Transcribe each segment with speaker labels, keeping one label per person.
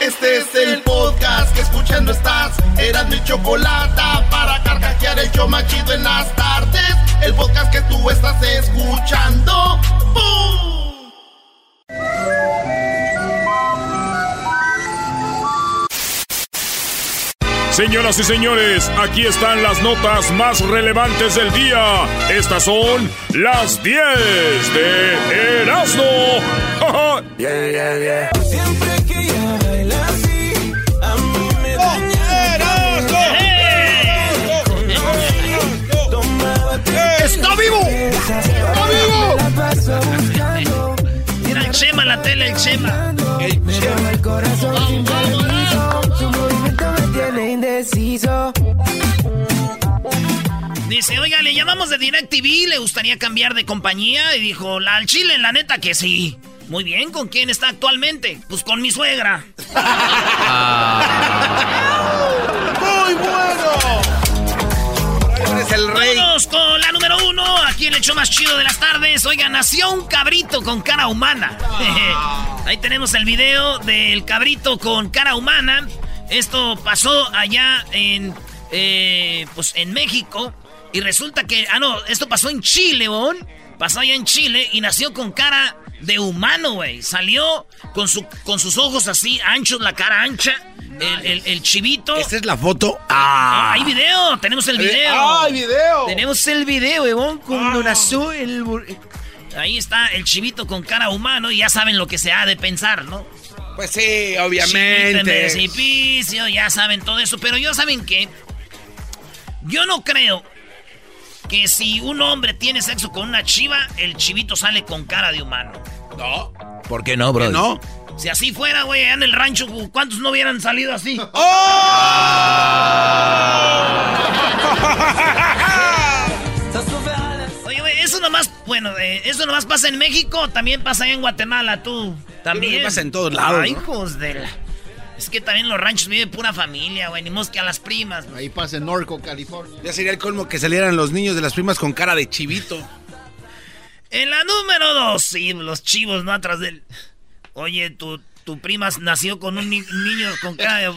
Speaker 1: Este es el podcast que escuchando estás. Eran mi chocolate para carcajear el yo machido en las tardes. El podcast que tú estás escuchando. ¡Bum!
Speaker 2: Señoras y señores, aquí están las notas más relevantes del día. Estas son las 10 de Erasmo. yeah, yeah, yeah.
Speaker 1: Vivo! ¡Está
Speaker 3: vivo! Mira el Chema, la tele, el Chema. El Chema. El corazón indeciso. Dice, oiga, le llamamos de DirecTV, le gustaría cambiar de compañía. Y dijo, la, al Chile, la neta que sí. Muy bien, ¿con quién está actualmente? Pues con mi suegra.
Speaker 1: ¡Muy bueno!
Speaker 3: Eres el rey. Vamos con la número uno, aquí el show más chido de las tardes. Oiga, nació un cabrito con cara humana. Ahí tenemos el video del cabrito con cara humana. Esto pasó allá en, eh, pues en México. Y resulta que, ah, no, esto pasó en Chile, ¿bon? Pasó allá en Chile y nació con cara de humano, güey. Salió con, su, con sus ojos así anchos, la cara ancha. El, chivito.
Speaker 4: ¿Esta es la foto?
Speaker 3: Ah. hay video, tenemos el video.
Speaker 1: Ah, hay video.
Speaker 3: Tenemos el video, weón, cuando ah. nació el... Ahí está el chivito con cara humano y ya saben lo que se ha de pensar, ¿no?
Speaker 4: Pues sí, obviamente.
Speaker 3: Precipicio, ya saben todo eso. Pero yo saben que yo no creo que si un hombre tiene sexo con una chiva, el chivito sale con cara de humano.
Speaker 4: No.
Speaker 3: ¿Por qué no, bro?
Speaker 4: No.
Speaker 3: Si así fuera, güey, en el rancho, ¿cuántos no hubieran salido así? ¡Oh! Oye, güey, eso nomás, bueno, eh, eso nomás pasa en México, también pasa allá en Guatemala, tú. También.
Speaker 4: pasa en todos lados.
Speaker 3: Ay, hijos de la... Es que también los ranchos viven pura familia, güey. Ni que a las primas.
Speaker 1: Ahí pasa en Norco, California.
Speaker 4: Ya sería el colmo que salieran los niños de las primas con cara de chivito.
Speaker 3: En la número dos, sí, los chivos, ¿no? Atrás del... Oye, tu, tu prima nació con un niño con cara de,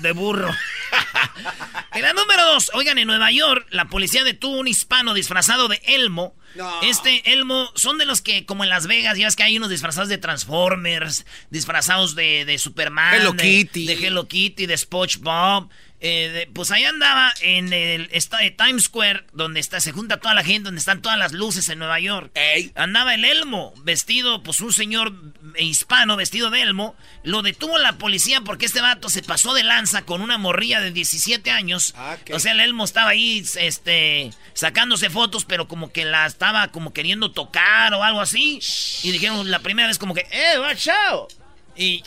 Speaker 3: de, burro. en la número dos, oigan, en Nueva York, la policía detuvo un hispano disfrazado de Elmo este Elmo son de los que, como en Las Vegas, ya ves que hay unos disfrazados de Transformers, disfrazados de, de Superman,
Speaker 4: Hello Kitty.
Speaker 3: de Hello Kitty, de SpongeBob. Eh, pues ahí andaba en el de Times Square, donde está, se junta toda la gente, donde están todas las luces en Nueva York. Andaba el Elmo, vestido, pues un señor hispano vestido de Elmo. Lo detuvo la policía porque este vato se pasó de lanza con una morrilla de 17 años. Ah, o sea, el Elmo estaba ahí, este, sacándose fotos, pero como que la estaba como queriendo tocar o algo así. Y dijeron la primera vez como que, ¡eh, watch out! Y,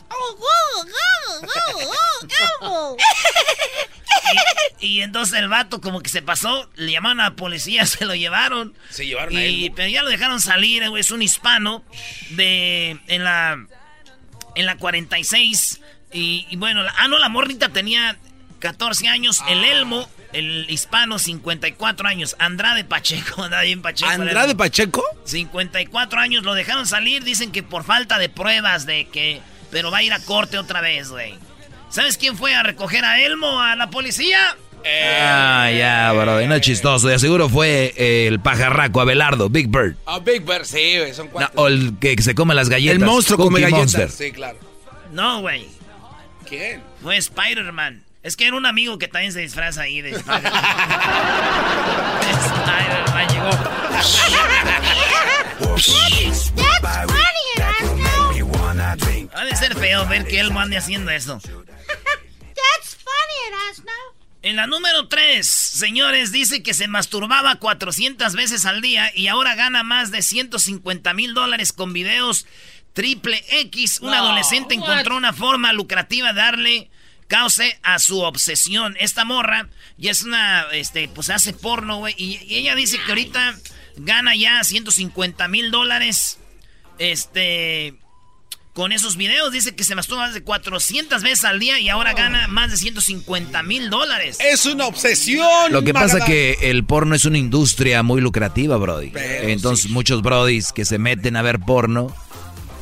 Speaker 3: y, entonces el vato como que se pasó, le llamaron a la policía, se lo llevaron.
Speaker 4: Se llevaron
Speaker 3: y, Pero ya lo dejaron salir, es un hispano de en la en la 46 y, y bueno, ah no, la morrita tenía 14 años, el ah. Elmo el hispano, 54 años. Andrade Pacheco, bien Pacheco.
Speaker 4: ¿Andrade Pacheco?
Speaker 3: 54 años, lo dejaron salir. Dicen que por falta de pruebas de que pero va a ir a corte otra vez, güey. ¿Sabes quién fue a recoger a Elmo a la policía?
Speaker 5: Ah, ya, bro, no es chistoso. De seguro fue el pajarraco Abelardo, Big Bird.
Speaker 4: Ah, Big Bird, sí, güey, son cuatro.
Speaker 5: o el que se come las galletas.
Speaker 4: El monstruo come galletas. Sí, claro.
Speaker 3: No, güey.
Speaker 4: ¿Quién?
Speaker 3: Fue Spider-Man. Es que era un amigo que también se disfraza ahí de Spider-Man. Spider-Man llegó. Ha de ser feo ver que él ande haciendo eso.
Speaker 6: That's funny,
Speaker 3: En la número 3, señores, dice que se masturbaba 400 veces al día y ahora gana más de 150 mil dólares con videos triple X. Un adolescente encontró una forma lucrativa de darle cause a su obsesión. Esta morra y es una, este, pues hace porno, güey. Y, ella dice que ahorita gana ya 150 mil dólares. Este, con esos videos. Dice que se masturba más de 400 veces al día y ahora gana más de 150 mil dólares.
Speaker 4: Es una obsesión.
Speaker 5: Lo que pasa pasa que el porno es una industria muy lucrativa, Brody. Entonces muchos Brodis que se meten a ver porno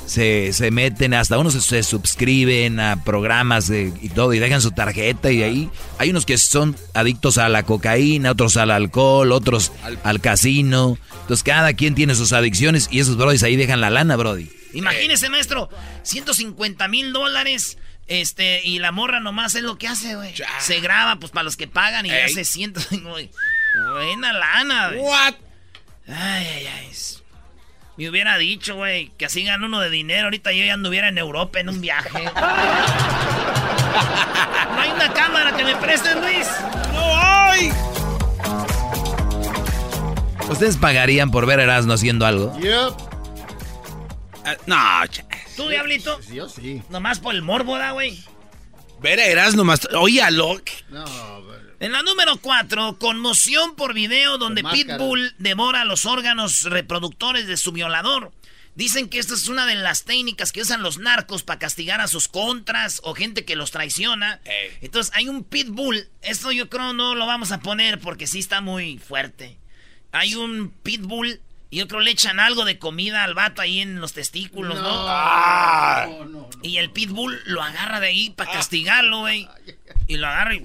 Speaker 5: se, se meten, hasta unos se, suscriben a programas y todo y dejan su tarjeta y ahí hay unos que son adictos a la cocaína, otros al alcohol, otros al, casino. Entonces cada quien tiene sus adicciones y esos brodis ahí dejan la lana, brody.
Speaker 3: Imagínese, maestro, 150 mil dólares. Este, y la morra nomás es lo que hace, güey. Se graba, pues, para los que pagan y hace ciento... Buena lana, güey. What? Ay, ay, ay. Me hubiera dicho, güey, que así gana uno de dinero. Ahorita yo ya anduviera en Europa en un viaje. ¿No hay una cámara que me preste, Luis? ¡No hay!
Speaker 5: ¿Ustedes pagarían por ver a Erasmo haciendo algo?
Speaker 4: Yep.
Speaker 3: Uh, no, ¿Tú, Diablito?
Speaker 4: Sí, yo sí.
Speaker 3: Nomás por el morbo, güey?
Speaker 4: Ver a Erasmo más... Óyalo. No,
Speaker 3: en la número 4, conmoción por video donde Pitbull devora los órganos reproductores de su violador. Dicen que esta es una de las técnicas que usan los narcos para castigar a sus contras o gente que los traiciona. Entonces hay un pitbull. Esto yo creo no lo vamos a poner porque sí está muy fuerte. Hay un pitbull y yo creo le echan algo de comida al vato ahí en los testículos, ¿no? Ah. y el pitbull lo agarra de ahí para castigarlo, güey. Y lo agarra y...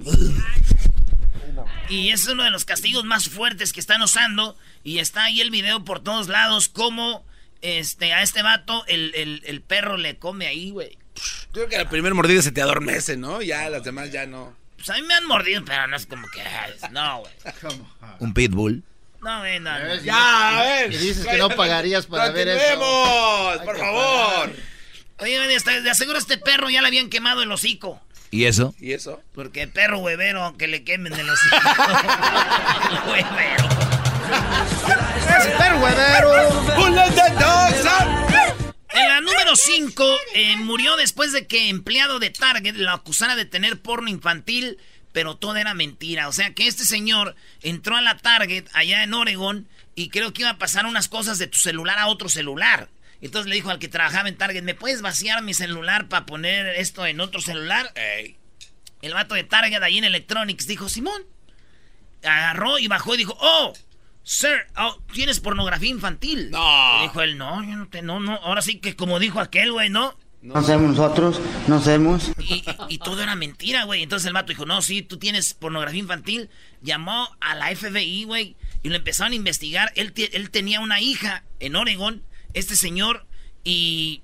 Speaker 3: Y es uno de los castigos más fuertes que están usando. Y está ahí el video por todos lados. Como este, a este vato el, perro le come ahí, güey.
Speaker 4: Creo que la primera mordida se te adormece, ¿no? Ya las demás ya no.
Speaker 3: Pues a mí me han mordido, pero no es como que. No, güey.
Speaker 5: ¿Un pitbull?
Speaker 3: No, güey, no.
Speaker 4: Ya, a ver.
Speaker 7: Y dices que no pagarías para ver eso.
Speaker 4: por favor!
Speaker 3: Oye, de aseguro este perro ya le habían quemado el hocico.
Speaker 5: ¿Y eso?
Speaker 4: ¿Y eso?
Speaker 3: Porque perro huevero, aunque le quemen de los huevero.
Speaker 4: perro huevero.
Speaker 3: En la número 5, eh, murió después de que empleado de Target lo acusara de tener porno infantil, pero todo era mentira. O sea que este señor entró a la Target allá en Oregon y creo que iba a pasar unas cosas de tu celular a otro celular. Entonces le dijo al que trabajaba en Target, ¿me puedes vaciar mi celular para poner esto en otro celular? El vato de Target ahí en Electronics dijo, Simón. Agarró y bajó y dijo, oh, sir, oh, tienes pornografía infantil.
Speaker 4: No.
Speaker 3: dijo él, no, yo no te, no, no, ahora sí que como dijo aquel, güey, ¿no?
Speaker 7: No sabemos nosotros, no sabemos.
Speaker 3: Y, todo era mentira, güey. Entonces el vato dijo, no, sí, tú tienes pornografía infantil. Llamó a la FBI, güey, y lo empezaron a investigar. Él, él tenía una hija en Oregon este señor y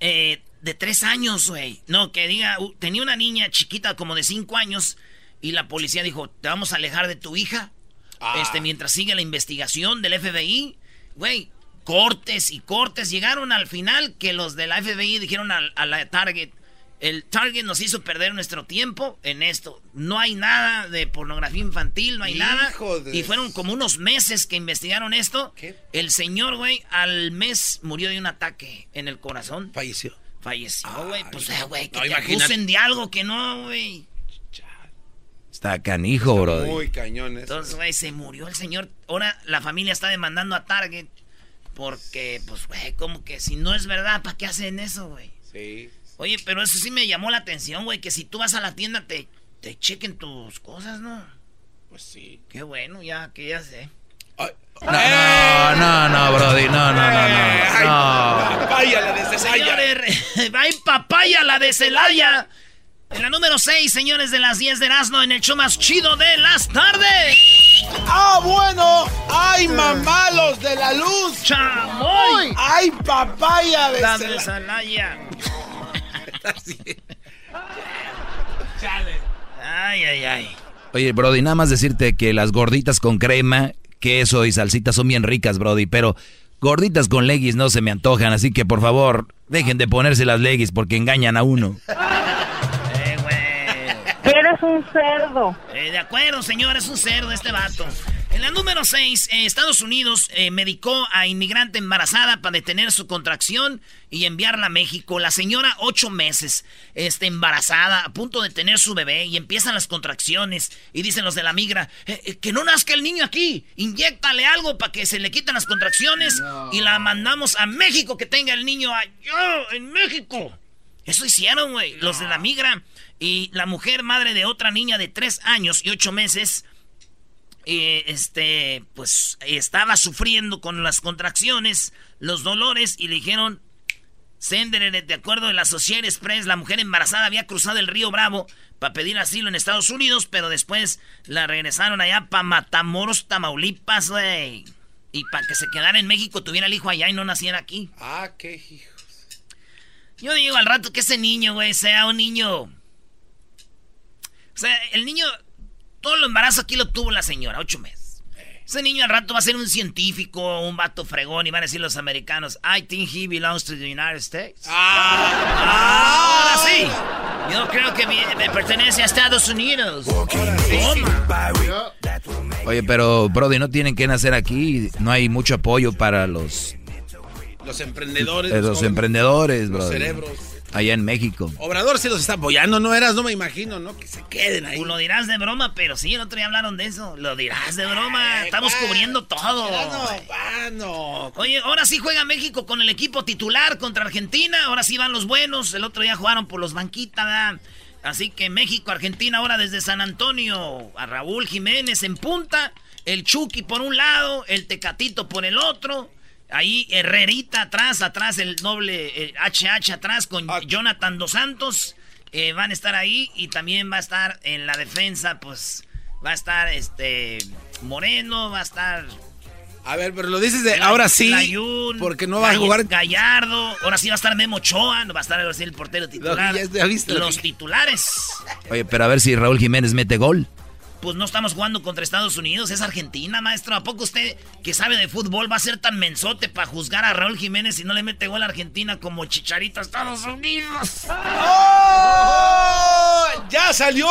Speaker 3: eh, de tres años, güey. No, que diga, tenía una niña chiquita como de cinco años y la policía dijo, te vamos a alejar de tu hija. Ah. Este, mientras sigue la investigación del FBI, güey, cortes y cortes. Llegaron al final que los de la FBI dijeron a la Target, el Target nos hizo perder nuestro tiempo en esto. No hay nada de pornografía infantil, no hay nada. Y fueron como unos meses que investigaron esto. El señor, güey, al mes murió de un ataque en el corazón.
Speaker 4: Falleció.
Speaker 3: Falleció, güey. Pues, eh, güey, que te acusen de algo que no, güey.
Speaker 5: Está canijo, bro.
Speaker 4: Muy cañones.
Speaker 3: Entonces, güey, se murió el señor. Ahora la familia está demandando a Target. Porque, pues, güey, como que si no es verdad, ¿para qué hacen eso, güey?
Speaker 4: Sí.
Speaker 3: Oye, pero eso sí me llamó la atención, güey, que si tú vas a la tienda te, te chequen tus cosas, ¿no?
Speaker 4: Pues sí.
Speaker 3: Qué bueno, ya, que ya sé.
Speaker 5: No, no, no, no, Brody, no, no, no, no. no.
Speaker 4: Papaya la de Celaya.
Speaker 3: va papaya la de Celaya. En la número 6, señores de las 10 de Erasmo, en el show más chido de las tardes.
Speaker 4: ¡Ah, bueno! ¡Ay, mamalos de la luz!
Speaker 3: ¡Chamoy!
Speaker 4: ¡Ay, papaya de
Speaker 3: La de Celaya. Chale. Ay, ay, ay.
Speaker 5: Oye, Brody, nada más decirte que las gorditas con crema, queso y salsita son bien ricas, Brody, pero gorditas con legis no se me antojan, así que por favor, dejen de ponerse las legis porque engañan a uno.
Speaker 3: Eh,
Speaker 8: un cerdo.
Speaker 3: Eh, de acuerdo, señor, es un cerdo este vato. En la número 6, Estados Unidos eh, medicó a inmigrante embarazada para detener su contracción y enviarla a México. La señora, ocho meses, este, embarazada, a punto de tener su bebé, y empiezan las contracciones. Y dicen los de la migra, eh, eh, que no nazca el niño aquí, inyectale algo para que se le quiten las contracciones y la mandamos a México que tenga el niño allá, en México. Eso hicieron, güey, los de la migra. Y la mujer, madre de otra niña de tres años y ocho meses, eh, este, pues estaba sufriendo con las contracciones, los dolores, y le dijeron, Sender, de acuerdo a la Associated Express, la mujer embarazada había cruzado el río Bravo para pedir asilo en Estados Unidos, pero después la regresaron allá para Matamoros, Tamaulipas, güey. Y para que se quedara en México, tuviera el hijo allá y no naciera aquí.
Speaker 4: Ah, qué hijos.
Speaker 3: Yo digo al rato que ese niño, güey, sea un niño. O sea, el niño todo el embarazo aquí lo tuvo la señora, ocho meses. Ese niño al rato va a ser un científico, un vato fregón, y van a decir los americanos, I think he belongs to the United States. Ah, ahora sí. Yo creo que me, me pertenece a Estados Unidos.
Speaker 5: Oye, pero Brody, no tienen que nacer aquí, no hay mucho apoyo para los,
Speaker 4: Los emprendedores.
Speaker 5: eh, los
Speaker 4: jóvenes,
Speaker 5: emprendedores,
Speaker 4: Los
Speaker 5: Brody.
Speaker 4: cerebros.
Speaker 5: Allá en México.
Speaker 4: Obrador sí los está apoyando, no eras, no me imagino, ¿no? Que se queden ahí.
Speaker 3: Tú lo dirás de broma, pero sí, el otro día hablaron de eso. Lo dirás de broma.
Speaker 4: Ay,
Speaker 3: Estamos cubriendo todo.
Speaker 4: No.
Speaker 3: Oye, ahora sí juega México con el equipo titular contra Argentina. Ahora sí van los buenos. El otro día jugaron por los banquitas, ¿verdad? Así que México, Argentina ahora desde San Antonio. A Raúl Jiménez en punta. El Chucky por un lado. El Tecatito por el otro. Ahí Herrerita atrás, atrás el doble eh, HH atrás con Jonathan Dos Santos. Eh, van a estar ahí y también va a estar en la defensa, pues va a estar este Moreno, va a estar
Speaker 4: A ver, pero lo dices de ahora sí, porque no va a jugar.
Speaker 3: Ahora ahora sí va a estar Memo Ochoa, no va a estar ahora sí el portero titular.
Speaker 4: ya- ya viste lo
Speaker 3: Los titulares.
Speaker 5: Oye, pero a ver si Raúl Jiménez mete gol.
Speaker 3: Pues no estamos jugando contra Estados Unidos, es Argentina, maestro. ¿A poco usted, que sabe de fútbol, va a ser tan mensote para juzgar a Raúl Jiménez si no le mete gol a Argentina como Chicharito a Estados Unidos?
Speaker 4: ¡Oh! ¡Ya salió!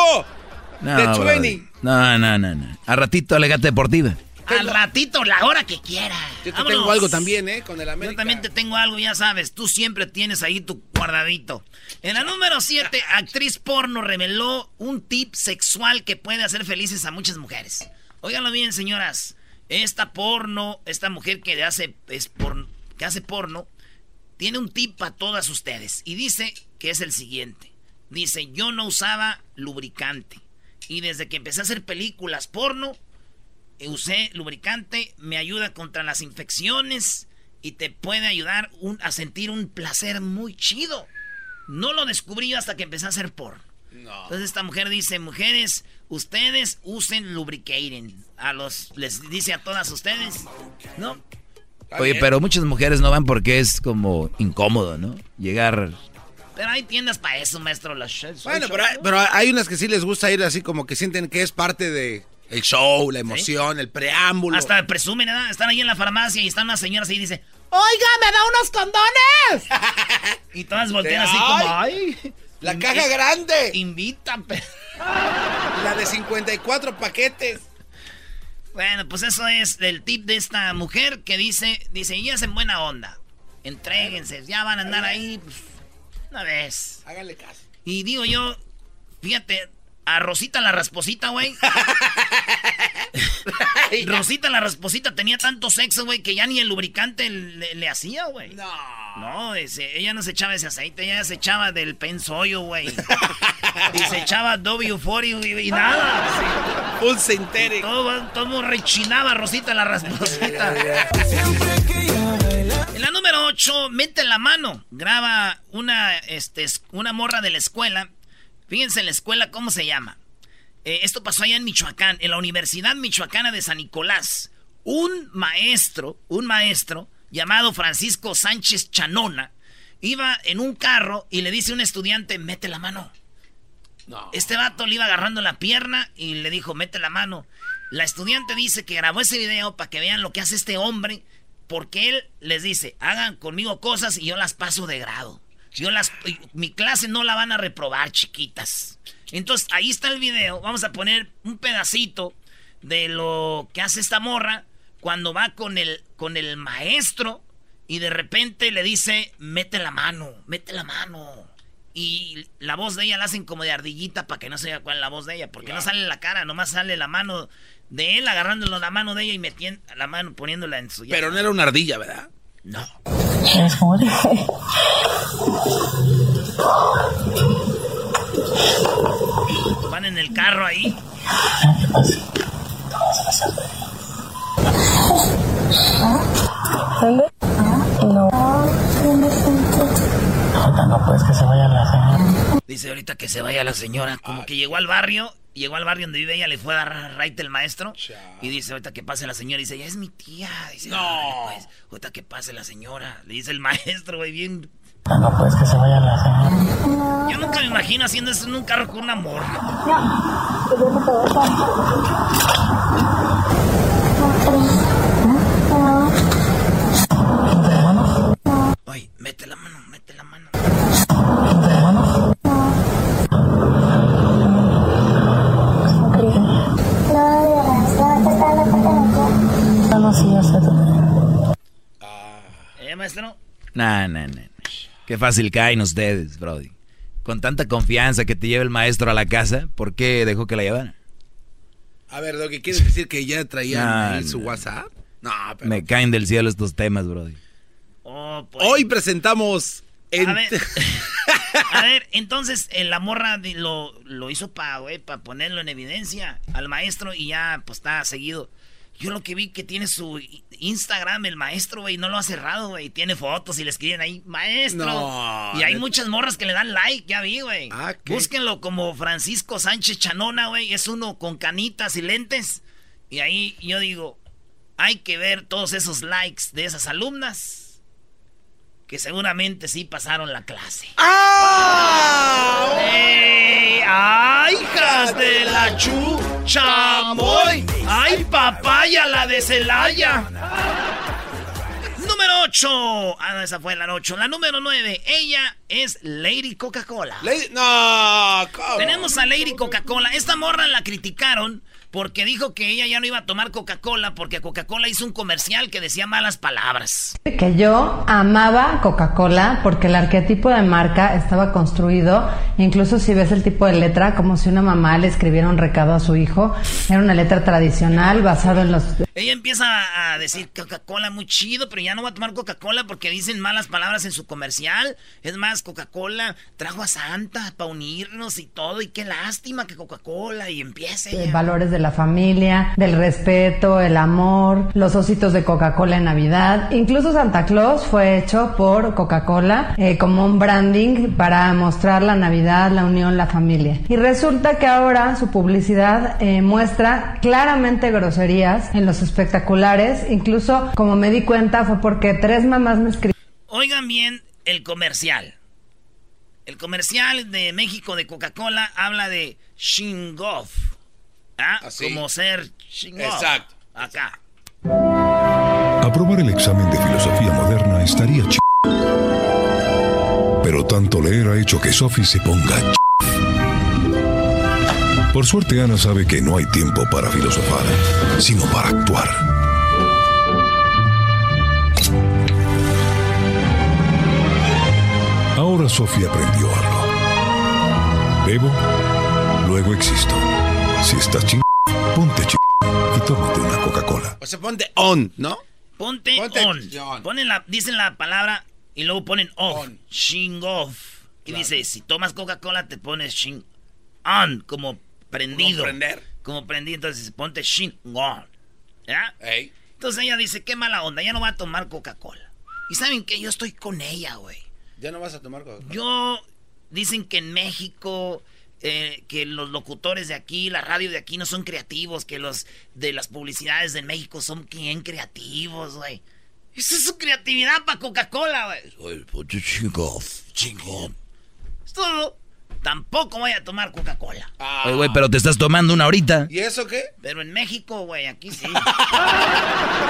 Speaker 5: No, Brody.
Speaker 4: 20.
Speaker 5: no, no, no, no. A ratito alegata deportiva.
Speaker 3: Al ratito, la hora que quiera.
Speaker 4: Yo te
Speaker 3: Vámonos.
Speaker 4: tengo algo también, ¿eh? Con el América.
Speaker 3: Yo también te tengo algo, ya sabes. Tú siempre tienes ahí tu guardadito. En la número 7, actriz porno reveló un tip sexual que puede hacer felices a muchas mujeres. Óiganlo bien, señoras. Esta porno, esta mujer que hace, es por- que hace porno, tiene un tip para todas ustedes. Y dice que es el siguiente. Dice, yo no usaba lubricante. Y desde que empecé a hacer películas porno, usé lubricante, me ayuda contra las infecciones y te puede ayudar un- a sentir un placer muy chido. No lo descubrí yo hasta que empecé a hacer porno. Entonces esta mujer dice, mujeres, ustedes usen lubricating. A los, les dice a todas ustedes, ¿no?
Speaker 5: Oye, pero muchas mujeres no van porque es como incómodo, ¿no? Llegar.
Speaker 3: Pero hay tiendas para eso, maestro. Las
Speaker 4: Bueno, pero hay,
Speaker 3: ¿no?
Speaker 4: pero hay unas que sí les gusta ir así como que sienten que es parte de el show, la emoción, el preámbulo.
Speaker 3: Hasta presumen, ¿verdad? Están ahí en la farmacia y están unas señoras ahí y dicen, ¡Oiga, me da unos condones! y todas voltean así como, ¡ay!
Speaker 4: La caja grande.
Speaker 3: Invita, pero...
Speaker 4: La de 54 paquetes.
Speaker 3: Bueno, pues eso es el tip de esta mujer que dice, dice, y en buena onda. Entréguense, ya van a andar ahí pues, una vez.
Speaker 4: Háganle caso.
Speaker 3: Y digo yo, fíjate, a Rosita la rasposita, güey. Rosita la rasposita tenía tanto sexo, güey, que ya ni el lubricante le, le hacía, güey.
Speaker 4: No.
Speaker 3: No, ese- ella no se echaba ese aceite, ella se echaba del pensollo, güey. y se echaba W40 y, y nada.
Speaker 4: Full synthetic.
Speaker 3: Todo, todo rechinaba Rosita la rasposita. En la número 8, mete la mano. Graba una, este, es- una morra de la escuela. Fíjense en la escuela cómo se llama. Eh, esto pasó allá en Michoacán, en la Universidad Michoacana de San Nicolás. Un maestro, un maestro llamado Francisco Sánchez Chanona, iba en un carro y le dice a un estudiante, mete la mano. Este vato le iba agarrando la pierna y le dijo, mete la mano. La estudiante dice que grabó ese video para que vean lo que hace este hombre, porque él les dice, hagan conmigo cosas y yo las paso de grado. Yo las, mi clase no la van a reprobar, chiquitas. Entonces, ahí está el video. Vamos a poner un pedacito de lo que hace esta morra cuando va con el, con el maestro y de repente le dice, mete la mano, mete la mano. Y la voz de ella la hacen como de ardillita para que no se vea cuál es la voz de ella, porque no sale la cara, nomás sale la mano de él agarrándolo la mano de ella y metiendo la mano poniéndola en su
Speaker 4: Pero no era una ardilla, ¿verdad?
Speaker 3: No. Van en el carro ahí.
Speaker 8: ¿Dónde? No. Ahorita no puedes que se vaya la señora.
Speaker 3: Dice ahorita que se vaya la señora. Como que llegó al barrio, llegó al barrio donde vive ella, le fue a dar right el maestro. Y dice ahorita que pase la señora. Y dice, ya es mi tía. Dice, no. Pues, ahorita que pase la señora. Le dice el maestro, güey, bien.
Speaker 8: No puedes que se vaya la señora.
Speaker 3: Yo nunca me imagino haciendo eso en un carro con una morra. Ay, mete la mano, mete la mano. ¿Eh, maestro?
Speaker 5: Nah, nah, nah. Qué fácil caen ustedes, Brody. Con tanta confianza que te lleva el maestro a la casa, ¿por qué dejó que la llevaran?
Speaker 4: A ver, ¿lo que quieres decir que ya traían
Speaker 5: Nah,
Speaker 4: ahí su
Speaker 5: nah.
Speaker 4: WhatsApp? No, pero...
Speaker 5: Me caen del cielo estos temas, Brody.
Speaker 3: Oh, pues.
Speaker 4: Hoy presentamos... En...
Speaker 3: A ver, a ver, entonces eh, la morra lo, lo hizo para, para ponerlo en evidencia al maestro y ya, pues está seguido. Yo lo que vi que tiene su Instagram, el maestro, güey, no lo ha cerrado, güey. Tiene fotos y le escriben ahí, maestro.
Speaker 4: No,
Speaker 3: y hay muchas morras que le dan like, ya vi, güey.
Speaker 4: Ah, ¿qué?
Speaker 3: Búsquenlo como Francisco Sánchez Chanona, güey. Es uno con canitas y lentes. Y ahí yo digo, hay que ver todos esos likes de esas alumnas que seguramente sí pasaron la clase.
Speaker 4: ¡Ah!
Speaker 3: ¡Ey! ¡Ay, hijas de la chu! ¡Chamoy! ¡Ay, papaya, la de Celaya! Número 8. Ah, no, esa fue la 8. La número 9. Ella es Lady Coca-Cola.
Speaker 4: Lady- No, ¿cómo?
Speaker 3: Tenemos a Lady Coca-Cola. Esta morra la criticaron porque dijo que ella ya no iba a tomar Coca-Cola porque Coca-Cola hizo un comercial que decía malas palabras.
Speaker 9: Que yo amaba Coca-Cola porque el arquetipo de marca estaba construido, incluso si ves el tipo de letra, como si una mamá le escribiera un recado a su hijo. Era una letra tradicional basada en los
Speaker 3: Ella empieza a decir Coca-Cola muy chido, pero ya no va a tomar Coca-Cola porque dicen malas palabras en su comercial. Es más, Coca-Cola trajo a Santa para unirnos y todo. Y qué lástima que Coca-Cola y empiece
Speaker 9: valores de la familia, del respeto, el amor, los ositos de Coca-Cola en Navidad. Incluso Santa Claus fue hecho por Coca-Cola eh, como un branding para mostrar la Navidad, la unión, la familia. Y resulta que ahora su publicidad eh, muestra claramente groserías en los espectaculares. Incluso, como me di cuenta, fue porque tres mamás me escribieron.
Speaker 3: Oigan bien el comercial. El comercial de México de Coca-Cola habla de Shingoff. ¿Ah?
Speaker 4: Así.
Speaker 3: Como ser Shingoff.
Speaker 4: Exacto.
Speaker 3: Acá.
Speaker 10: Aprobar el examen de filosofía moderna estaría ch... Pero tanto leer ha hecho que Sophie se ponga ch... Por suerte Ana sabe que no hay tiempo para filosofar, sino para actuar. Ahora Sophie aprendió algo. Bebo, luego existo. Si estás ching... ponte ching... y tómate una Coca-Cola.
Speaker 4: O sea, ponte on, ¿no?
Speaker 3: Ponte,
Speaker 4: Ponte
Speaker 3: on.
Speaker 4: on.
Speaker 3: Ponen la, dicen la palabra y luego ponen off.
Speaker 4: On.
Speaker 3: Shingoff. Y
Speaker 4: Claro.
Speaker 3: dice, si tomas Coca-Cola te pones shin on, como prendido.
Speaker 4: Como prender.
Speaker 3: Como prendido, entonces ponte shin on. ¿Ya?
Speaker 4: Ey.
Speaker 3: Entonces ella dice, qué mala onda, ya no va a tomar Coca-Cola. Y saben que yo estoy con ella, güey.
Speaker 4: Ya no vas a tomar Coca-Cola.
Speaker 3: Yo, dicen que en México, eh, que los locutores de aquí, la radio de aquí no son creativos, que los de las publicidades de México son bien creativos, güey. Esa es su creatividad para Coca-Cola, güey. Chingón, chingón. Es todo. tampoco voy a tomar Coca-Cola.
Speaker 5: Oye, güey, pero te estás tomando una ahorita.
Speaker 4: ¿Y eso qué?
Speaker 3: Pero en México, güey, aquí sí.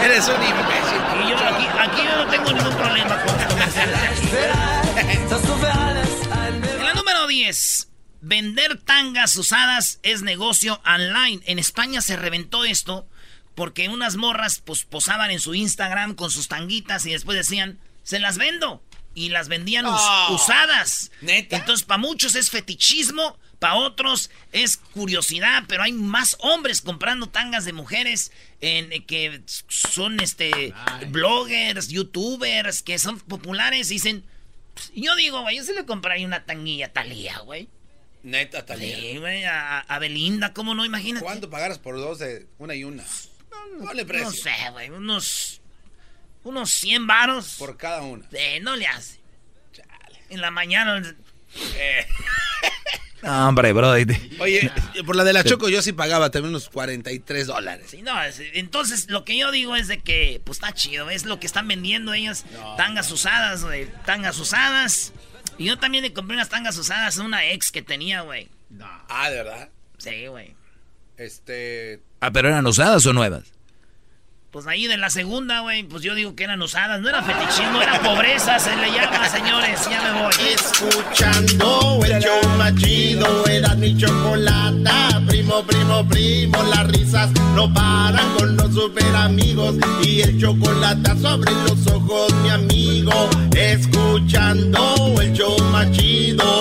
Speaker 4: Eres un imbécil.
Speaker 3: Y yo aquí, aquí yo no tengo ningún problema con aquí. En la número 10. Vender tangas usadas es negocio online. En España se reventó esto porque unas morras pues, posaban en su Instagram con sus tanguitas y después decían, se las vendo. Y las vendían us-
Speaker 4: Oh.
Speaker 3: usadas.
Speaker 4: ¿Neta?
Speaker 3: Entonces, para muchos es fetichismo, para otros es curiosidad, pero hay más hombres comprando tangas de mujeres en, eh, que son este bloggers, youtubers, que son populares. Dicen, "Pues, yo digo, güey, yo se le compraría una tanguilla Talía, güey.
Speaker 4: Neta, Talía.
Speaker 3: Sí, güey, a, a Belinda, ¿cómo no? Imagínate.
Speaker 4: ¿Cuánto pagaras por dos de una y una? Ponle precio.
Speaker 3: No sé, güey, unos, unos 100 varos.
Speaker 4: Por cada una.
Speaker 3: Eh, no le hace. En la mañana...
Speaker 5: No, hombre, bro.
Speaker 4: Oye, por la de la Choco yo sí pagaba también unos 43 dólares.
Speaker 3: Sí, no, es- entonces lo que yo digo es de que, pues está chido, es lo que están vendiendo ellas, tangas usadas, güey, tangas usadas. Y yo también le compré unas tangas usadas a una ex que tenía, güey.
Speaker 4: Ah, ¿de verdad?
Speaker 3: Sí, güey.
Speaker 4: Este...
Speaker 5: Ah, pero eran usadas o nuevas.
Speaker 3: Pues ahí de la segunda, güey, pues yo digo que eran usadas, no era fetichismo, era pobreza, se le llama, señores, ya me voy.
Speaker 1: Escuchando el show más chido, era mi chocolata. Primo, primo, primo, las risas no paran con los super amigos. Y el chocolate sobre los ojos, mi amigo. Escuchando el show más chido.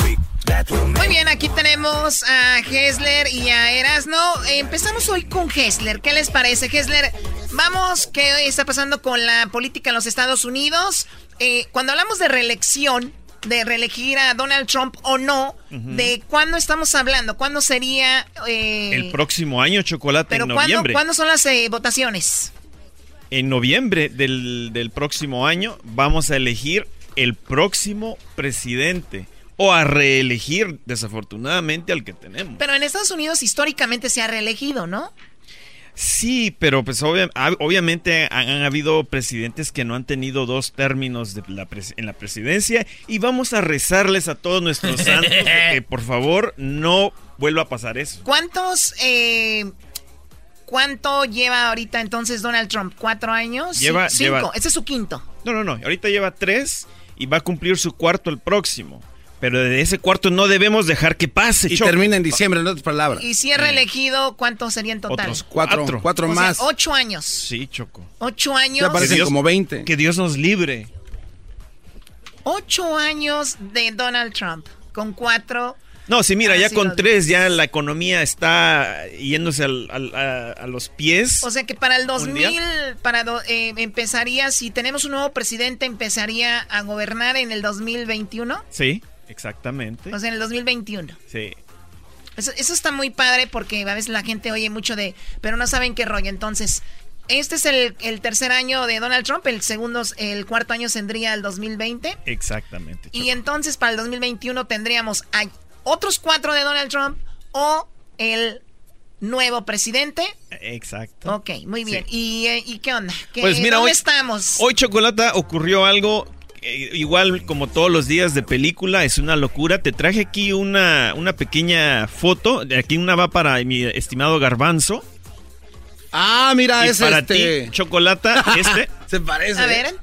Speaker 11: Muy bien, aquí tenemos a Hessler y a Erasno. Empezamos hoy con Hessler. ¿Qué les parece, Hessler? Vamos, ¿qué está pasando con la política en los Estados Unidos? Eh, cuando hablamos de reelección, de reelegir a Donald Trump o no. ¿de cuándo estamos hablando? ¿Cuándo sería... eh,
Speaker 12: El próximo año, chocolate,
Speaker 11: pero
Speaker 12: en
Speaker 11: ¿cuándo,
Speaker 12: noviembre.
Speaker 11: ¿cuándo son las eh, votaciones?
Speaker 12: En noviembre del, del próximo año vamos a elegir el próximo presidente. O a reelegir, desafortunadamente, al que tenemos.
Speaker 11: Pero en Estados Unidos históricamente se ha reelegido, ¿no?
Speaker 12: Sí, pero pues obvia- obviamente han, han habido presidentes que no han tenido dos términos de la pres- en la presidencia y vamos a rezarles a todos nuestros santos de que por favor no vuelva a pasar eso.
Speaker 11: ¿Cuántos... eh, ¿Cuánto lleva ahorita entonces Donald Trump? ¿Cuatro años?
Speaker 12: Lleva-
Speaker 11: Cinco.
Speaker 12: lleva-
Speaker 11: Este es su quinto.
Speaker 12: No, no, no, ahorita lleva tres y va a cumplir su cuarto el próximo. Pero de ese cuarto no debemos dejar que pase.
Speaker 4: Y
Speaker 12: Choco.
Speaker 4: termina en diciembre, en otras palabras.
Speaker 11: Y si es reelegido, ¿cuántos serían en total?
Speaker 12: Otros
Speaker 4: Cuatro,
Speaker 12: cuatro.
Speaker 4: cuatro
Speaker 11: O sea,
Speaker 4: más.
Speaker 11: ocho años.
Speaker 12: Sí, Choco.
Speaker 11: Ocho años.
Speaker 4: Ya parecen
Speaker 12: Dios-
Speaker 4: como 20.
Speaker 12: Que Dios nos libre.
Speaker 11: Ocho años de Donald Trump. Con cuatro.
Speaker 12: No, sí, mira,
Speaker 11: Ah,
Speaker 12: ya
Speaker 11: sí,
Speaker 12: con tres ya la economía está yéndose al- al- a, a los pies.
Speaker 11: O sea que para el 2000,
Speaker 12: Mundial.
Speaker 11: para do- eh, empezaría, si tenemos un nuevo presidente, empezaría a gobernar en el 2021.
Speaker 12: Sí, exactamente.
Speaker 11: O sea, en el 2021.
Speaker 12: Sí.
Speaker 11: Eso, eso está muy padre porque a veces la gente oye mucho de, pero no saben qué rollo. Entonces, este es el, el tercer año de Donald Trump, el segundo, el cuarto año tendría el 2020.
Speaker 12: Exactamente.
Speaker 11: Y entonces para el 2021 tendríamos a otros cuatro de Donald Trump o el nuevo presidente.
Speaker 12: Exacto.
Speaker 11: Ok, muy bien. ¿Y, eh, ¿Y qué onda? ¿Qué-
Speaker 12: Pues mira,
Speaker 11: ¿Dónde
Speaker 12: hoy,
Speaker 11: estamos?
Speaker 12: hoy Chocolata ocurrió algo eh, igual como todos los días de película, es una locura. Te traje aquí una, una pequeña foto, de aquí una va para mi estimado Garbanzo.
Speaker 4: Ah, mira,
Speaker 12: y
Speaker 4: es
Speaker 12: para
Speaker 4: este.
Speaker 12: ti, Chocolata, este.
Speaker 4: Se parece.
Speaker 11: A ver.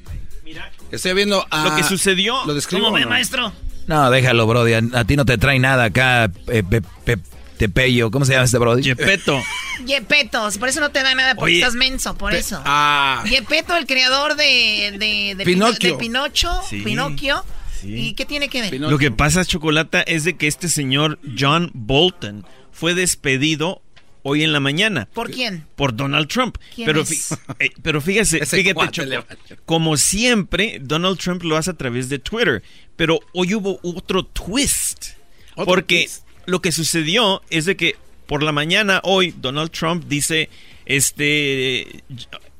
Speaker 4: Estoy viendo a...
Speaker 12: Lo que sucedió.
Speaker 4: ¿Lo describo
Speaker 3: ¿Cómo ve,
Speaker 4: no?
Speaker 3: maestro?
Speaker 5: No, déjalo, Brody. A, a ti no te trae nada acá, eh, pe- pe- Tepello. ¿Cómo se llama este Brody?
Speaker 12: Yepeto.
Speaker 11: Yepeto, por eso no te da nada, porque
Speaker 5: Oye,
Speaker 11: estás menso, por eso.
Speaker 4: Ah.
Speaker 11: Yepeto, el creador de, de, de
Speaker 12: Pinocchio.
Speaker 11: Pino- de Pinocho,
Speaker 12: Sí.
Speaker 11: Pinocchio.
Speaker 12: Sí.
Speaker 11: ¿Y qué tiene que ver?
Speaker 12: Lo que pasa, Chocolata, es de que este señor John Bolton fue despedido hoy en la mañana.
Speaker 11: ¿Por quién?
Speaker 12: Por Donald Trump.
Speaker 11: ¿Quién
Speaker 12: pero,
Speaker 11: es?
Speaker 12: eh, pero fíjese,
Speaker 4: Ese
Speaker 12: fíjate, Choco, como siempre, Donald Trump lo hace a través de Twitter. Pero hoy hubo otro twist.
Speaker 4: Otro
Speaker 12: porque
Speaker 4: twist.
Speaker 12: Lo que sucedió es de que por la mañana hoy Donald Trump dice, este,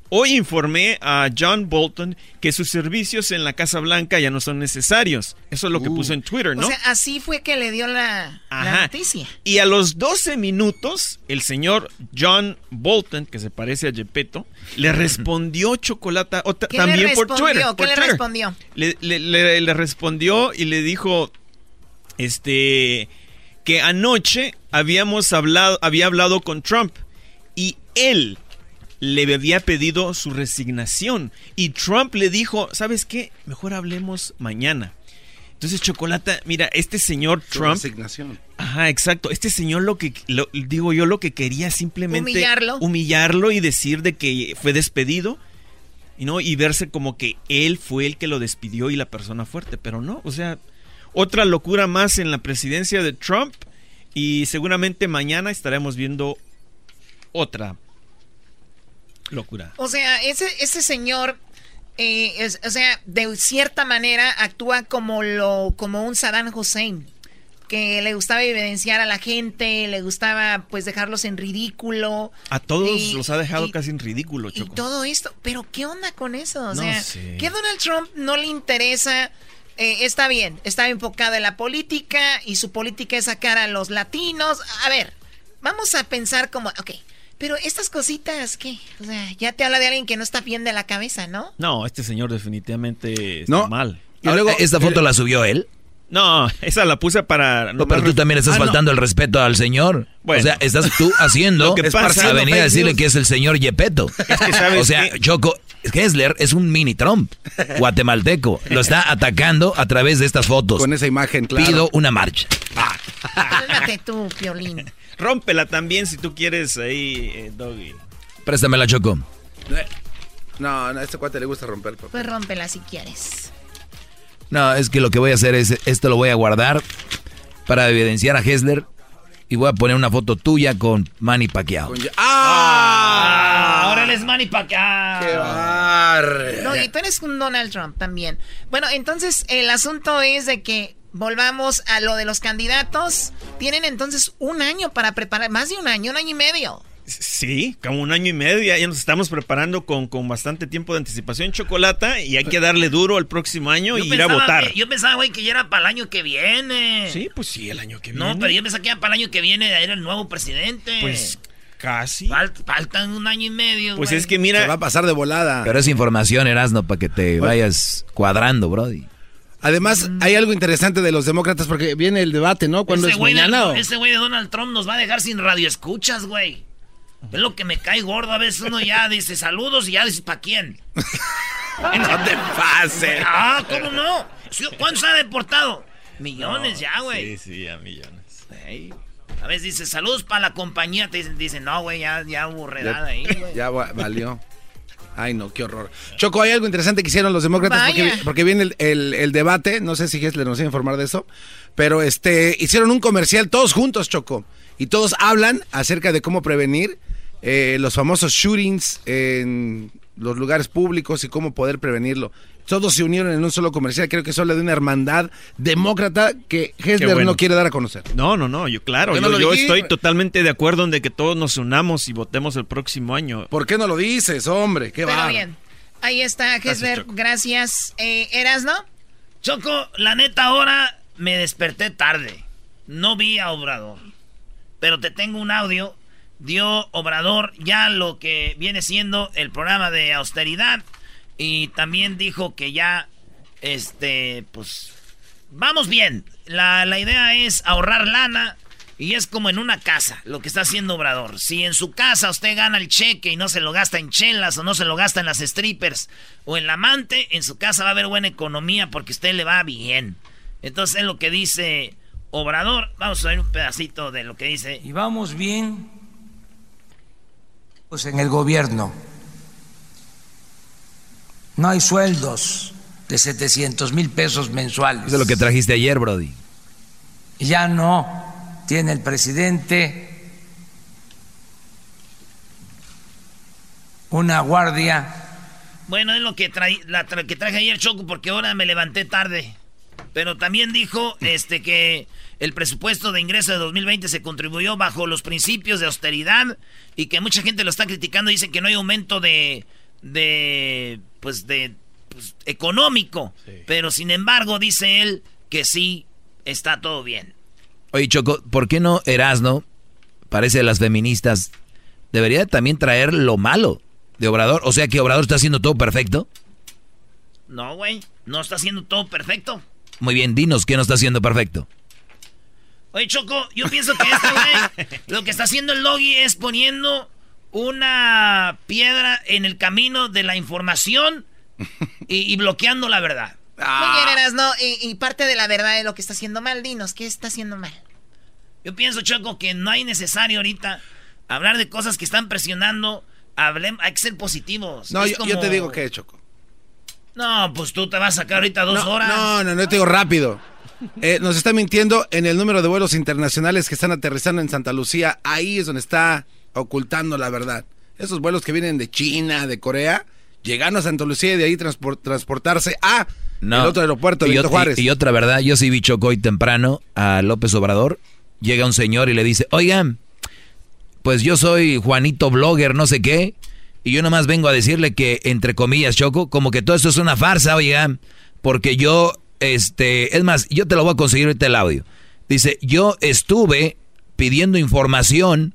Speaker 12: hoy informé a John Bolton que sus servicios en la Casa Blanca ya no son necesarios. Eso es lo que puso en Twitter, ¿no?
Speaker 11: O sea, así fue que le dio la, noticia.
Speaker 12: Y a los 12 minutos, el señor John Bolton, que se parece a Gepetto, le respondió Chocolata o ta-
Speaker 11: ¿Qué le
Speaker 12: también por? Twitter.
Speaker 11: ¿Qué
Speaker 12: por
Speaker 11: le
Speaker 12: Twitter.
Speaker 11: respondió?
Speaker 12: Le, le- le- le respondió y le dijo, este, que anoche habíamos hablado, había hablado con Trump y él le había pedido su resignación y Trump le dijo, ¿sabes qué? Mejor hablemos mañana. Entonces, Chocolata, mira, este señor
Speaker 4: Su
Speaker 12: Trump
Speaker 4: resignación.
Speaker 12: Ajá, exacto. Este señor lo que lo- digo yo lo que quería simplemente
Speaker 11: Humillarlo.
Speaker 12: humillarlo y decir de que fue despedido y no y verse como que él fue el que lo despidió y la persona fuerte, pero no, o sea, otra locura más en la presidencia de Trump y seguramente mañana estaremos viendo otra locura.
Speaker 11: O sea, ese, ese señor, eh, es- o sea, de cierta manera actúa como, lo, como un Saddam Hussein, que le gustaba evidenciar a la gente, le gustaba pues dejarlos en ridículo.
Speaker 12: A todos
Speaker 11: Y-
Speaker 12: los ha dejado
Speaker 11: y-
Speaker 12: casi en ridículo,
Speaker 11: Y
Speaker 12: Choco.
Speaker 11: todo esto, pero ¿qué onda con eso? O
Speaker 12: No
Speaker 11: sea,
Speaker 12: sé.
Speaker 11: que a Donald Trump no le interesa, eh, está bien, está enfocado en la política y su política es sacar a los latinos. A ver, vamos a pensar como, ok, pero estas cositas, ¿qué? O sea, ya te habla de alguien que no está bien de la cabeza, ¿no?
Speaker 12: No, este señor definitivamente está
Speaker 5: No.
Speaker 12: mal.
Speaker 5: Y luego, ¿Esta foto la subió él?
Speaker 12: No, esa la puse para...
Speaker 5: No, pero tú también estás
Speaker 12: Ah, no.
Speaker 5: faltando el respeto al señor.
Speaker 12: Bueno.
Speaker 5: O sea, estás tú haciendo
Speaker 12: Lo que pasa-
Speaker 5: a venir a decirle que es el señor Yepeto.
Speaker 12: que, ¿sabes
Speaker 5: o sea,
Speaker 12: qué?
Speaker 5: Choco, Hessler es un mini Trump guatemalteco. Lo está atacando a través de estas fotos.
Speaker 4: Con esa imagen, claro.
Speaker 5: Pido una marcha.
Speaker 11: Cálmate tú, Piolín.
Speaker 12: Rómpela también si tú quieres ahí, eh, Doggy.
Speaker 5: Préstamela, Choco.
Speaker 4: No, no, a este cuate le gusta romper. papá.
Speaker 11: Pues rómpela si quieres.
Speaker 5: No, es que lo que voy a hacer es, esto lo voy a guardar para evidenciar a Hessler y voy a poner una foto tuya con Manny Pacquiao.
Speaker 3: Ah, ahora él es Manny Pacquiao.
Speaker 4: ¡Qué bar!
Speaker 11: No, y tú eres un Donald Trump también. Bueno, entonces el asunto es de que volvamos a lo de los candidatos. Tienen entonces un año para preparar, más de un año, un año y medio.
Speaker 12: Sí, como un año y medio, ya, ya nos estamos preparando con, con bastante tiempo de anticipación chocolata y hay que darle duro el próximo año
Speaker 3: Yo
Speaker 12: y ir a votar.
Speaker 3: yo pensaba, güey, que ya era para el año que viene.
Speaker 12: Sí, pues sí, el año que
Speaker 3: No,
Speaker 12: viene.
Speaker 3: pero yo pensaba que era para el año que viene era el nuevo presidente.
Speaker 12: Pues casi.
Speaker 3: Fal- faltan un año y medio.
Speaker 12: Pues
Speaker 3: güey.
Speaker 12: es que mira,
Speaker 4: Se va a pasar de volada.
Speaker 5: Pero es información, Erasno, para que te vayas cuadrando, Brody.
Speaker 4: Además, hay algo interesante de los demócratas porque viene el debate, ¿no? Cuando
Speaker 3: ese
Speaker 4: es
Speaker 3: güey de-
Speaker 4: mañana. o-
Speaker 3: ese güey de Donald Trump nos va a dejar sin radioescuchas, güey. Es lo que me cae gordo. A veces uno ya dice saludos y ya dice, ¿para quién?
Speaker 4: no te pases.
Speaker 3: Ah, ¿cómo no? ¿Cuántos ha deportado? Millones ya, güey.
Speaker 12: Sí, sí, a millones.
Speaker 3: A veces dice, saludos para la compañía. Te dicen, dicen no, güey, ya, ya hubo redada ahí, güey.
Speaker 4: Ya va- valió. Ay, no, qué horror. Choco, hay algo interesante que hicieron los demócratas porque, porque viene el, el- el debate. No sé si Gessler nos iba a informar de eso. Pero este hicieron un comercial todos juntos, Choco. Y todos hablan acerca de cómo prevenir eh, los famosos shootings en los lugares públicos y cómo poder prevenirlo. Todos se unieron en un solo comercial. Creo que eso habla de una hermandad demócrata que Hessler
Speaker 12: bueno.
Speaker 4: no quiere dar a conocer.
Speaker 12: No, no, no, yo claro,
Speaker 4: ¿Por qué
Speaker 12: yo,
Speaker 4: no
Speaker 12: estoy totalmente de acuerdo en de que todos nos unamos y votemos el próximo año.
Speaker 4: ¿Por qué no lo dices, hombre? Qué
Speaker 11: Pero
Speaker 4: bárbaro.
Speaker 11: bien. Ahí está, Hesler.
Speaker 12: Choco.
Speaker 11: Gracias. Eh, ¿Eras, no?
Speaker 3: Choco, la neta ahora me desperté tarde. No vi a Obrador. Pero te tengo un audio. Dio Obrador ya lo que viene siendo el programa de austeridad. Y también dijo que ya, este, pues, vamos bien. La, la idea es ahorrar lana. Y es como en una casa, lo que está haciendo Obrador. Si en su casa usted gana el cheque y no se lo gasta en chelas o no se lo gasta en las strippers o en la amante, en su casa va a haber buena economía porque usted le va bien. Entonces es lo que dice Obrador. Vamos a ver un pedacito de lo que dice.
Speaker 13: Y vamos bien en el gobierno. No hay sueldos de 700 mil pesos mensuales.
Speaker 5: Eso es lo que trajiste ayer, Brody.
Speaker 13: Ya no tiene el presidente una guardia.
Speaker 3: Bueno, es lo que, tra la que traje ayer, Choco, porque ahora me levanté tarde. Pero también dijo este que el presupuesto de ingreso de 2020 se contribuyó bajo los principios de austeridad y que mucha gente lo está criticando. Dicen que no hay aumento de, de pues de pues, económico. Pero sin embargo, dice él que sí está todo bien.
Speaker 5: Oye, Choco, ¿por qué no Erasno, parece de las feministas, debería también traer lo malo de Obrador? O sea que Obrador está haciendo todo perfecto.
Speaker 3: No, güey, no está haciendo todo perfecto.
Speaker 5: Muy bien, dinos qué no está haciendo perfecto.
Speaker 3: Oye, Choco, yo pienso que este güey, lo que está haciendo el Logi es poniendo una piedra en el camino de la información y, bloqueando la verdad.
Speaker 11: Ah. Muy bien, ¿no? Y, parte de la verdad es lo que está haciendo mal. Dinos, ¿qué está haciendo mal?
Speaker 3: Yo pienso, Choco, que no hay necesario ahorita hablar de cosas que están presionando. hay que ser positivos.
Speaker 4: No, yo, te digo que, Choco.
Speaker 3: No, pues tú te vas a sacar ahorita dos horas.
Speaker 4: No, no, no te digo rápido. Eh, nos está mintiendo en el número de vuelos internacionales que están aterrizando en Santa Lucía. Ahí es donde está ocultando la verdad. Esos vuelos que vienen de China, de Corea, llegando a Santa Lucía y de ahí transportarse a el otro aeropuerto,
Speaker 5: y,
Speaker 4: Juárez.
Speaker 5: Y, otra verdad, yo sí vi Choco hoy temprano a López Obrador. Llega un señor y le dice, oigan, pues yo soy Juanito Blogger, no sé qué. Y yo nomás vengo a decirle que, entre comillas, Choco, como que todo esto es una farsa, oigan, porque yo, este, es más, yo te lo voy a conseguir ahorita el audio. Dice, yo estuve pidiendo información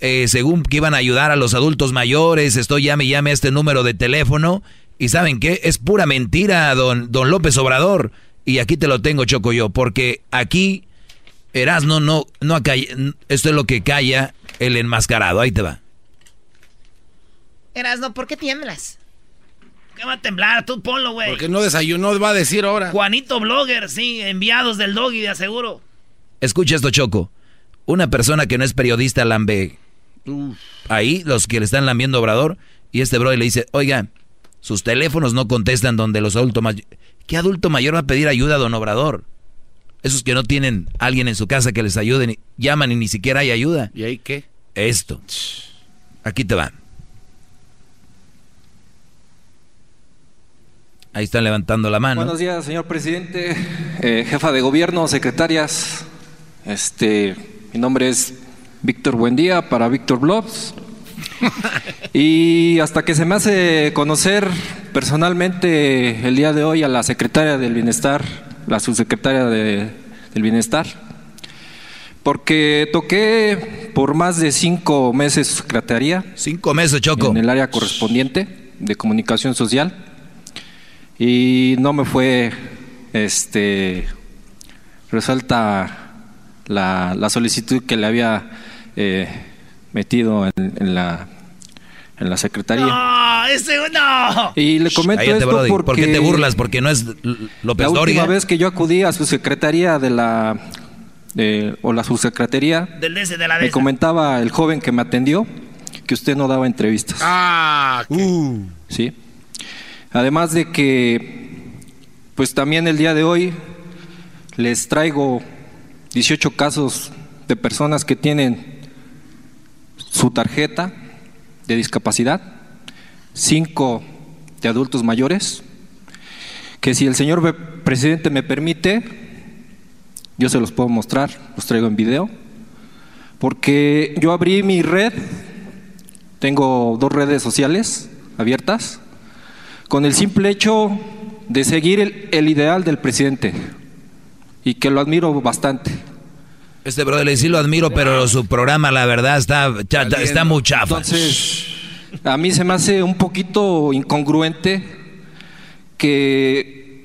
Speaker 5: eh, según que iban a ayudar a los adultos mayores, estoy llame llame a este número de teléfono. Y ¿saben qué? Es pura mentira, don, don López Obrador. Y aquí te lo tengo, Choco, yo, porque aquí Erasno no, no esto es lo que calla el enmascarado. Ahí te va.
Speaker 11: Erasno, ¿por qué tiemblas?
Speaker 3: ¿Qué va a temblar? Tú ponlo, güey.
Speaker 4: Porque no desayunó, va a decir ahora.
Speaker 3: Juanito Blogger, sí, enviados del Doggy, de aseguro.
Speaker 5: Escucha esto, Choco. Una persona que no es periodista lambe Ahí los que le están lambiendo Obrador y este bro le dice, oiga, sus teléfonos no contestan donde los adultos mayores... ¿Qué adulto mayor va a pedir ayuda a don Obrador? Esos que no tienen alguien en su casa que les ayude, llaman y ni siquiera hay ayuda.
Speaker 4: ¿Y ahí qué?
Speaker 5: Esto. Aquí te va. Ahí están levantando la mano.
Speaker 14: Buenos días, señor presidente, eh, jefa de gobierno, secretarias. Este, mi nombre es Víctor Buendía para Víctor Blobs. y hasta que se me hace conocer personalmente el día de hoy a la secretaria del Bienestar, la subsecretaria del Bienestar, porque toqué por más de cinco meses su secretaría.
Speaker 5: Cinco meses, Choco.
Speaker 14: En el área correspondiente de comunicación social. Y no me fue este resuelta la, la solicitud que le había eh, metido en, la en la secretaría.
Speaker 3: No, ese no.
Speaker 14: Y le comento esto porque
Speaker 5: ¿Por qué te burlas? Porque no es López
Speaker 14: La
Speaker 5: última
Speaker 14: vez que yo acudí a su secretaría de la o la subsecretaría,
Speaker 3: Del de la
Speaker 14: me comentaba el joven que me atendió que usted no daba entrevistas.
Speaker 4: Ah, uh.
Speaker 14: sí. Además de que, pues también el día de hoy les traigo 18 casos de personas que tienen su tarjeta de discapacidad, cinco de adultos mayores, que si el señor presidente me permite, yo se los puedo mostrar, los traigo en video, porque yo abrí mi red, tengo dos redes sociales abiertas, con el simple hecho de seguir el, el ideal del presidente y que lo admiro bastante.
Speaker 5: Este brother sí lo admiro, pero su programa, la verdad, está, está muy chafa.
Speaker 14: Entonces, a mí se me hace un poquito incongruente que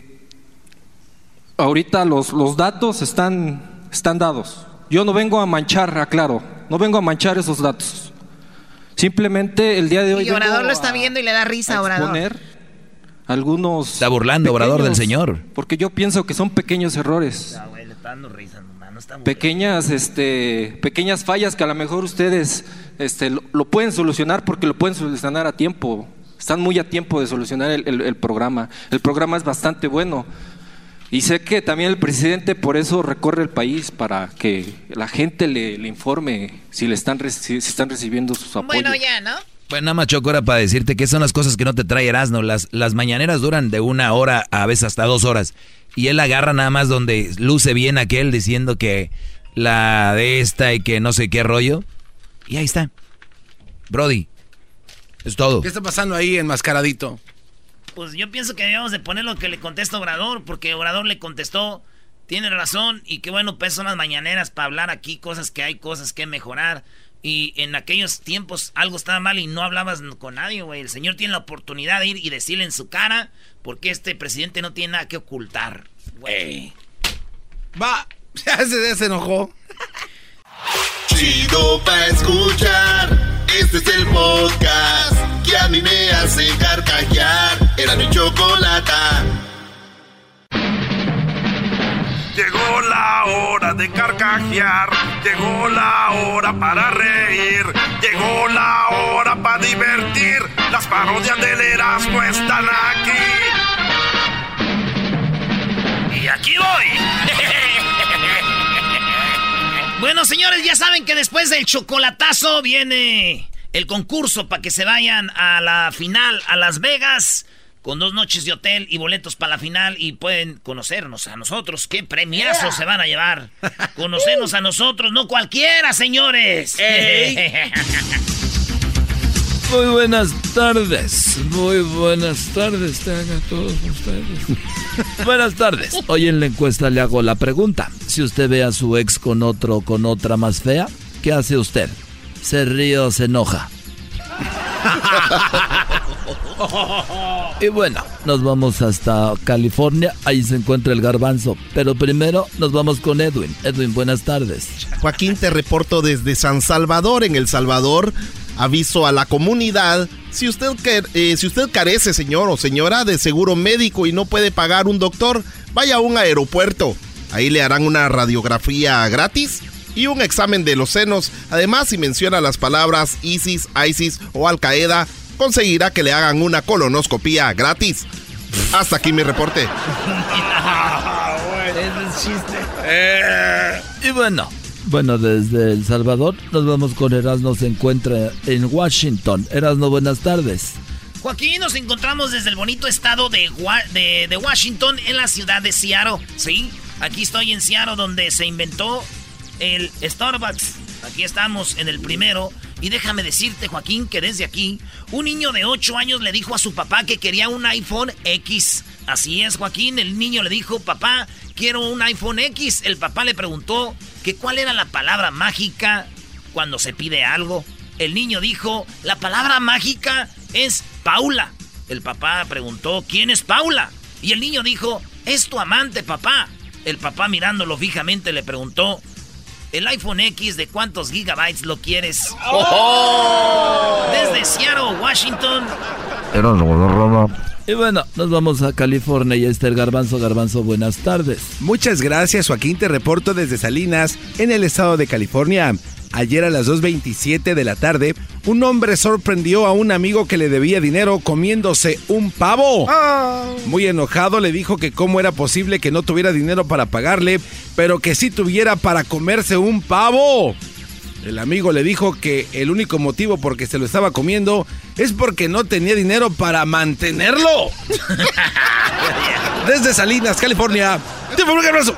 Speaker 14: ahorita los, los datos están, están dados. Yo no vengo a manchar, aclaro, no vengo a manchar esos datos. Simplemente el día de hoy.
Speaker 11: Y Obrador lo está viendo y le da risa a Obrador.
Speaker 14: Algunos.
Speaker 5: Está burlando Obrador del señor.
Speaker 14: Porque yo pienso que son pequeños errores.
Speaker 3: le está dando risa
Speaker 14: pequeñas, este, pequeñas fallas que a lo mejor ustedes este, lo, pueden solucionar porque lo pueden solucionar a tiempo. Están muy a tiempo de solucionar el, programa. El programa es bastante bueno. Y sé que también el presidente por eso recorre el país para que la gente le, informe si le están si, están recibiendo sus apoyos.
Speaker 11: Bueno, ya, ¿no?
Speaker 15: Bueno, nada más Choco era para decirte que son las cosas que no te trae Erasmo. Las, las mañaneras duran de una hora, a veces hasta dos horas. Y él agarra nada más donde luce bien aquel diciendo que la de esta y que no sé qué rollo. Y ahí está. Brody. Es todo.
Speaker 4: ¿Qué está pasando ahí enmascaradito?
Speaker 3: Pues yo pienso que debíamos de poner lo que le contesta Obrador, porque Obrador le contestó, tiene razón, y qué bueno, pues son las mañaneras para hablar aquí cosas que hay, cosas que mejorar. Y en aquellos tiempos algo estaba mal y no hablabas con nadie, güey. El señor tiene la oportunidad de ir y decirle en su cara porque este presidente no tiene nada que ocultar, güey.
Speaker 4: Va, ya se, ya se enojó.
Speaker 1: Chido pa' escuchar. Este es el podcast que a mí me hace carcajear. Era mi chocolata.
Speaker 16: Llegó la hora de carcajear, llegó la hora para reír, llegó la hora para divertir. Las parodias del Erasmo están aquí.
Speaker 3: Y aquí voy. bueno, señores, ya saben que después del chocolatazo viene el concurso para que se vayan a la final a Las Vegas con dos noches de hotel y boletos para la final y pueden conocernos a nosotros. ¿Qué premiazos se van a llevar? Conocernos a nosotros, no cualquiera, señores.
Speaker 5: Muy buenas tardes, muy buenas tardes tengan todos ustedes. buenas tardes. Hoy en la encuesta le hago la pregunta. Si usted ve a su ex con otro o con otra más fea, ¿qué hace usted? ¿Se ríe o se enoja? Y bueno, nos vamos hasta California, ahí se encuentra el garbanzo. Pero primero nos vamos con Edwin. Edwin, buenas tardes.
Speaker 1: Joaquín, te reporto desde San Salvador, en El Salvador. Aviso a la comunidad, si usted, eh, si usted carece, señor o señora, de seguro médico y no puede pagar un doctor, vaya a un aeropuerto. Ahí le harán una radiografía gratis y un examen de los senos. Además, si menciona las palabras ISIS, ISIS o Al Qaeda, conseguirá que le hagan una colonoscopía gratis. Hasta aquí mi reporte.
Speaker 5: Eh, y bueno, bueno, desde El Salvador nos vamos con Erasmo, se encuentra en Washington. Erasmo, buenas tardes.
Speaker 3: Joaquín, nos encontramos desde el bonito estado de, de, de, Washington en la ciudad de Seattle. Sí, aquí estoy en Seattle donde se inventó el Starbucks. Aquí estamos en el primero. Y déjame decirte, Joaquín, que desde aquí, un niño de 8 años le dijo a su papá que quería un iPhone X. Así es, Joaquín, el niño le dijo, papá, quiero un iPhone X. El papá le preguntó que cuál era la palabra mágica cuando se pide algo. El niño dijo, la palabra mágica es Paula. El papá preguntó, ¿quién es Paula? Y el niño dijo, es tu amante, papá. El papá mirándolo fijamente le preguntó, el iPhone X de cuántos gigabytes lo quieres. Desde Seattle, Washington.
Speaker 5: Y bueno, nos vamos a California y está el Garbanzo. Garbanzo, buenas tardes.
Speaker 4: Muchas gracias, Joaquín. Te reporto desde Salinas, en el estado de California. Ayer a las 2.27 de la tarde, un hombre sorprendió a un amigo que le debía dinero comiéndose un pavo. Muy enojado le dijo que cómo era posible que no tuviera dinero para pagarle, pero que sí tuviera para comerse un pavo. El amigo le dijo que el único motivo por que se lo estaba comiendo es porque no tenía dinero para mantenerlo. Desde Salinas, California. ¡Un abrazo!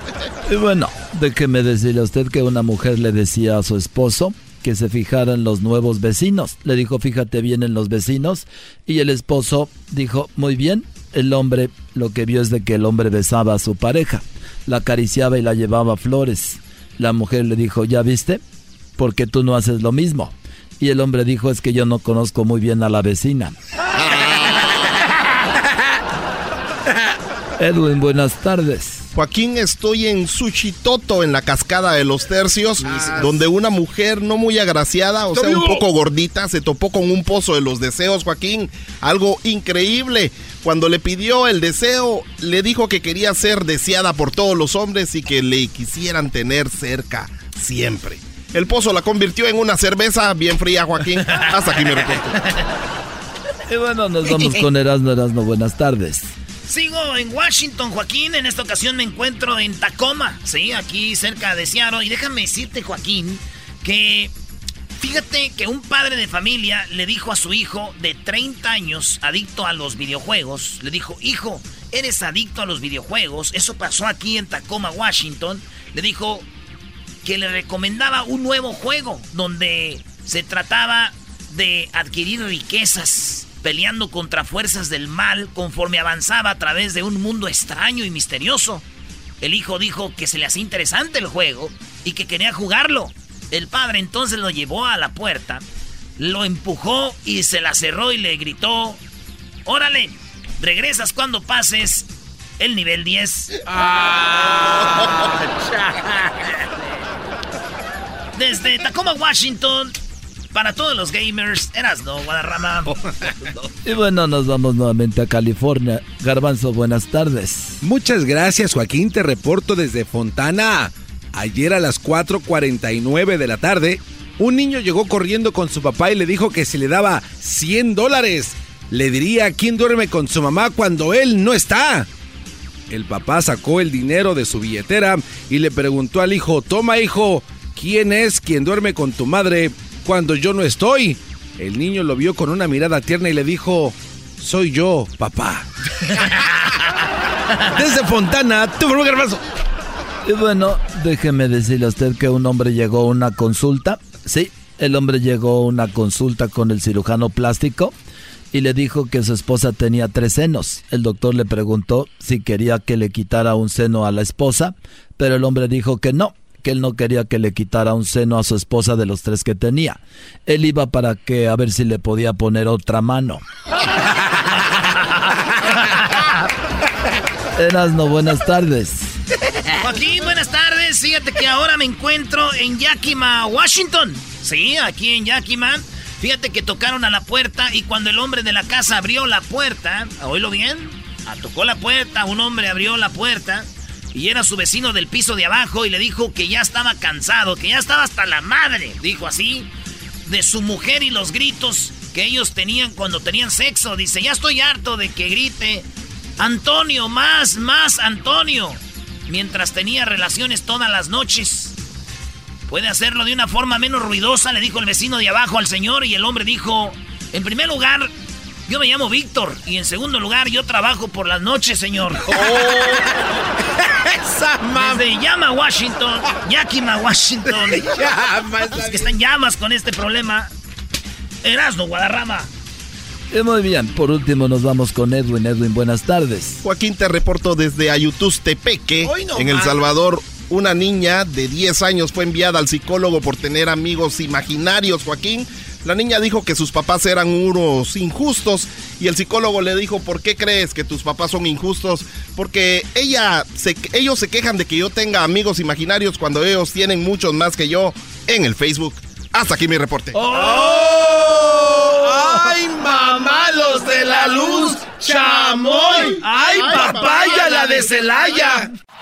Speaker 5: Y bueno, déjeme decirle a usted que una mujer le decía a su esposo que se fijara en los nuevos vecinos. Le dijo, fíjate bien en los vecinos. Y el esposo dijo, muy bien. El hombre lo que vio es de que el hombre besaba a su pareja, la acariciaba y la llevaba flores. La mujer le dijo, ¿ya viste? Porque tú no haces lo mismo. Y el hombre dijo, es que yo no conozco muy bien a la vecina. Edwin, buenas tardes.
Speaker 1: Joaquín, estoy en Suchitoto, en la cascada de los tercios, donde una mujer no muy agraciada, o sea, un poco gordita, se topó con un pozo de los deseos, Joaquín. Algo increíble. Cuando le pidió el deseo, le dijo que quería ser deseada por todos los hombres y que le quisieran tener cerca siempre. El pozo la convirtió en una cerveza bien fría, Joaquín. Hasta aquí me reporto.
Speaker 5: Y bueno, nos vamos con Erasmo, Erasmo, buenas tardes.
Speaker 3: Sigo en Washington, Joaquín. En esta ocasión me encuentro en Tacoma, sí, aquí cerca de Seattle. Y déjame decirte, Joaquín, que Fíjate que un padre de familia le dijo a su hijo de 30 años, adicto a los videojuegos, le dijo, hijo, eres adicto a los videojuegos. Eso pasó aquí en Tacoma, Washington. Le dijo que le recomendaba un nuevo juego donde se trataba de adquirir riquezas peleando contra fuerzas del mal conforme avanzaba a través de un mundo extraño y misterioso. El hijo dijo que se le hacía interesante el juego y que quería jugarlo. El padre entonces lo llevó a la puerta, lo empujó y se la cerró y le gritó, órale, regresas cuando pases el nivel 10. Desde Tacoma, Washington, para todos los gamers, eras no, Guadarrama.
Speaker 5: y bueno, nos vamos nuevamente a California. Garbanzo, buenas tardes.
Speaker 4: Muchas gracias, Joaquín. Te reporto desde Fontana. Ayer a las 4.49 de la tarde, un niño llegó corriendo con su papá y le dijo que si le daba 100 dólares, le diría quién duerme con su mamá cuando él no está. El papá sacó el dinero de su billetera y le preguntó al hijo, toma hijo, ¿quién es quien duerme con tu madre cuando yo no estoy? El niño lo vio con una mirada tierna y le dijo, soy yo, papá. Desde Fontana, tu garbanzo.
Speaker 5: Y bueno, déjeme decirle a usted que un hombre llegó a una consulta. Sí, el hombre llegó a una consulta con el cirujano plástico y le dijo que su esposa tenía tres senos. El doctor le preguntó si quería que le quitara un seno a la esposa, pero el hombre dijo que no, que él no quería que le quitara un seno a su esposa de los tres que tenía. Él iba para que a ver si le podía poner otra mano. Erasno, buenas tardes.
Speaker 3: Joaquín, buenas tardes. Fíjate que ahora me encuentro en Yakima, Washington. Sí, aquí en Yakima. Fíjate que tocaron a la puerta y cuando el hombre de la casa abrió la puerta, oílo bien, ah, tocó la puerta, un hombre abrió la puerta y era su vecino del piso de abajo y le dijo que ya estaba cansado, que ya estaba hasta la madre, dijo así, de su mujer y los gritos que ellos tenían cuando tenían sexo. Dice, ya estoy harto de que grite, Antonio, más, más, Antonio mientras tenía relaciones todas las noches. Puede hacerlo de una forma menos ruidosa, le dijo el vecino de abajo al señor y el hombre dijo, en primer lugar, yo me llamo Víctor y en segundo lugar yo trabajo por las noches, señor. Oh. Esa Desde Llama Washington, Yakima Washington. Los que están llamas con este problema. Erasno, Guadarrama.
Speaker 5: Eh, muy bien, por último nos vamos con Edwin. Edwin, buenas tardes.
Speaker 1: Joaquín, te reporto desde Ayutustepeque, en El Salvador. Una niña de 10 años fue enviada al psicólogo por tener amigos imaginarios, Joaquín. La niña dijo que sus papás eran unos injustos y el psicólogo le dijo, ¿por qué crees que tus papás son injustos? Porque ella ellos se quejan de que yo tenga amigos imaginarios cuando ellos tienen muchos más que yo en el Facebook. Hasta aquí mi reporte.
Speaker 17: ¡Oh! ¡Ay, mamá, los de la luz! ¡Chamoy! ¡Ay, papaya, la de Celaya!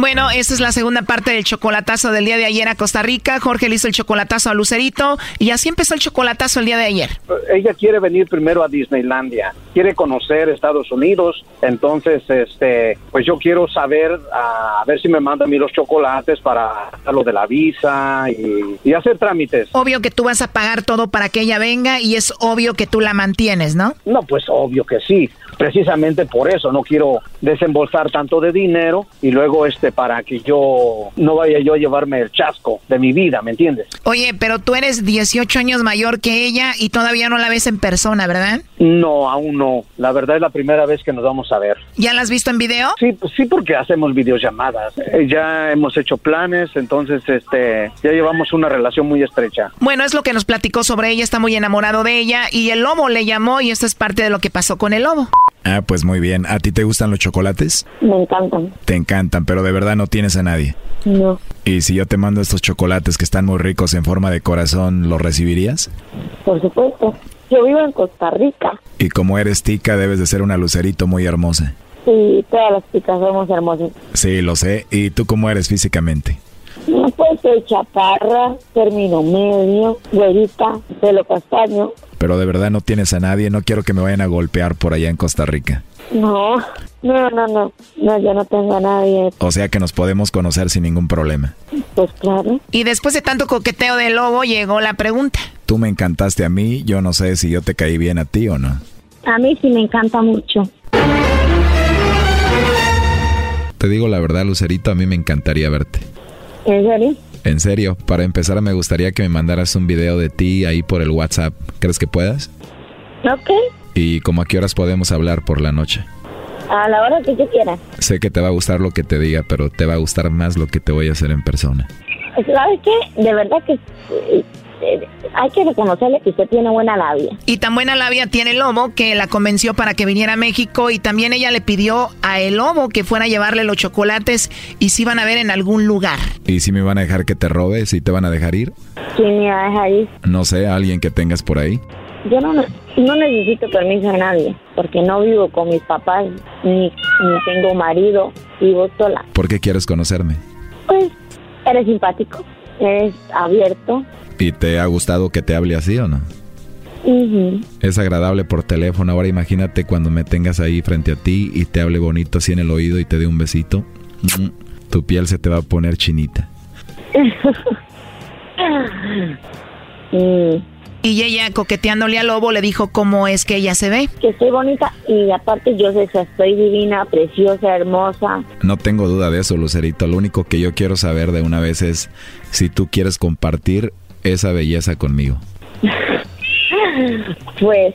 Speaker 11: Bueno, esta es la segunda parte del chocolatazo del día de ayer a Costa Rica. Jorge le hizo el chocolatazo a Lucerito y así empezó el chocolatazo el día de ayer.
Speaker 18: Ella quiere venir primero a Disneylandia, quiere conocer Estados Unidos, entonces, este, pues yo quiero saber, a ver si me manda a mí los chocolates para lo de la visa y, y hacer trámites.
Speaker 11: Obvio que tú vas a pagar todo para que ella venga y es obvio que tú la mantienes, ¿no?
Speaker 18: No, pues obvio que sí precisamente por eso no quiero desembolsar tanto de dinero y luego este para que yo no vaya yo a llevarme el chasco de mi vida, ¿me entiendes?
Speaker 11: Oye, pero tú eres 18 años mayor que ella y todavía no la ves en persona, ¿verdad?
Speaker 19: No, aún no. La verdad es la primera vez que nos vamos a ver.
Speaker 11: ¿Ya la has visto en video?
Speaker 19: Sí, pues sí, porque hacemos videollamadas. Eh, ya hemos hecho planes, entonces este, ya llevamos una relación muy estrecha.
Speaker 11: Bueno, es lo que nos platicó sobre ella, está muy enamorado de ella y el lobo le llamó y esto es parte de lo que pasó con el lobo.
Speaker 20: Ah, pues muy bien. ¿A ti te gustan los chocolates?
Speaker 8: Me encantan.
Speaker 20: Te encantan, pero de verdad no tienes a nadie.
Speaker 8: No.
Speaker 20: ¿Y si yo te mando estos chocolates que están muy ricos en forma de corazón, los recibirías?
Speaker 8: Por supuesto. Yo vivo en Costa Rica.
Speaker 20: Y como eres tica, debes de ser una lucerito muy hermosa.
Speaker 8: Sí, todas las chicas somos hermosas.
Speaker 20: Sí, lo sé. ¿Y tú cómo eres físicamente?
Speaker 8: No, pues soy chaparra, término medio, güerita, pelo castaño.
Speaker 20: Pero de verdad no tienes a nadie. No quiero que me vayan a golpear por allá en Costa Rica.
Speaker 8: No, no, no, no. No, yo no tengo a nadie.
Speaker 20: O sea que nos podemos conocer sin ningún problema.
Speaker 8: Pues claro.
Speaker 11: Y después de tanto coqueteo del lobo llegó la pregunta.
Speaker 20: Tú me encantaste a mí, yo no sé si yo te caí bien a ti o no.
Speaker 8: A mí sí me encanta mucho.
Speaker 20: Te digo la verdad, Lucerito, a mí me encantaría verte.
Speaker 8: ¿En serio?
Speaker 20: En serio, para empezar me gustaría que me mandaras un video de ti ahí por el WhatsApp. ¿Crees que puedas?
Speaker 8: Ok.
Speaker 20: ¿Y como a qué horas podemos hablar por la noche?
Speaker 8: A la hora que yo quiera.
Speaker 20: Sé que te va a gustar lo que te diga, pero te va a gustar más lo que te voy a hacer en persona.
Speaker 8: ¿Sabes qué? De verdad que eh, hay que reconocerle que usted tiene buena labia.
Speaker 11: Y tan buena labia tiene el lobo que la convenció para que viniera a México y también ella le pidió a el lobo que fuera a llevarle los chocolates y se iban a ver en algún lugar.
Speaker 20: ¿Y si me van a dejar que te robe? ¿Si te van a dejar ir?
Speaker 8: ¿Quién me va a dejar ir?
Speaker 20: No sé, alguien que tengas por ahí.
Speaker 8: Yo no, no necesito permiso de nadie, porque no vivo con mis papás, ni, ni tengo marido, vivo sola.
Speaker 20: ¿Por qué quieres conocerme?
Speaker 8: Pues eres simpático, eres abierto.
Speaker 20: ¿Y te ha gustado que te hable así o no? Es agradable por teléfono. Ahora imagínate cuando me tengas ahí frente a ti y te hable bonito así en el oído y te dé un besito. Mm, Tu piel se te va a poner chinita.
Speaker 8: Mm,
Speaker 11: Y ella coqueteándole al lobo le dijo cómo es que ella se ve.
Speaker 8: que estoy bonita y aparte yo sé que estoy divina, preciosa, hermosa.
Speaker 20: No tengo duda de eso, Lucerito. Lo único que yo quiero saber de una vez es si tú quieres compartir esa belleza conmigo.
Speaker 8: Pues,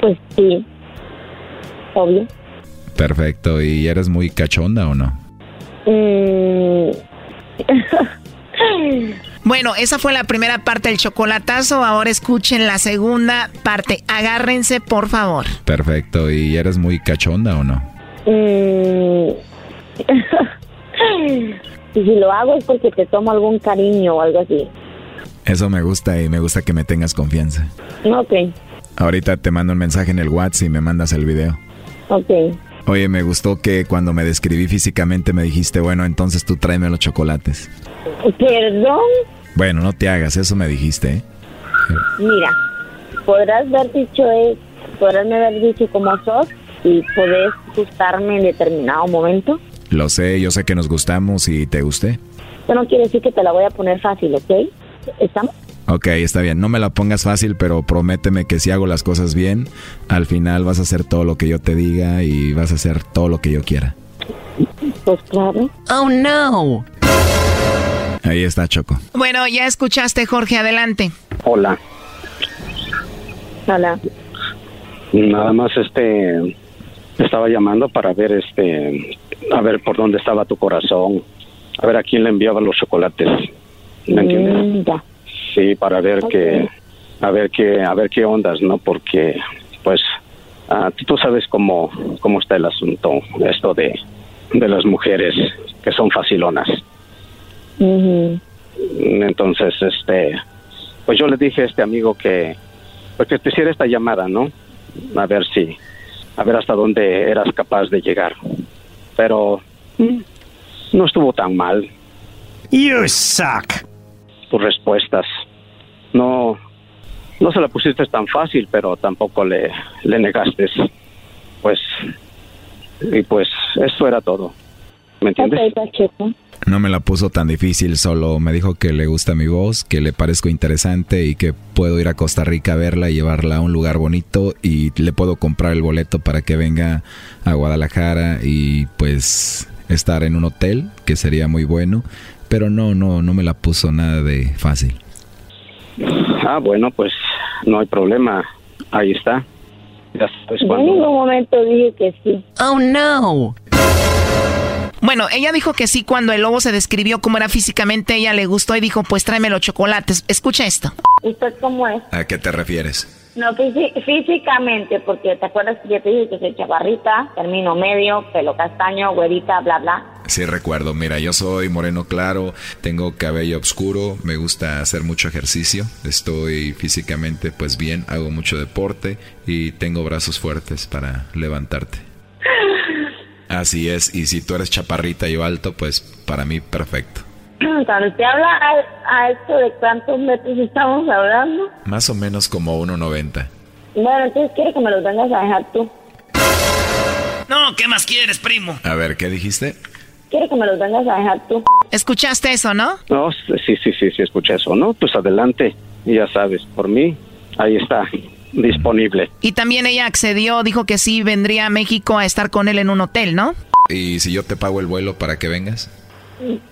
Speaker 8: pues sí, obvio.
Speaker 20: Perfecto. ¿Y eres muy cachonda o no?
Speaker 8: Mm.
Speaker 11: Bueno, esa fue la primera parte del chocolatazo. Ahora escuchen la segunda parte. Agárrense, por favor.
Speaker 20: Perfecto. ¿Y eres muy cachonda o no?
Speaker 8: Mm. y si lo hago es porque te tomo algún cariño o algo así.
Speaker 20: Eso me gusta y me gusta que me tengas confianza.
Speaker 8: Ok,
Speaker 20: Ahorita te mando un mensaje en el WhatsApp y me mandas el video.
Speaker 8: ok.
Speaker 20: Oye, me gustó que cuando me describí físicamente me dijiste, bueno, entonces tú tráeme los chocolates.
Speaker 8: Perdón,
Speaker 20: Bueno, no te hagas, eso me dijiste, ¿eh?
Speaker 8: mira, podrás haber dicho, eh, podrás me haber dicho cómo sos y podés gustarme en determinado momento.
Speaker 20: Lo sé, yo sé que nos gustamos y te gusté.
Speaker 8: Eso no quiere decir que te la voy a poner fácil, ¿ok? ¿Estamos?
Speaker 20: Ok, está bien, no me la pongas fácil, pero prométeme que si hago las cosas bien, al final vas a hacer todo lo que yo te diga y vas a hacer todo lo que yo quiera.
Speaker 8: Pues claro.
Speaker 11: Oh, no.
Speaker 20: Ahí está, Choco.
Speaker 11: Bueno, ya escuchaste, Jorge, adelante.
Speaker 19: Hola.
Speaker 8: Hola.
Speaker 19: Nada más este estaba llamando para ver este a ver por dónde estaba tu corazón, a ver a quién le enviaba los chocolates. ¿Me entiendes?
Speaker 8: Mm.
Speaker 19: Sí, para ver que a ver qué a ver qué ondas, ¿no? Porque pues ah, tú- sabes cómo cómo está el asunto esto de de las mujeres que son facilonas. Entonces, este, pues yo le dije a este amigo que, pues que te hiciera esta llamada, ¿no? A ver si, a ver hasta dónde eras capaz de llegar. Pero mm, no estuvo tan mal.
Speaker 21: You suck.
Speaker 19: Tus respuestas. No, no se la pusiste tan fácil, pero tampoco le, le negaste. Pues, y pues eso era todo. ¿Me entiendes?
Speaker 20: No me la puso tan difícil, solo me dijo que le gusta mi voz, que le parezco interesante y que puedo ir a Costa Rica a verla y llevarla a un lugar bonito y le puedo comprar el boleto para que venga a Guadalajara y pues estar en un hotel, que sería muy bueno, pero no, no, no me la puso nada de fácil.
Speaker 19: Ah, bueno, pues no hay problema. ahí está.
Speaker 8: Yo en ningún momento dije que sí.
Speaker 11: Oh no. Bueno, ella dijo que sí cuando el lobo se describió cómo era físicamente, ella le gustó y dijo, pues tráeme los chocolates. Escucha esto.
Speaker 8: ¿Usted cómo es?
Speaker 20: ¿A qué te refieres?
Speaker 8: No, físi- físicamente, porque te acuerdas que yo te dije que soy chavarrita, termino medio, pelo castaño, güerita, bla, bla.
Speaker 20: Sí recuerdo, mira, yo soy moreno claro, tengo cabello oscuro, me gusta hacer mucho ejercicio, estoy físicamente pues bien, hago mucho deporte y tengo brazos fuertes para levantarte. Así es, y si tú eres chaparrita y yo alto, pues para mí perfecto.
Speaker 8: Cuando usted habla a, a esto de cuántos metros estamos hablando,
Speaker 20: Más o menos como 1.90.
Speaker 8: bueno, entonces quiero que me los vengas a dejar tú.
Speaker 3: No, ¿qué más quieres, primo?
Speaker 20: A ver, ¿qué dijiste?
Speaker 8: Quiero que me los vengas a dejar tú.
Speaker 11: ¿Escuchaste eso, no?
Speaker 19: No, sí, sí, sí, sí, escuché eso, ¿no? Pues adelante, y ya sabes, por mí, ahí está, disponible.
Speaker 11: Y también ella accedió, dijo que sí vendría a México a estar con él en un hotel, ¿no?
Speaker 20: ¿Y si yo te pago el vuelo para que vengas?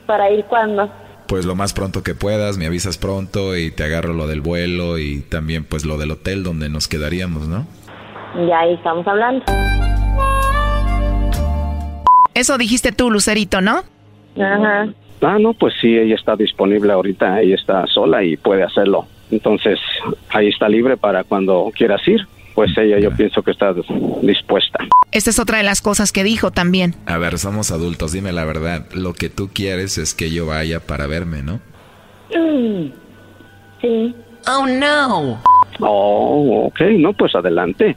Speaker 8: ¿Para ir cuándo?
Speaker 20: Pues lo más pronto que puedas, me avisas pronto y te agarro lo del vuelo y también pues lo del hotel donde nos quedaríamos, ¿no?
Speaker 8: Ya ahí estamos hablando.
Speaker 11: Eso dijiste tú, Lucerito, ¿no?
Speaker 8: Ajá.
Speaker 19: Ah, no, pues sí, ella está disponible ahorita, ella está sola y puede hacerlo. Entonces, ahí está libre para cuando quieras ir. Pues ella yo pienso que está dispuesta.
Speaker 11: Esta es otra de las cosas que dijo también.
Speaker 20: A ver, somos adultos, dime la verdad. Lo que tú quieres es que yo vaya para verme, ¿no?
Speaker 8: Mm, Sí.
Speaker 11: Oh, no.
Speaker 19: Oh, ok, no, pues adelante.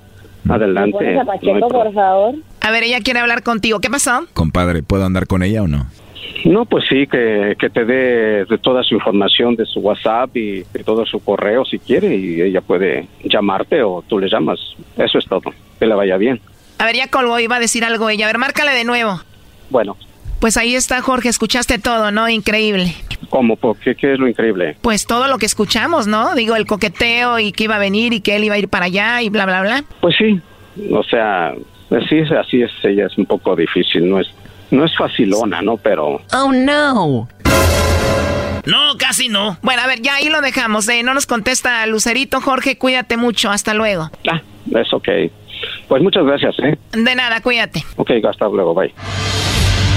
Speaker 19: Adelante.
Speaker 8: ¿Pones a
Speaker 19: No
Speaker 8: Pacheco,
Speaker 19: pro-
Speaker 8: por favor?
Speaker 11: A ver, ella quiere hablar contigo. ¿Qué pasó?
Speaker 20: Compadre, ¿puedo andar con ella o no?
Speaker 19: No, pues sí, que, que te dé de toda su información de su WhatsApp y de todo su correo si quiere y ella puede llamarte o tú le llamas. Eso es todo. Que le vaya bien.
Speaker 11: A ver, ya colgó, iba a decir algo ella. A ver, márcale de nuevo.
Speaker 19: Bueno,
Speaker 11: Pues ahí está, Jorge. Escuchaste todo, ¿no? Increíble.
Speaker 19: ¿cómo? ¿Por qué, ¿Qué es lo increíble?
Speaker 11: Pues todo lo que escuchamos, ¿no? Digo, el coqueteo y que iba a venir y que él iba a ir para allá y bla, bla, bla.
Speaker 19: Pues sí, o sea, sí, es- así es, ella es un poco difícil, no es, no es facilona, ¿no? Pero
Speaker 11: Oh, no.
Speaker 3: No, casi no.
Speaker 11: Bueno, a ver, ya ahí lo dejamos. Eh, no nos contesta Lucerito. Jorge, cuídate mucho. Hasta luego.
Speaker 19: ah, es ok. Pues muchas gracias, ¿eh?
Speaker 11: De nada, cuídate.
Speaker 19: Ok, hasta luego, bye.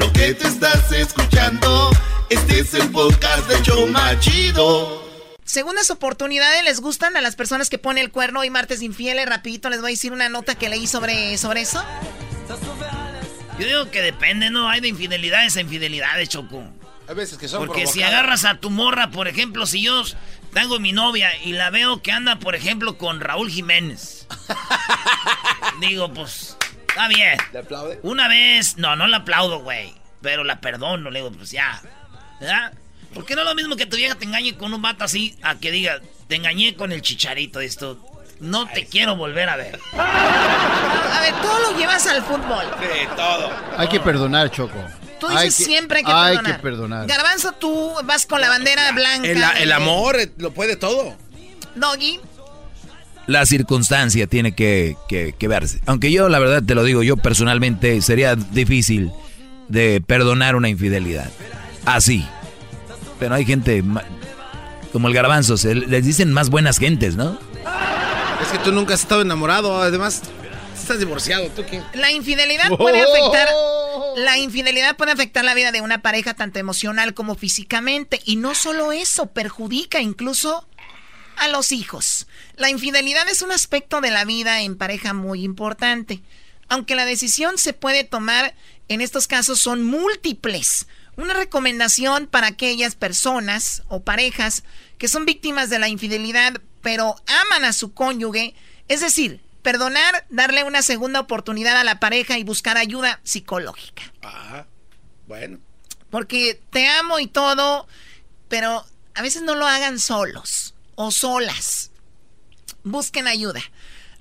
Speaker 1: Lo que te estás escuchando, este es el podcast de Choma Chido.
Speaker 11: Segundas oportunidades les gustan a las personas que ponen el cuerno y martes infieles. Rapidito les voy a decir una nota que leí sobre, sobre eso.
Speaker 3: Yo digo que depende, ¿no? Hay de infidelidades a infidelidades, Choco.
Speaker 4: Hay veces que son
Speaker 3: Porque si agarras a tu morra, por ejemplo, si yo tengo mi novia y la veo que anda, por ejemplo, con Raúl Jiménez. digo, pues, está bien.
Speaker 4: ¿Le aplaude?
Speaker 3: Una vez, no, no la aplaudo, güey. Pero la perdono, le digo, pues ya. ¿Verdad? Porque no es lo mismo que tu vieja te engañe con un vato así a que diga, te engañé con el chicharito de esto. No te quiero volver a ver.
Speaker 11: A ver, todo lo llevas al fútbol.
Speaker 4: Sí, todo.
Speaker 22: Hay que perdonar, Choco.
Speaker 11: Tú
Speaker 22: Hay
Speaker 11: dices
Speaker 22: que-
Speaker 11: siempre hay que
Speaker 22: hay
Speaker 11: perdonar.
Speaker 22: que perdonar.
Speaker 11: Garbanzo, tú vas con la bandera blanca.
Speaker 4: El, el amor eh, lo puede todo.
Speaker 11: Doggy.
Speaker 5: La circunstancia tiene que, que- que verse. Aunque yo, la verdad, te lo digo, yo personalmente sería difícil de perdonar una infidelidad. Así. Pero hay gente como el garbanzo, se, les dicen más buenas gentes, ¿no?
Speaker 4: Es que tú nunca has estado enamorado, además estás divorciado. ¿Tú quién?
Speaker 11: La infidelidad
Speaker 4: Oh.
Speaker 11: puede afectar. La infidelidad puede afectar la vida de una pareja tanto emocional como físicamente. Y no solo eso, perjudica incluso a los hijos. La infidelidad es un aspecto de la vida en pareja muy importante. Aunque la decisión se puede tomar, en estos casos son múltiples. Una recomendación para aquellas personas o parejas que son víctimas de la infidelidad, pero aman a su cónyuge, es decir, perdonar, darle una segunda oportunidad a la pareja y buscar ayuda psicológica.
Speaker 4: Ah, bueno.
Speaker 11: Porque te amo y todo, pero a veces no lo hagan solos o solas. Busquen ayuda.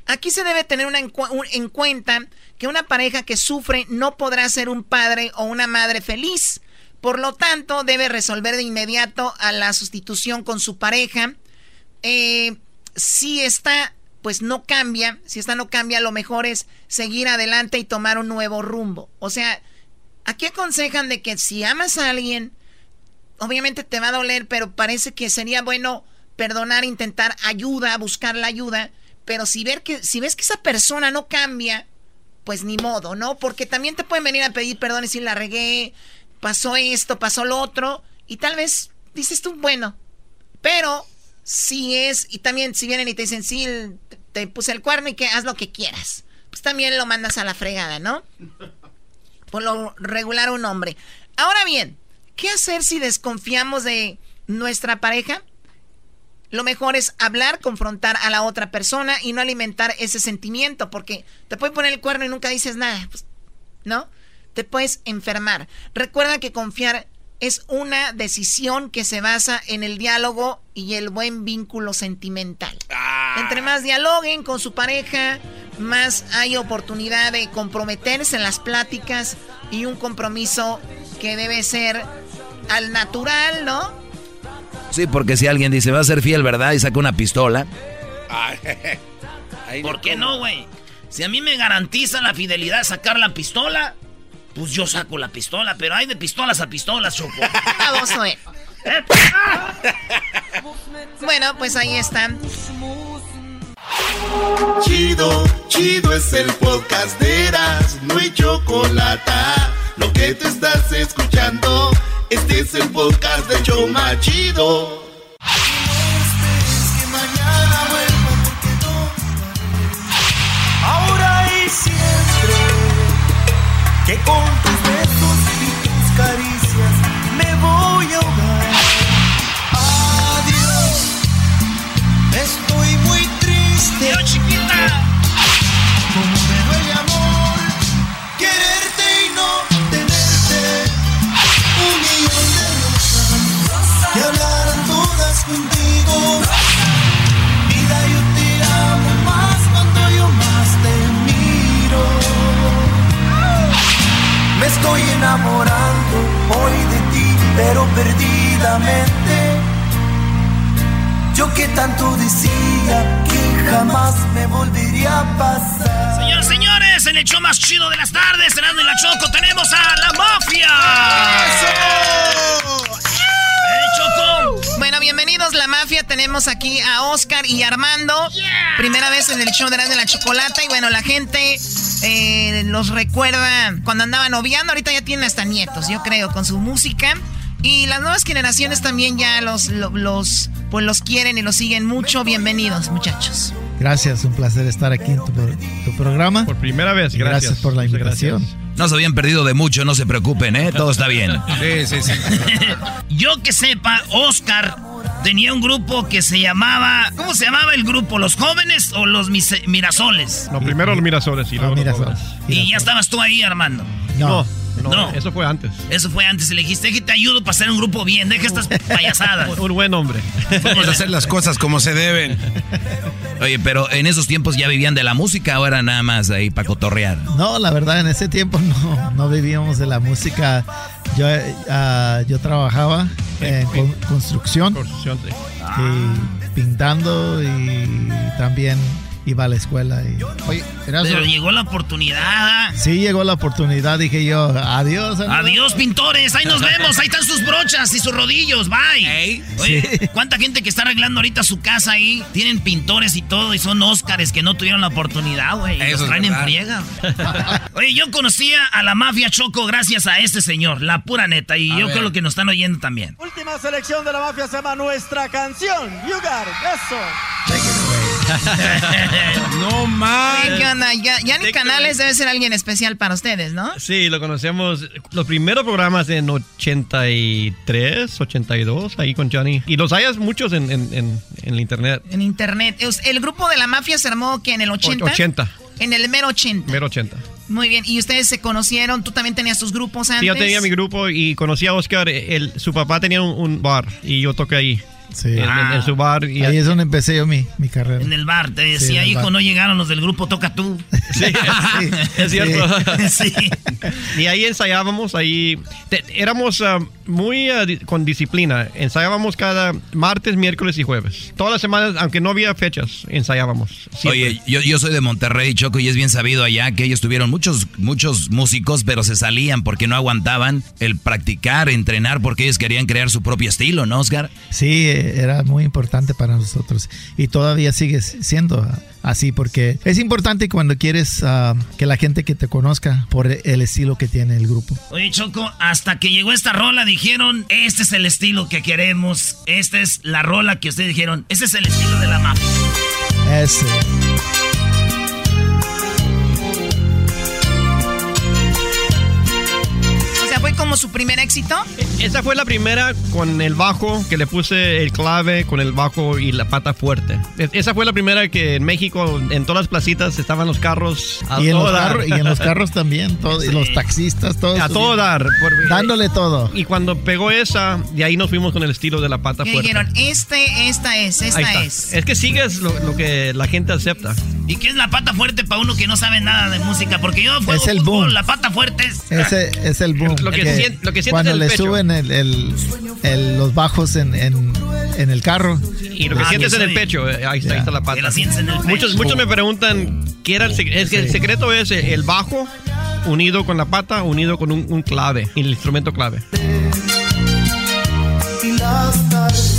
Speaker 11: Aquí se debe tener una en cuenta que una pareja que sufre no podrá ser un padre o una madre feliz. Por lo tanto, debe resolver de inmediato a la sustitución con su pareja. Eh, si esta, pues no cambia, si esta no cambia, lo mejor es seguir adelante y tomar un nuevo rumbo. O sea, aquí aconsejan de que si amas a alguien, obviamente te va a doler, pero parece que sería bueno perdonar, intentar ayuda, buscar la ayuda. Pero si, ver que, si ves que esa persona no cambia, pues ni modo, ¿no? Porque también te pueden venir a pedir perdón y decir la regué, pasó esto, pasó lo otro, y tal vez dices tú, bueno, pero si es, y también si vienen y te dicen, sí, te puse el cuerno y que haz lo que quieras, pues también lo mandas a la fregada, ¿no? Por lo regular un hombre. Ahora bien, ¿qué hacer si desconfiamos de nuestra pareja? Lo mejor es hablar, confrontar a la otra persona y no alimentar ese sentimiento, porque te puede poner el cuerno y nunca dices nada, pues, ¿no? te puedes enfermar. Recuerda que confiar es una decisión que se basa en el diálogo y el buen vínculo sentimental. Ah. Entre más dialoguen con su pareja, más hay oportunidad de comprometerse en las pláticas y un compromiso que debe ser al natural, ¿no?
Speaker 5: Sí, porque si alguien dice va a ser fiel, ¿verdad? Y saca una pistola.
Speaker 3: ¿Por qué no, güey? Si a mí me garantiza la fidelidad sacar la pistola, pues yo saco la pistola, pero hay de pistolas a pistolas, Choco.
Speaker 11: Vamos a ver. bueno, pues ahí están.
Speaker 1: Chido, chido es el podcast de Eras, no hay chocolate. Lo que te estás escuchando, este es el podcast de Choma Chido.
Speaker 23: Ahora y siempre que con tus estoy enamorando hoy de ti, pero perdidamente. Yo que tanto decía que jamás me volvería a pasar.
Speaker 3: Señores, señores, en el show más chido de las tardes, cenando en la Choco, tenemos a la mafia. ¡Eso!
Speaker 11: Bueno, bienvenidos la mafia. Tenemos aquí a Oscar y Armando. Primera vez en el show de la, de la chocolata. Y bueno, la gente eh, los recuerda cuando andaban noviando. Ahorita ya tienen hasta nietos, yo creo, con su música. Y las nuevas generaciones también ya los, los, pues los quieren y los siguen mucho. Bienvenidos, muchachos.
Speaker 24: Gracias, un placer estar aquí en tu, programa.
Speaker 25: Por primera vez, gracias.
Speaker 24: Gracias por la invitación.
Speaker 5: No se habían perdido de mucho, no se preocupen, ¿eh? Todo está bien.
Speaker 4: Sí, sí, sí.
Speaker 3: Yo que sepa, Oscar tenía un grupo que se llamaba. ¿Cómo se llamaba el grupo? ¿Los jóvenes o los mirasoles?
Speaker 25: No, primero los mirasoles y luego los jóvenes.
Speaker 3: Y ya estabas tú ahí, Armando.
Speaker 25: no. No, eso fue antes.
Speaker 3: Eso fue antes. Le dijiste que te ayudo para hacer un grupo bien. Deja estas payasadas.
Speaker 25: un, buen hombre.
Speaker 4: Vamos a hacer las cosas como se deben.
Speaker 5: Oye, pero en esos tiempos ya vivían de la música ahora nada más ahí para cotorrear.
Speaker 24: No, la verdad, en ese tiempo no, no vivíamos de la música. Yo, uh, yo trabajaba en construcción. Construcción, sí. Y pintando y también iba a la escuela. Y,
Speaker 3: Pero llegó la oportunidad.
Speaker 24: Sí, llegó la oportunidad. Dije yo, adiós.
Speaker 3: Adiós, pintores. Ahí nos vemos. Ahí están sus brochas y sus rodillos. Bye. Oye, ¿cuánta gente que está arreglando ahorita su casa ahí? Tienen pintores y todo y son Óscares que no tuvieron la oportunidad, güey. Los traen en friega. Oye, yo conocía a la mafia Choco gracias a este señor, la pura neta. Y yo creo que nos están oyendo también.
Speaker 23: Última selección de la mafia se llama Nuestra Canción. You got Eso.
Speaker 4: no más.
Speaker 11: ¿Qué onda? Ya, ni Canales debe ser alguien especial para ustedes, ¿no?
Speaker 25: Sí, lo conocemos. Los primeros programas en 83, 82, ahí con Johnny. Y los hayas muchos en, en, el internet.
Speaker 11: En internet. El grupo de la mafia se armó que en el 80.
Speaker 25: 80.
Speaker 11: En el mero 80.
Speaker 25: Mero 80.
Speaker 11: Muy bien, y ustedes se conocieron, tú también tenías tus grupos antes.
Speaker 25: Sí, yo tenía mi grupo y conocí a Oscar, su papá tenía un, bar y yo toqué ahí.
Speaker 24: Sí.
Speaker 25: En, en- en su bar. Y
Speaker 24: Ahí es donde empecé yo mi, mi carrera.
Speaker 3: En el bar, te decía, hijo,
Speaker 24: bar.
Speaker 3: no llegaron los del grupo Toca Tú.
Speaker 25: Sí, es cierto.
Speaker 3: Sí.
Speaker 25: Y ahí ensayábamos, ahí te- éramos ah, muy ah, di- con disciplina. Ensayábamos cada martes, miércoles y jueves. Todas las semanas, aunque no había fechas, ensayábamos. siempre.
Speaker 5: Oye, yo, yo soy de Monterrey, Choco, y es bien sabido allá que ellos tuvieron muchos, muchos músicos, pero se salían porque no aguantaban el practicar, entrenar, porque ellos querían crear su propio estilo, ¿no, Oscar?
Speaker 24: Sí, era muy importante para nosotros y todavía sigue siendo así porque es importante cuando quieres ah, que la gente que te conozca por el estilo que tiene el grupo.
Speaker 3: Oye, Choco, hasta que llegó esta rola dijeron, este es el estilo que queremos, esta es la rola que ustedes dijeron, este es el estilo de la mafia.
Speaker 24: Ese.
Speaker 11: Como su primer éxito.
Speaker 25: Esa fue la primera con el bajo, que le puse el clave con el bajo y la pata fuerte. Es- Esa fue la primera que en México, en todas las placitas, estaban los carros a
Speaker 24: Y en,
Speaker 25: todo
Speaker 24: los
Speaker 25: dar.
Speaker 24: carros, y en los carros también, todo- y los taxistas, todos.
Speaker 25: A todo dar. por-
Speaker 24: Dándole todo.
Speaker 25: Y cuando pegó esa, de ahí nos fuimos con el estilo de la pata fuerte.
Speaker 11: dijeron, este, esta es, esta es.
Speaker 25: Es que sigues lo, lo que la gente acepta.
Speaker 3: ¿Y qué es la pata fuerte para uno que no sabe nada de música? Porque yo juego
Speaker 24: Es el
Speaker 3: fútbol,
Speaker 24: boom.
Speaker 3: la pata fuerte es...
Speaker 24: Ese es el boom.
Speaker 25: Lo que
Speaker 24: que
Speaker 25: lo que
Speaker 24: cuando
Speaker 25: en el
Speaker 24: le
Speaker 25: pecho.
Speaker 24: suben el, el- el- los bajos en, en- en el carro.
Speaker 25: Y lo que
Speaker 24: Ah,
Speaker 25: sientes en el pecho, ahí está, ahí está la pata.
Speaker 3: Que la sientes en el pecho.
Speaker 25: Muchos, muchos me preguntan qué era el secreto. Es que el secreto es el bajo unido con la pata, unido con un, un clave, el instrumento clave.
Speaker 23: Y las tardes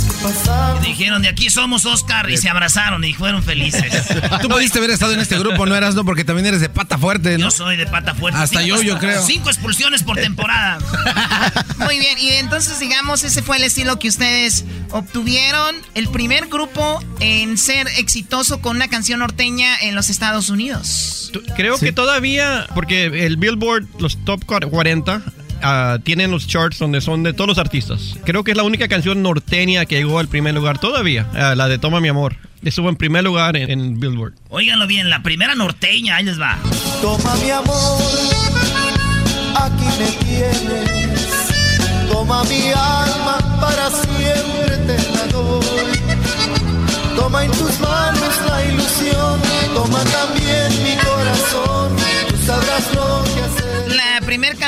Speaker 23: que pasaron.
Speaker 3: Dijeron, de aquí somos Oscar, y se abrazaron y fueron felices.
Speaker 4: Tú pudiste haber estado en este grupo, no eras, no, porque también eres de pata fuerte, ¿no?
Speaker 3: Yo soy de pata fuerte.
Speaker 4: Hasta yo, yo creo.
Speaker 3: Cinco expulsiones por temporada.
Speaker 11: Muy bien, y entonces digamos, ese fue el estilo que ustedes obtuvieron. El primer grupo en ser exitoso con una canción norteña en los Estados Unidos.
Speaker 25: Creo que todavía, porque el Billboard, los top 40, ah, tienen los charts donde son de todos los artistas. Creo que es la única canción norteña que llegó al primer lugar todavía, ah, la de Toma mi amor. Estuvo en primer lugar en, en Billboard.
Speaker 3: Óiganlo bien, la primera norteña, ahí les va.
Speaker 23: Toma mi amor, aquí me tienes. Toma mi alma, para siempre te la doy. Toma en tus manos la ilusión, toma también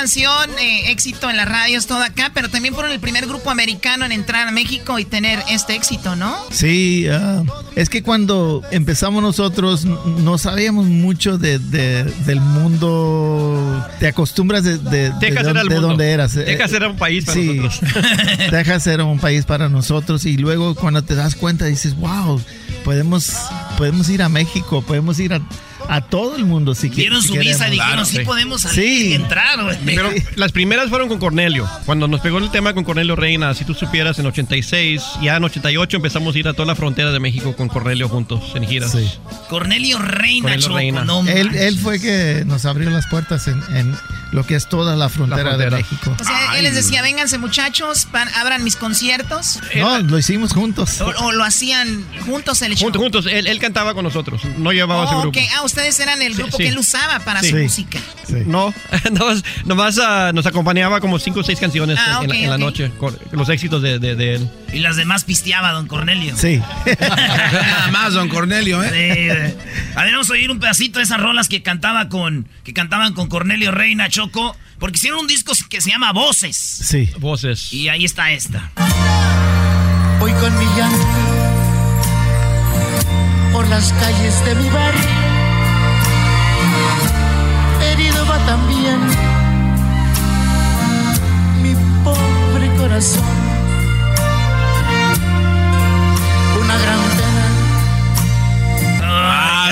Speaker 11: canción, eh, éxito en las radios, todo acá, pero también fueron el primer grupo americano en entrar a México y tener este éxito, ¿no?
Speaker 24: Sí, ah, es que cuando empezamos nosotros no sabíamos mucho de, de- del mundo. Te acostumbras de, de, de
Speaker 25: Texas
Speaker 24: dónde-
Speaker 25: era el
Speaker 24: de
Speaker 25: mundo.
Speaker 24: dónde eras. Eh,
Speaker 25: Texas era un país para
Speaker 24: sí.
Speaker 25: nosotros.
Speaker 24: Texas era un país para nosotros y luego cuando te das cuenta dices, wow, podemos, podemos ir a México, podemos ir a, a todo el mundo si qui-
Speaker 3: Vieron
Speaker 24: si
Speaker 3: su visa y
Speaker 24: queremos.
Speaker 3: dijeron, sí, podemos salir y entrar, güey.
Speaker 25: Pero las primeras fueron con Cornelio. Cuando nos pegó el tema con Cornelio Reina, si tú supieras, en 86, ya en 88 empezamos a ir a toda la frontera de México con Cornelio juntos, en giras.
Speaker 3: Cornelio Reina,
Speaker 25: Cornelio
Speaker 3: Choco,
Speaker 25: Reina.
Speaker 3: no
Speaker 24: Él, fue que nos abrió las puertas en, en lo que es toda la frontera,
Speaker 25: frontera.
Speaker 24: de México.
Speaker 11: O sea, él les decía, vénganse muchachos, pan- abran mis conciertos.
Speaker 24: No, lo hicimos juntos.
Speaker 11: O, o lo hacían juntos el show.
Speaker 25: Juntos, juntos. Él, él cantaba con nosotros. No llevaba ese
Speaker 11: Oh,
Speaker 25: grupo.
Speaker 11: ok. Ah, ustedes eran el grupo
Speaker 25: sí.
Speaker 11: que él usaba para
Speaker 25: Sí.
Speaker 11: su
Speaker 25: Sí.
Speaker 11: música.
Speaker 25: No, nomás, nomás, ah, nos acompañaba como cinco o seis canciones
Speaker 11: Ah,
Speaker 25: en, la- noche, con los éxitos de, de- de él.
Speaker 3: Y las demás pisteaba, don Cornelio.
Speaker 24: Sí.
Speaker 4: Nada más, don Cornelio, ¿eh?
Speaker 3: Sí, güey. a ver, vamos a oír un pedacito de esas rolas que cantaba con que cantaban con Cornelio Reina Choco, porque hicieron un disco que se llama Voces.
Speaker 24: Sí.
Speaker 25: Voces.
Speaker 3: Y ahí está esta.
Speaker 23: Voy con mi llanto por las calles de mi barrio. También mi pobre corazón. Una gran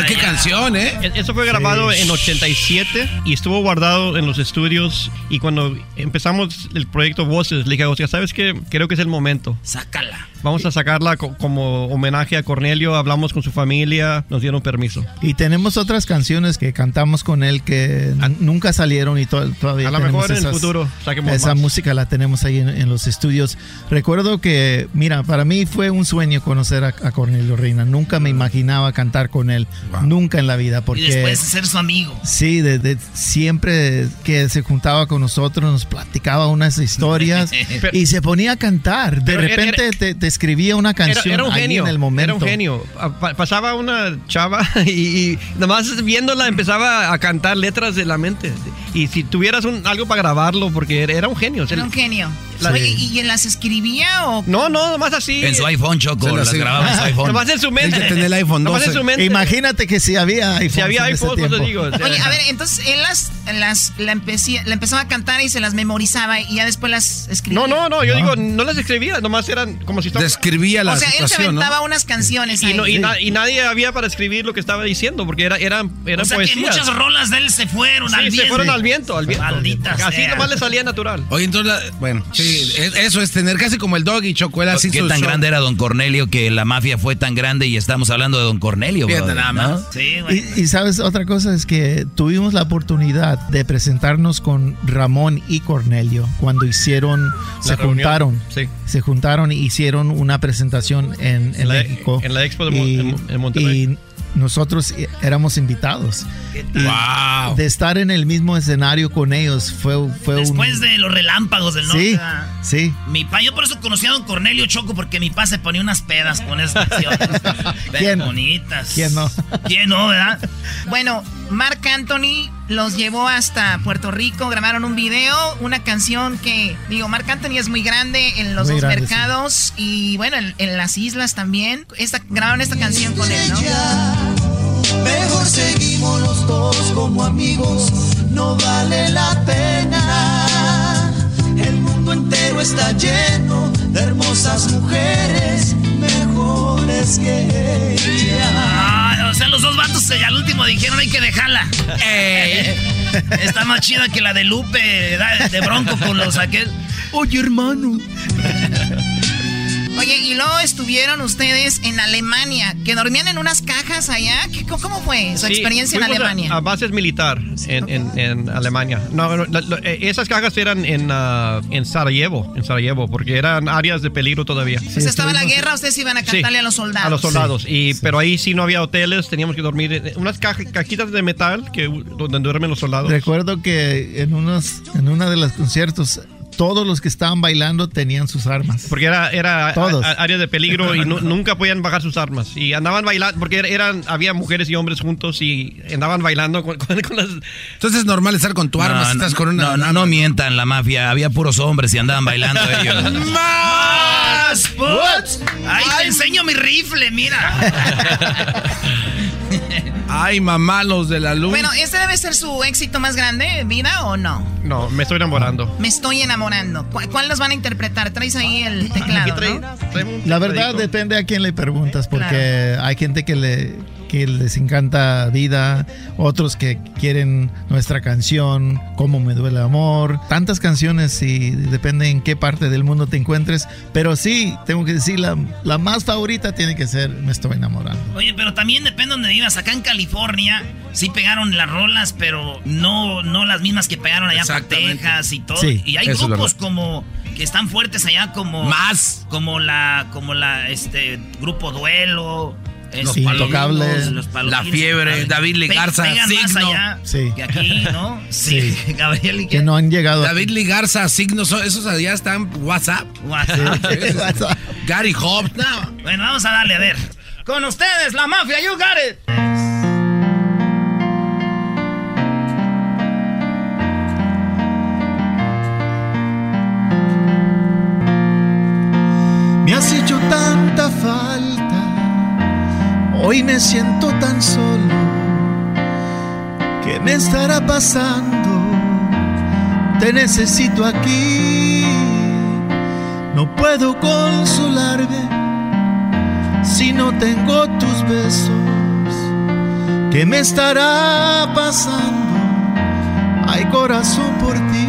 Speaker 4: Ah, qué canción, ¿eh?
Speaker 25: Eso fue grabado en 87 y estuvo guardado en los estudios. Y cuando empezamos el proyecto Voces, le dije a Oscar, ¿sabes qué? Creo que es el momento.
Speaker 3: Sácala.
Speaker 25: Vamos a sacarla co- como homenaje a Cornelio. Hablamos con su familia, nos dieron permiso.
Speaker 24: Y tenemos otras canciones que cantamos con él que n- nunca salieron y to- todavía
Speaker 25: A lo mejor en el futuro saquemos
Speaker 24: esa
Speaker 25: más.
Speaker 24: música la tenemos ahí en, en los estudios. Recuerdo que, mira, para mí fue un sueño conocer a, a Cornelio Reina. Nunca me imaginaba cantar con él, nunca en la vida, porque
Speaker 3: Y después ser su amigo.
Speaker 24: Sí, de, de- siempre que se juntaba con nosotros nos platicaba unas historias
Speaker 25: Pero-
Speaker 24: y se ponía a cantar. De repente
Speaker 25: era-
Speaker 24: te, te escribía una canción
Speaker 25: Era, un
Speaker 24: ahí
Speaker 25: genio.
Speaker 24: en el momento.
Speaker 25: Era un genio. Pa- pasaba una chava y, y nomás viéndola empezaba a cantar letras de la mente. Y si tuvieras un, algo para grabarlo, porque era, era un genio.
Speaker 11: Era un genio.
Speaker 25: La-
Speaker 11: Oye, ¿y las escribía o...?
Speaker 25: No, no, nomás así.
Speaker 5: En su iPhone, Choco, las grababa en su iPhone.
Speaker 25: Nomás en su mente.
Speaker 24: Hay que tener el iPhone
Speaker 25: Nomás en su mente.
Speaker 24: Imagínate que si había iPhone.
Speaker 25: Si había iPhone, pues te digo. o sea,
Speaker 11: Oye, a ver, entonces él las, las la, empecía- la empezaba a cantar y se las memorizaba y ya después las escribía.
Speaker 25: No, no, no, yo digo, no las escribía, nomás eran como si estaba...
Speaker 4: Describía
Speaker 11: o sea, él se aventaba unas canciones
Speaker 25: Y,
Speaker 11: ahí.
Speaker 25: no- y na- y nadie había para escribir lo que estaba diciendo, porque era, eran, eran
Speaker 3: o sea que
Speaker 25: poesías.
Speaker 3: muchas rolas de él se fueron
Speaker 25: Sí,
Speaker 3: al
Speaker 25: se
Speaker 3: viento.
Speaker 25: fueron al viento, al viento.
Speaker 3: Maldita
Speaker 25: Así
Speaker 3: sea.
Speaker 25: nomás le salía natural.
Speaker 4: Oye, entonces, la- bueno, sí, es- eso es tener casi como el dog y Choco, él así
Speaker 5: ¿Qué tan
Speaker 4: show.
Speaker 5: grande era Don Cornelio que la mafia fue tan grande y estamos hablando de Don Cornelio,
Speaker 4: Fíjate
Speaker 5: brother,
Speaker 4: nada
Speaker 5: ¿no?
Speaker 4: más.
Speaker 3: Sí, güey.
Speaker 24: Y, y sabes, otra cosa es que tuvimos la oportunidad de presentarnos con Ramón y Cornelio cuando hicieron, se
Speaker 25: reunión,
Speaker 24: juntaron,
Speaker 25: sí.
Speaker 24: se juntaron y hicieron una presentación en, en
Speaker 25: En la-
Speaker 24: México.
Speaker 25: en la Expo de Mon-
Speaker 24: Y-
Speaker 25: en Mon- en Monterrey.
Speaker 24: Y nosotros éramos invitados. Y
Speaker 3: Wow.
Speaker 24: De estar en el mismo escenario con ellos fue, fue
Speaker 3: Después
Speaker 24: un...
Speaker 3: de los relámpagos del norte.
Speaker 24: Sí,
Speaker 3: ah.
Speaker 24: sí.
Speaker 3: Mi pa, yo por eso conocí a don Cornelio Choco, porque mi pa se ponía unas pedas con esas canciones.
Speaker 24: ¿Quién?
Speaker 3: bonitas.
Speaker 24: ¿Quién no?
Speaker 3: ¿Quién no, verdad?
Speaker 11: Bueno, Mark Anthony los llevó hasta Puerto Rico, grabaron un video, una canción que, digo, Mark Anthony es muy grande en los
Speaker 24: Muy
Speaker 11: dos
Speaker 24: grande,
Speaker 11: mercados y bueno, en, en las islas también. Esta, grabaron esta canción con él, ¿no?
Speaker 23: Mejor seguimos los dos como amigos, no vale la pena. El mundo entero está lleno de hermosas mujeres mejores que ella.
Speaker 3: Vatos eh, al último dijeron hay que dejarla. Está más chida que la de Lupe, de Bronco con los aquel.
Speaker 24: Oye, hermano.
Speaker 11: Oye, y luego estuvieron ustedes en Alemania, que dormían en unas cajas allá. ¿Qué- ¿Cómo fue su
Speaker 25: Sí,
Speaker 11: experiencia en
Speaker 25: fuimos a-
Speaker 11: Alemania?
Speaker 25: A, bases militar en, en- en Alemania. No, no, la- eh, esas cajas eran en, ah, en Sarajevo, en Sarajevo, porque eran áreas de peligro todavía.
Speaker 11: O sea, estaba la guerra, ustedes iban a
Speaker 25: Sí,
Speaker 11: cantarle a los soldados.
Speaker 25: A los soldados. Y, Pero ahí sí no había hoteles, teníamos que dormir en unas caja- cajitas de metal que, donde duermen los soldados.
Speaker 24: Recuerdo que en unos en una de los conciertos todos los que estaban bailando tenían sus armas.
Speaker 25: Porque era, era
Speaker 24: Todos.
Speaker 25: a- a- área de peligro y nu- nunca podían bajar sus armas. Y andaban bailando, porque er- eran, había mujeres y hombres juntos y andaban bailando con, con- con las...
Speaker 4: Entonces es normal estar con tu arma si estás con una...
Speaker 5: no, no, no mientan la mafia. Había puros hombres y andaban bailando ellos.
Speaker 3: ¡Más! putz! ¡Ay, te enseño mi rifle, mira!
Speaker 4: Ay, mamá, los de la luz.
Speaker 11: Bueno, ¿este debe ser su éxito más grande, vida o no?
Speaker 25: No, me estoy enamorando.
Speaker 11: Me estoy enamorando. ¿Cuál, cuál los van a interpretar? Traes ahí el teclado, ¿no?
Speaker 24: La verdad depende a quién le preguntas, porque hay gente que le que les encanta vida, otros que quieren nuestra canción, cómo me duele el amor, tantas canciones y depende en qué parte del mundo te encuentres, pero sí, tengo que decir, la, la más favorita tiene que ser Me estoy enamorando.
Speaker 3: Oye, pero también depende donde vivas. Acá en California sí pegaron las rolas, pero no, no las mismas que pegaron allá por. Texas y todo.
Speaker 4: Sí,
Speaker 3: y hay grupos como que están fuertes allá como
Speaker 4: Más.
Speaker 3: como la como la este grupo Duelo.
Speaker 4: Los
Speaker 3: este,
Speaker 24: Intocables,
Speaker 3: los
Speaker 4: La Fiebre. David Lee
Speaker 3: Pe-
Speaker 4: Signo.
Speaker 3: allá
Speaker 24: Sí.
Speaker 3: que aquí, ¿no? Sí, Gabriel y
Speaker 24: Que no han llegado.
Speaker 4: David Ligarza, signos, son- esos allá están WhatsApp.
Speaker 3: WhatsApp.
Speaker 4: Gary Hobbs, no.
Speaker 3: Bueno, vamos a darle a ver. Con ustedes, la mafia, you got it.
Speaker 23: Me has hecho tanta falta, hoy me siento tan solo. ¿Qué me estará pasando? Te necesito aquí. No puedo consolarme si no tengo tus besos. ¿Qué me estará pasando? Hay corazón por ti.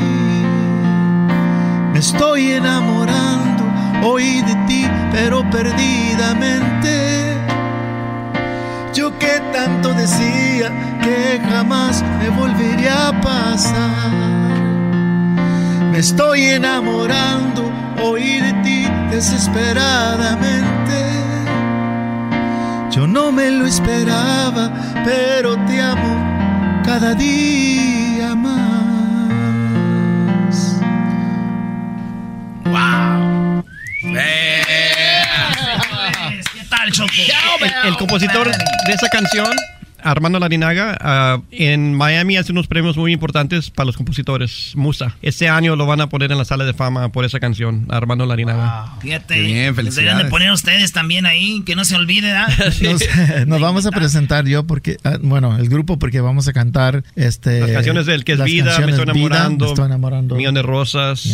Speaker 23: Me estoy enamorando hoy de ti, pero perdidamente. Yo que tanto decía que jamás me volvería a pasar. Me estoy enamorando hoy de ti desesperadamente. Yo no me lo esperaba, pero te amo cada día
Speaker 25: El, compositor de esa canción, Armando Larinaga, ah, en Miami hace unos premios muy importantes para los compositores, Musa. Este año lo van a poner en la sala de fama por esa canción, Armando Larinaga.
Speaker 3: Fíjate.
Speaker 4: Bien,
Speaker 3: los deberían de
Speaker 4: felicidades.
Speaker 3: poner ustedes también ahí, que no se olvide.
Speaker 24: Nos, nos vamos a presentar yo porque, ah, bueno, el grupo porque vamos a cantar este
Speaker 25: Las canciones del que es vida, me estoy
Speaker 24: Vida,
Speaker 25: enamorando,
Speaker 24: me estoy enamorando.
Speaker 25: Millón de rosas.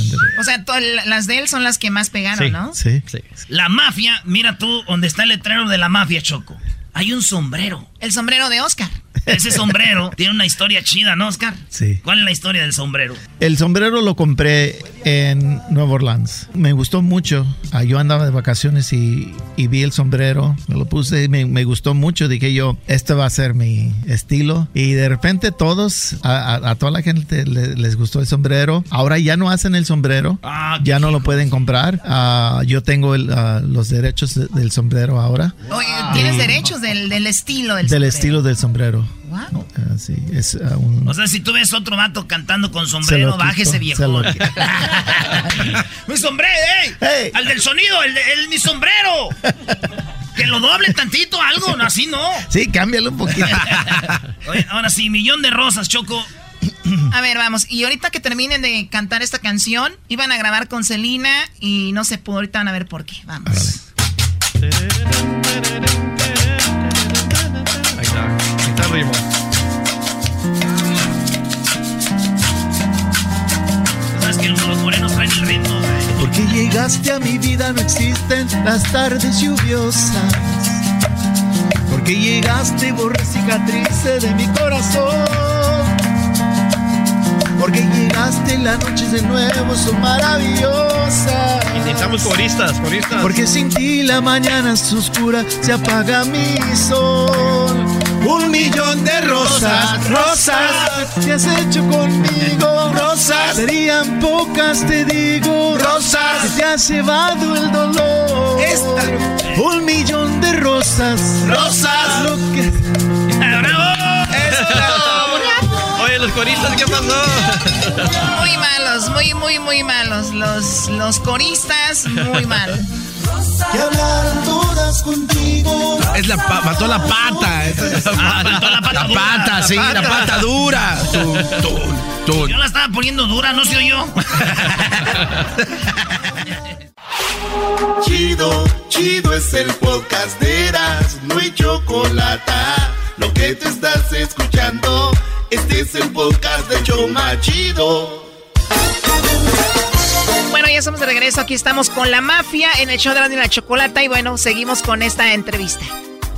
Speaker 11: O sea, to- las de él son las que más pegaron,
Speaker 25: Sí.
Speaker 11: ¿no?
Speaker 24: Sí.
Speaker 3: La mafia, mira tú, donde está el letrero de la mafia, Choco. Hay un sombrero.
Speaker 11: El sombrero de Oscar.
Speaker 3: Ese sombrero tiene una historia chida, ¿no, Oscar?
Speaker 24: Sí.
Speaker 3: ¿Cuál es la historia del sombrero?
Speaker 24: El sombrero lo compré en Nueva Orleans. Me gustó mucho. Ah, yo andaba de vacaciones y, y vi el sombrero. Me lo puse y me, me gustó mucho. Dije yo, este va a ser mi estilo. Y de repente todos, a, a- a toda la gente le- les gustó el sombrero. Ahora ya no hacen el sombrero.
Speaker 3: Ah,
Speaker 24: ya no lo pueden comprar. Ah, yo tengo el, los derechos de- del sombrero ahora.
Speaker 11: Oye, tienes derechos del, del estilo del,
Speaker 24: Del estilo del sombrero.
Speaker 11: Wow.
Speaker 24: Ah, sí, es ah, un...
Speaker 3: O sea, si tú ves otro vato cantando con sombrero, bájese
Speaker 24: quito, se lo
Speaker 3: viejo. ¡Mi sombrero, ey! ¡Al del sonido, el, de- el- mi sombrero! Que lo doble tantito, algo, no, así no.
Speaker 24: Sí, cámbialo un poquito.
Speaker 3: Oye, ahora sí, millón de rosas, Choco.
Speaker 11: A ver, vamos. Y ahorita que terminen de cantar esta canción, iban a grabar con Selena y no se pudo. Ahorita van a ver por qué. Vamos.
Speaker 25: Ahí está el ritmo.
Speaker 3: Sabes que los, los morenos traen el ritmo.
Speaker 23: Porque llegaste a mi vida no existen las tardes lluviosas. Porque llegaste y borré cicatrices de mi corazón. Porque llegaste y las noches de nuevo son maravillosas.
Speaker 25: Necesitamos coristas, coristas.
Speaker 23: Porque sin ti la mañana es oscura, se apaga mi sol. Un millón de rosas, rosas, que has hecho conmigo, rosas. Serían pocas, te digo, rosas. Que te has llevado el dolor. Un millón de rosas, rosas. Lo que...
Speaker 25: Oye, los coristas, ¿qué pasó?
Speaker 11: Muy malos, muy, muy, muy malos. Los, los coristas, muy mal.
Speaker 23: Contigo.
Speaker 4: Es la mató la pata.
Speaker 3: Ah, faltó la pata dura.
Speaker 4: pata, sí, la pata dura.
Speaker 3: Yo la estaba poniendo dura, no se oyó.
Speaker 1: Chido, chido es el podcast de Eras, no hay chocolate. Lo que te estás escuchando, este es el podcast de Choma Chido.
Speaker 11: Bueno, ya estamos de regreso. Aquí estamos con la mafia en el show de la, la chocolata. Y bueno, seguimos con esta entrevista.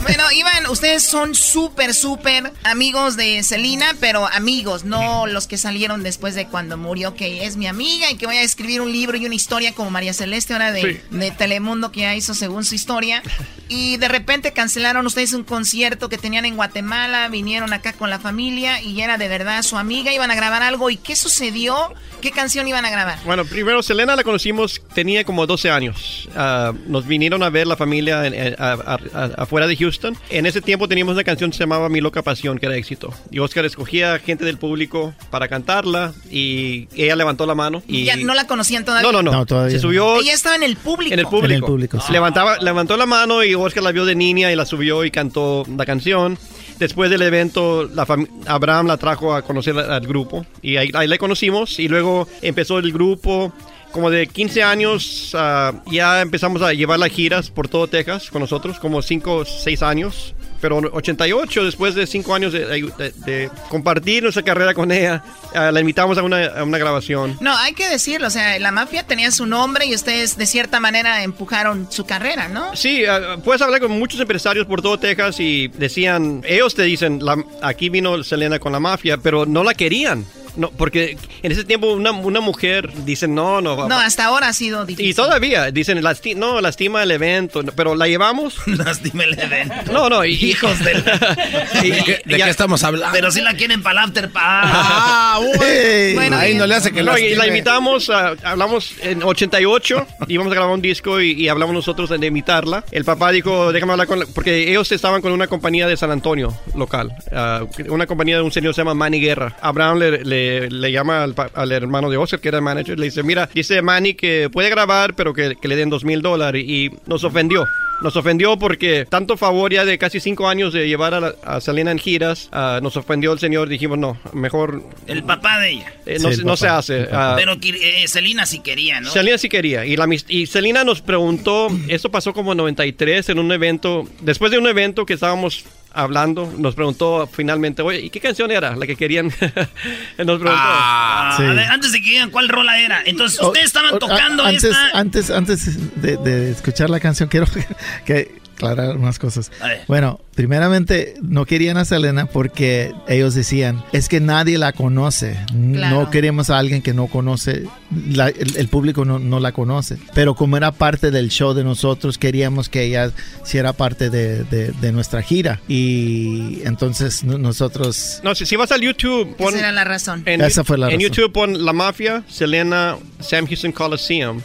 Speaker 11: Bueno, Iván, ustedes son súper, súper amigos de Celina, pero amigos, no los que salieron después de cuando murió, que es mi amiga y que voy a escribir un libro y una historia como María Celeste, ahora de,
Speaker 25: Sí.
Speaker 11: de Telemundo, que ya hizo según su historia. Y de repente cancelaron ustedes un concierto que tenían en Guatemala, vinieron acá con la familia y era de verdad su amiga, iban a grabar algo. ¿Y qué sucedió? ¿Qué canción iban a grabar?
Speaker 25: Bueno, primero Selena la conocimos, tenía como 12 años. Ah, nos vinieron a ver la familia en- en- a- a- a- afuera de Houston. En ese tiempo teníamos una canción que se llamaba Mi Loca Pasión, que era éxito. Y Oscar escogía gente del público para cantarla y ella levantó la mano. Y...
Speaker 11: Ya no la conocían todavía.
Speaker 25: No, no, no.
Speaker 24: No, todavía
Speaker 25: se
Speaker 24: no.
Speaker 25: subió
Speaker 11: Ella estaba en el público.
Speaker 25: en el público.
Speaker 24: En el público, sí.
Speaker 25: Levantaba, levantó la mano y Oscar la vio de niña y la subió y cantó la canción. Después del evento, la Abraham la trajo a conocer al, al grupo y ahí, ahí la conocimos y luego empezó el grupo. Como de 15 años ah, ya empezamos a llevar las giras por todo Texas con nosotros, como 5 o 6 años. Pero en 88, después de 5 años de, de- de compartir nuestra carrera con ella, ah, la invitamos a una, a una grabación.
Speaker 11: No, hay que decirlo, o sea, la mafia tenía su nombre y ustedes de cierta manera empujaron su carrera, ¿no?
Speaker 25: Sí, ah, puedes hablar con muchos empresarios por todo Texas y decían, ellos te dicen, la- aquí vino Selena con la mafia, pero no la querían. No, porque en ese tiempo una, una mujer dice, no, no. va-
Speaker 11: No, hasta ahora ha sido difícil.
Speaker 25: y todavía dicen, "Lasti- no, lastima el evento, pero la llevamos.
Speaker 3: Lástima el evento.
Speaker 25: No, no, y-
Speaker 3: Hijos de la-
Speaker 25: y-
Speaker 4: ¿De qué, de
Speaker 25: ya-
Speaker 4: qué estamos hablando?
Speaker 3: Pero si la quieren para el after.
Speaker 4: Ah, uy.
Speaker 11: Bueno,
Speaker 4: Ahí
Speaker 11: bien.
Speaker 4: no le hace que
Speaker 25: No, y la invitamos, a- hablamos en 88, íbamos a grabar un disco y, y hablamos nosotros de invitarla. El papá dijo, déjame hablar con la-", porque ellos estaban con una compañía de San Antonio local, ah, una compañía de un señor que se llama Manny Guerra. Abraham le, le- le llama al, pa- al hermano de Oscar, que era el manager, le dice, mira, dice Manny que puede grabar, pero que, que le den dos mil dólares y nos ofendió. Nos ofendió porque tanto favor ya de casi cinco años de llevar a, la- a Selena en giras, ah, nos ofendió el señor. Dijimos, no, mejor
Speaker 3: El papá de ella.
Speaker 25: eh, no, se- no se hace. Ah,
Speaker 3: Pero eh, Selena sí quería, ¿no?
Speaker 25: Selena sí quería. Y, la, mis- y Selena nos preguntó, esto pasó como en 93 en un evento, después de un evento que estábamos hablando, nos preguntó finalmente, oye, ¿y qué canción era la que querían? nos preguntó.
Speaker 3: Ah, a ver, antes de que digan cuál rola era. Entonces, ustedes estaban tocando
Speaker 24: antes,
Speaker 3: esta.
Speaker 24: Antes, antes de, de escuchar la canción, quiero que aclarar unas cosas. Bueno, primeramente, no querían a Selena porque ellos decían, es que nadie la conoce.
Speaker 11: Claro.
Speaker 24: No queremos a alguien que no conoce, la- el, el público no, no la conoce. Pero como era parte del show de nosotros, queríamos que ella hiciera parte de, de- de nuestra gira. Y entonces no- nosotros...
Speaker 25: No, si, si vas al YouTube, pon...
Speaker 11: Esa era la razón.
Speaker 25: En,
Speaker 24: Esa fue la
Speaker 25: en
Speaker 24: razón.
Speaker 25: YouTube pon La Mafia, Selena, Sam Houston Coliseum.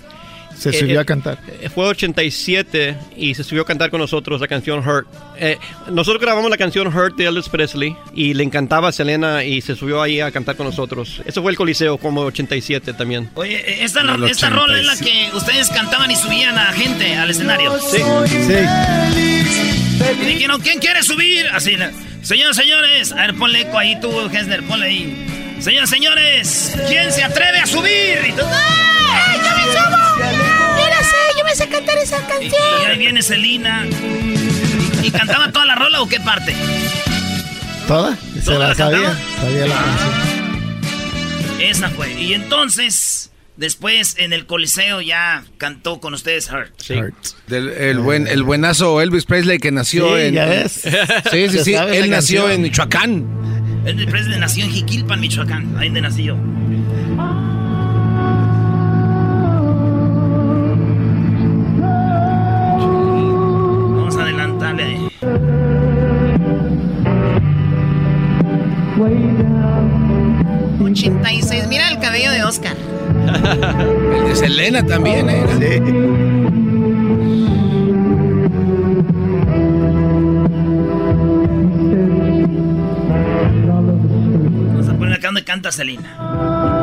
Speaker 24: Se
Speaker 25: Eh,
Speaker 24: subió
Speaker 25: eh,
Speaker 24: a cantar.
Speaker 25: eh, Fue 87 y se subió a cantar con nosotros la canción Hurt. Eh, nosotros grabamos la canción Hurt de Elvis Presley y le encantaba a Selena y se subió ahí a cantar con nosotros. Eso fue el Coliseo como 87 también.
Speaker 3: Oye, esta, esta rola es la
Speaker 25: 87.
Speaker 3: que ustedes cantaban y subían a gente al escenario.
Speaker 25: Sí.
Speaker 3: Y dijeron, ¿quién quiere subir? Así, señores, señores. A ver, ponle eco ahí tú, Hesner, ponle ahí. Señores, señores, ¿quién se atreve a subir? Y tú,
Speaker 11: ¡Ay, yo me subo! Sé cantar esa
Speaker 3: Y
Speaker 11: canción.
Speaker 3: ahí viene Celina. ¿Y, y cantaba toda la rola o qué parte?
Speaker 24: ¿Toda? Se
Speaker 3: ¿Toda
Speaker 24: la
Speaker 3: la
Speaker 24: sabía. Sabía la canción.
Speaker 3: Esa fue. Y entonces, después en el Coliseo ya cantó con ustedes Hurt.
Speaker 4: Del- el, buen, el buenazo Elvis Presley que nació
Speaker 24: Sí,
Speaker 4: en.
Speaker 24: ya ves.
Speaker 4: Sí, sí,
Speaker 24: Se
Speaker 4: sí. Él nació
Speaker 24: canción.
Speaker 4: en Michoacán.
Speaker 3: Elvis Presley nació en Jiquilpan, Michoacán. Ahí donde nací
Speaker 11: 86. Mira el cabello de Oscar.
Speaker 4: El de Selena también, ¿eh?
Speaker 3: Vamos a poner acá donde canta Selena.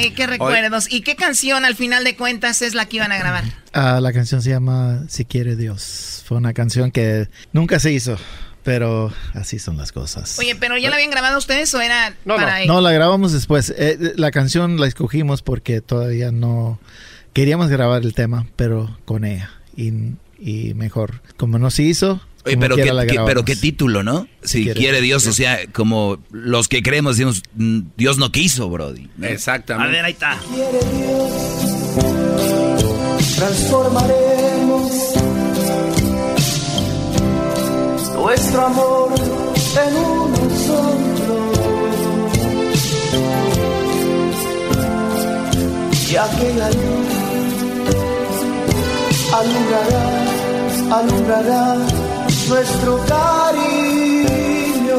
Speaker 11: Oye, qué, recuerdos. ¿Y qué canción al final de cuentas es la que iban a grabar?
Speaker 24: Ah, la canción se llama Si quiere Dios. Fue una canción que nunca se hizo, pero así son las cosas.
Speaker 11: Oye, pero ¿ya la habían grabado ustedes o era para
Speaker 24: No, la grabamos después. Eh, la canción la escogimos porque todavía no queríamos grabar el tema, pero con ella. Y, y mejor, como no se hizo,
Speaker 5: Oye, pero qué,
Speaker 24: la
Speaker 5: qué- pero qué título, ¿no? Si
Speaker 24: quiere
Speaker 5: quiere,
Speaker 24: Dios.
Speaker 5: Dios, o sea, como los que creemos, decimos, mm, Dios no quiso, Brody. ¿no?
Speaker 3: A ver, ahí está.
Speaker 23: transformaremos nuestro amor en uno solo. Y aquella luz alumbrará, alumbrará nuestro cariño.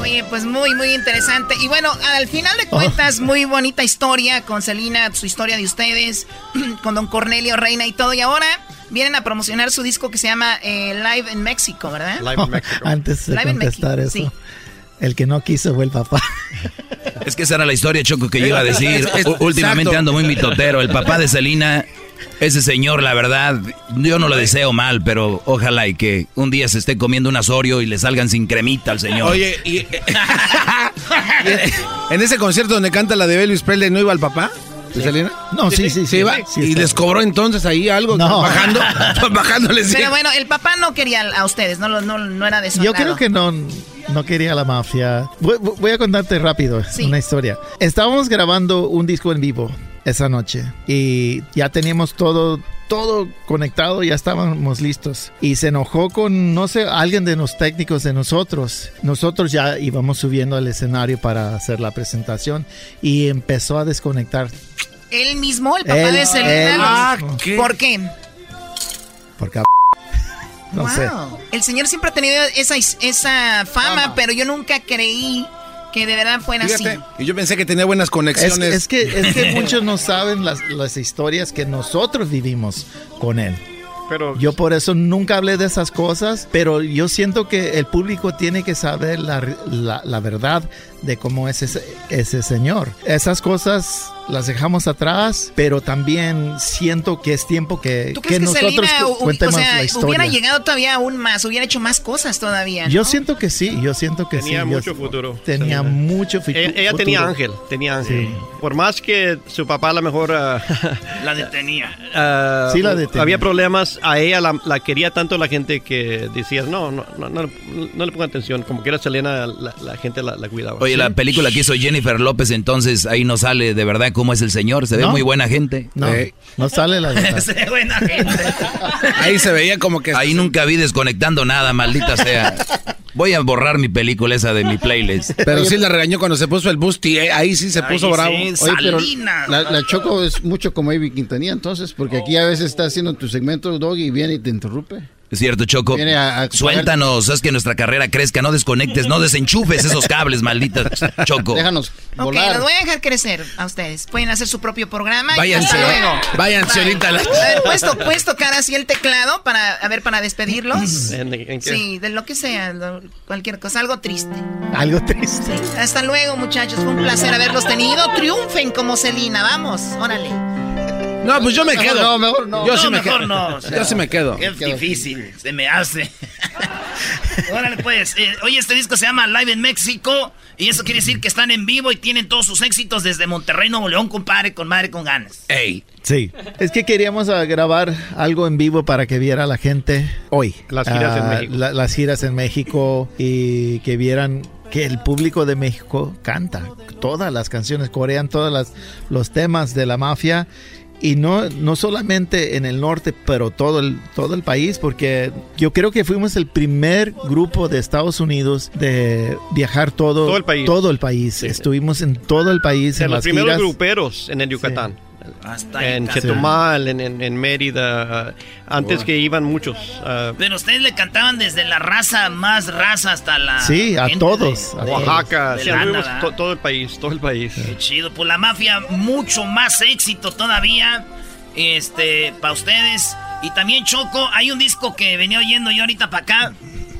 Speaker 11: Oye, pues muy, muy interesante. Y bueno, al final de cuentas, muy bonita historia con Celina, su historia de ustedes, con don Cornelio Reina y todo. Y ahora vienen a promocionar su disco que se llama eh, Live en México, ¿verdad?
Speaker 24: Antes de
Speaker 11: Live in
Speaker 24: contestar eso, el que no quiso fue el papá.
Speaker 5: Es que esa era la historia, Choco, que yo iba a decir. Últimamente
Speaker 24: exacto.
Speaker 5: ando muy mitotero. El papá de Selina, ese señor, la verdad, yo no lo deseo mal, pero ojalá y que un día se esté comiendo un asorio y le salgan sin cremita al señor.
Speaker 4: Oye, y, en ese concierto donde canta la de Elvis Presley, ¿no iba el papá? ¿De Selena?
Speaker 24: No, sí, sí, sí.
Speaker 4: iba?
Speaker 24: Sí,
Speaker 4: ¿Y les cobró entonces ahí algo?
Speaker 24: No.
Speaker 4: Bajando, bajándoles.
Speaker 11: Pero bueno, el papá no quería a ustedes, no, lo- no, no era de su
Speaker 24: Yo
Speaker 11: agrado.
Speaker 24: creo que no, no quería la mafia. Voy, voy a contarte rápido una historia. Estábamos grabando un disco en vivo esa noche y ya teníamos todo todo conectado, ya estábamos listos. Y se enojó con, no sé, alguien de los técnicos de nosotros. Nosotros ya íbamos subiendo al escenario para hacer la presentación y empezó a desconectar.
Speaker 11: Él mismo, el papá
Speaker 24: Él-
Speaker 11: de Selena. Ah. ¿qué? ¿Por qué?
Speaker 24: Porque no
Speaker 11: Wow.
Speaker 24: sé.
Speaker 11: El señor siempre ha tenido esa, esa fama, pero yo nunca creí que de verdad fueron así.
Speaker 4: Fíjate, y yo pensé que tenía buenas
Speaker 24: Es,
Speaker 4: conexiones.
Speaker 24: es que, es que muchos no saben las, las historias que nosotros vivimos con él.
Speaker 25: Pero
Speaker 24: Yo por eso nunca hablé de esas cosas, pero yo siento que el público tiene que saber la, la- la verdad de cómo es ese, ese señor. Esas cosas las dejamos atrás, pero también siento que es tiempo que,
Speaker 11: ¿Tú crees
Speaker 24: que
Speaker 11: que,
Speaker 24: nosotros
Speaker 11: Selena
Speaker 24: cu- cuentemos
Speaker 11: o sea,
Speaker 24: la historia.
Speaker 11: hubiera llegado todavía aún más, hubiera hecho más cosas todavía? ¿no?
Speaker 24: Yo siento que sí, yo siento que
Speaker 25: tenía
Speaker 24: sí.
Speaker 25: mucho futuro.
Speaker 24: Tenía
Speaker 25: Selena.
Speaker 24: mucho fitu-
Speaker 25: Ella, ella
Speaker 24: futuro.
Speaker 25: tenía ángel, tenía ángel.
Speaker 24: Sí.
Speaker 25: Por más que su papá a lo mejor ah,
Speaker 3: La detenía.
Speaker 25: ah,
Speaker 24: Sí la detenía.
Speaker 25: había problemas, a ella la, la quería tanto la gente que decía, no, no, no, no, no le ponga atención, como que era Selena, la, la gente la, la cuidaba.
Speaker 5: Oye, la película que hizo Jennifer López, entonces ahí no sale de verdad cómo es el señor. Se ve
Speaker 24: No.
Speaker 5: muy buena gente.
Speaker 24: No,
Speaker 4: Eh.
Speaker 24: no sale la verdad.
Speaker 3: Se ve buena gente.
Speaker 4: Ahí se veía como que...
Speaker 5: Ahí nunca vi desconectando nada, maldita sea. Voy a borrar mi película esa de mi playlist.
Speaker 4: Pero sí la regañó cuando se puso el busti, eh, ahí sí se puso
Speaker 3: Ahí
Speaker 4: bravo.
Speaker 3: sí,
Speaker 26: Oye, pero
Speaker 3: Salinas.
Speaker 26: la, la Choco es mucho como Ivy Quintanilla, entonces, porque aquí a veces está haciendo tu segmento, Doggy, y viene y te interrumpe.
Speaker 5: Es cierto, Choco.
Speaker 26: Viene a- a-
Speaker 5: Suéltanos, haz que nuestra carrera crezca, no desconectes, no desenchufes esos cables, maldita Choco.
Speaker 26: Déjanos
Speaker 11: Ok,
Speaker 26: volar.
Speaker 11: los voy a dejar crecer a ustedes. Pueden hacer su propio programa. y
Speaker 4: Váyanse,
Speaker 11: hasta luego.
Speaker 4: váyanse
Speaker 11: Bye.
Speaker 4: ahorita. a la-
Speaker 11: A ver, ¿puedes, to- puedes tocar así el teclado para, a ver, para despedirlos?
Speaker 25: ¿En- en qué?
Speaker 11: Sí, de lo que sea, lo- cualquier cosa, algo triste.
Speaker 24: Algo triste.
Speaker 11: Hasta luego, muchachos. Fue un placer haberlos tenido. Triunfen como Celina. Vamos, órale.
Speaker 4: No, pues yo me
Speaker 26: Mejor
Speaker 4: quedo.
Speaker 26: no, mejor no.
Speaker 4: Yo
Speaker 3: No,
Speaker 4: sí me
Speaker 3: mejor
Speaker 4: quedo.
Speaker 3: no.
Speaker 4: Yo sí me quedo.
Speaker 3: Qué difícil, se me hace. Órale, pues. eh, oye, este disco se llama Live en México. Y eso quiere decir que están en vivo y tienen todos sus éxitos desde Monterrey, Nuevo León, compadre, con madre, con ganas.
Speaker 4: Ey.
Speaker 24: Sí. Es que queríamos ah, grabar algo en vivo para que viera la gente hoy.
Speaker 25: Las giras en
Speaker 24: Ah,
Speaker 25: México.
Speaker 24: la- las giras en México y que vieran que el público de México canta todas las canciones, corean todos las, los temas de la mafia. Y no, no solamente en el norte, pero todo el, todo el país, porque yo creo que fuimos el primer grupo de Estados Unidos de viajar todo,
Speaker 25: Todo el país.
Speaker 24: todo el país. Estuvimos en todo el país
Speaker 25: De
Speaker 24: en
Speaker 25: los
Speaker 24: las
Speaker 25: primeros
Speaker 24: giras.
Speaker 25: gruperos en el Yucatán.
Speaker 3: Hasta ahí.
Speaker 25: En
Speaker 3: casi.
Speaker 25: Chetumal, en, en- en Mérida, ah, antes que iban muchos. ah,
Speaker 3: Pero ustedes le cantaban desde la raza más raza hasta la.
Speaker 24: Sí, a todos,
Speaker 3: de-
Speaker 24: a
Speaker 3: de-
Speaker 25: Oaxaca,
Speaker 3: de
Speaker 25: sí,
Speaker 3: lana,
Speaker 25: anduvimos
Speaker 3: ¿verdad?
Speaker 25: to- todo el país, todo el país.
Speaker 3: Qué chido. Pues la mafia, mucho más éxito todavía. Este, para ustedes. Y también Choco, hay un disco que venía oyendo yo ahorita para acá.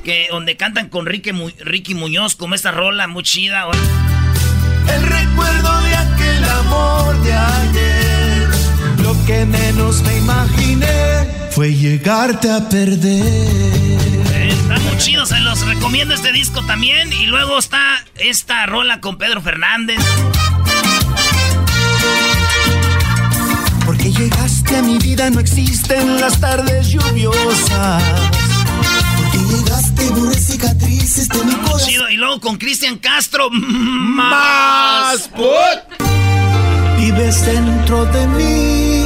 Speaker 3: Que donde cantan con Ricky, Mu- Ricky Muñoz, como esta rola muy chida.
Speaker 23: El recuerdo de aquel amor de ayer. Que menos me imaginé fue llegarte a perder.
Speaker 3: Está muy chido, se los recomiendo este disco también. Y luego está esta rola con Pedro Fernández.
Speaker 23: Porque llegaste a mi vida, no existen las tardes lluviosas. Porque llegaste, borré cicatrices de mi corazón.
Speaker 3: Chido. Y luego con Cristian Castro.
Speaker 4: Más
Speaker 23: Vives dentro de mí.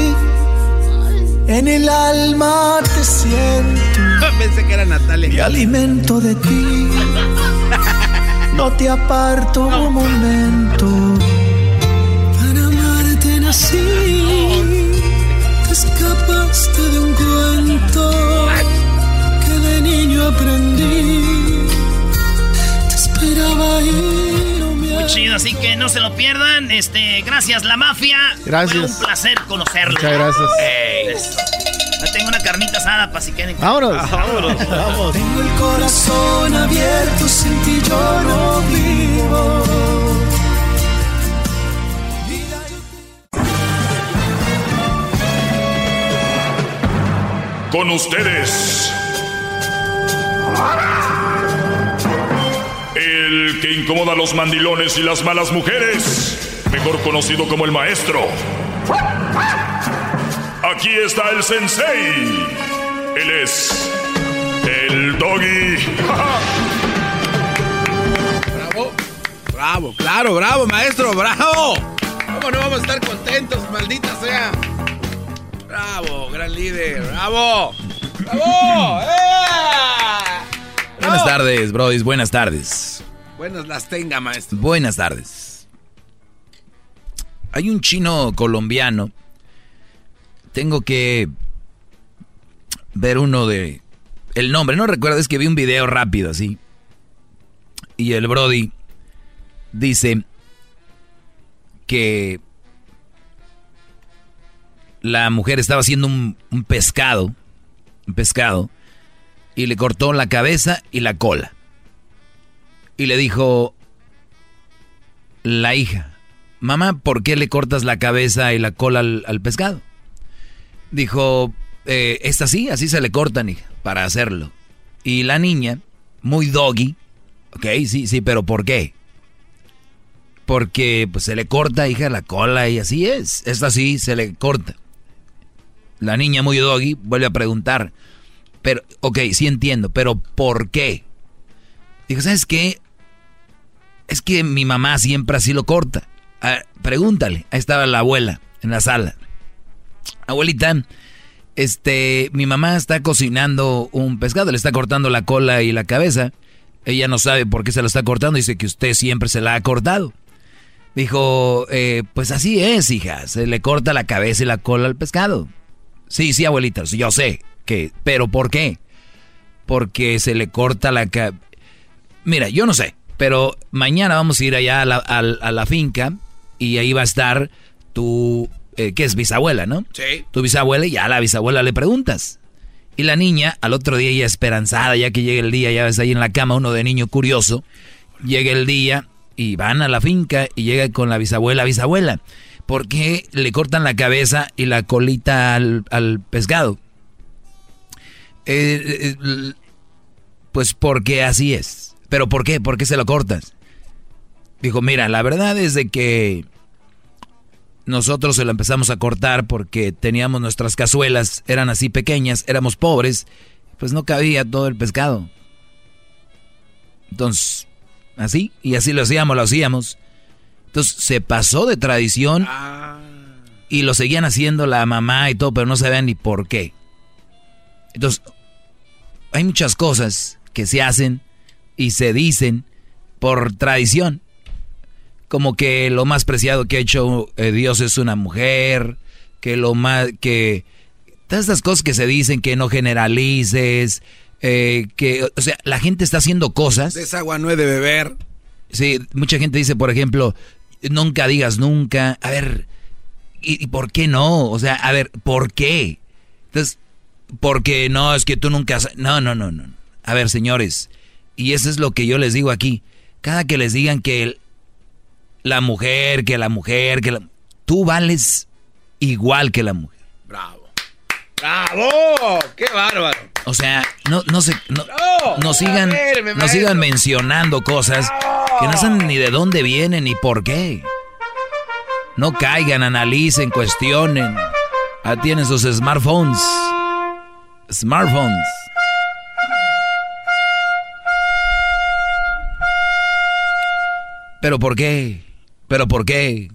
Speaker 23: En el alma te siento.
Speaker 4: Pensé que era
Speaker 23: Me
Speaker 4: Natalia.
Speaker 23: alimento de ti. No te aparto un momento. Para amarte nací. Te escapaste de un cuento que de niño aprendí. Te esperaba me
Speaker 3: Muy chido, así que no se lo pierdan. Este, gracias, la mafia.
Speaker 24: Gracias.
Speaker 3: Fue un placer conocerlo.
Speaker 24: Muchas gracias.
Speaker 3: Ey, eso. Ya tengo una carnita asada para si quieren.
Speaker 24: Vámonos.
Speaker 25: Vámonos.
Speaker 24: Vamos.
Speaker 23: Tengo el corazón abierto, sin ti yo no vivo.
Speaker 2: Con ustedes. El que incomoda a los mandilones y las malas mujeres. Mejor conocido como el maestro. Aquí está el sensei. Él es. El doggy.
Speaker 4: Bravo. Bravo, claro, bravo, maestro, bravo. ¿Cómo no vamos a estar contentos, maldita sea? Bravo, gran líder, bravo. ¡Bravo! ¡Eh!
Speaker 5: Buenas tardes, brodis, buenas tardes.
Speaker 4: Buenas las tenga, maestro.
Speaker 5: Buenas tardes. Hay un chino colombiano. Tengo que ver uno de... El nombre, no recuerdo, es que vi un video rápido así. Y el Brody dice que la mujer estaba haciendo un, un pescado, un pescado, y le cortó la cabeza y la cola. Y le dijo la hija, mamá, ¿por qué le cortas la cabeza y la cola al, pescado? Dijo, eh, es así, así se le cortan, hija, para hacerlo. Y la niña, muy doggy, ok, sí, sí, pero ¿por qué? Porque pues se le corta, hija, la cola y así es. Es así, se le corta. La niña muy doggy vuelve a preguntar, pero, ok, sí entiendo, pero ¿por qué? Dijo, ¿sabes qué? Es que mi mamá siempre así lo corta. pregúntale. Ahí estaba la abuela en la sala. Abuelita, este, mi mamá está cocinando un pescado, le está cortando la cola y la cabeza. Ella no sabe por qué se lo está cortando, dice que usted siempre se la ha cortado. Dijo, eh, pues así es, hija, se le corta la cabeza y la cola al pescado. Sí, sí, abuelita, yo sé que, pero ¿por qué? Porque se le corta la cabeza. Mira, yo no sé, pero mañana vamos a ir allá a la, finca y ahí va a estar tu, eh, ¿qué es? Bisabuela, ¿no?
Speaker 4: Sí.
Speaker 5: Tu bisabuela y ya a la bisabuela le preguntas. Y la niña, al otro día ya esperanzada, ya que llega el día, ya ves ahí en la cama uno de niño curioso, llega el día y van a la finca y llega con la bisabuela, bisabuela, ¿por qué le cortan la cabeza y la colita al, pescado? Eh, eh, pues porque así es. ¿Pero por qué? ¿Por qué se lo cortas? Dijo, mira, la verdad es de que nosotros se lo empezamos a cortar porque teníamos nuestras cazuelas, eran así pequeñas, éramos pobres, pues no cabía todo el pescado. Entonces, así, y así lo hacíamos, lo hacíamos. Entonces se pasó de tradición y lo seguían haciendo la mamá y todo, pero no sabían ni por qué. Entonces, hay muchas cosas que se hacen y se dicen por tradición. Como que lo más preciado que ha hecho eh, Dios es una mujer, que lo más, que todas estas cosas que se dicen, que no generalices, eh, que, o sea, la gente está haciendo cosas.
Speaker 4: Es agua no de beber.
Speaker 5: Sí, mucha gente dice, por ejemplo, nunca digas nunca. A ver, ¿y, ¿y, por qué no? O sea, a ver, ¿por qué? Entonces, porque no, es que tú nunca... No, no, no, no. A ver, señores, y eso es lo que yo les digo aquí. Cada que les digan que la mujer, que la mujer, que la... Tú vales igual que la mujer.
Speaker 4: Bravo. ¡Bravo! ¡Qué bárbaro!
Speaker 5: O sea, no, no se, no, sigan, no sigan mencionando cosas que no saben ni de dónde vienen ni por qué. No caigan, analicen, cuestionen. Ah, tienen sus smartphones. Smartphones. ¿Pero por qué? ¿Pero por qué?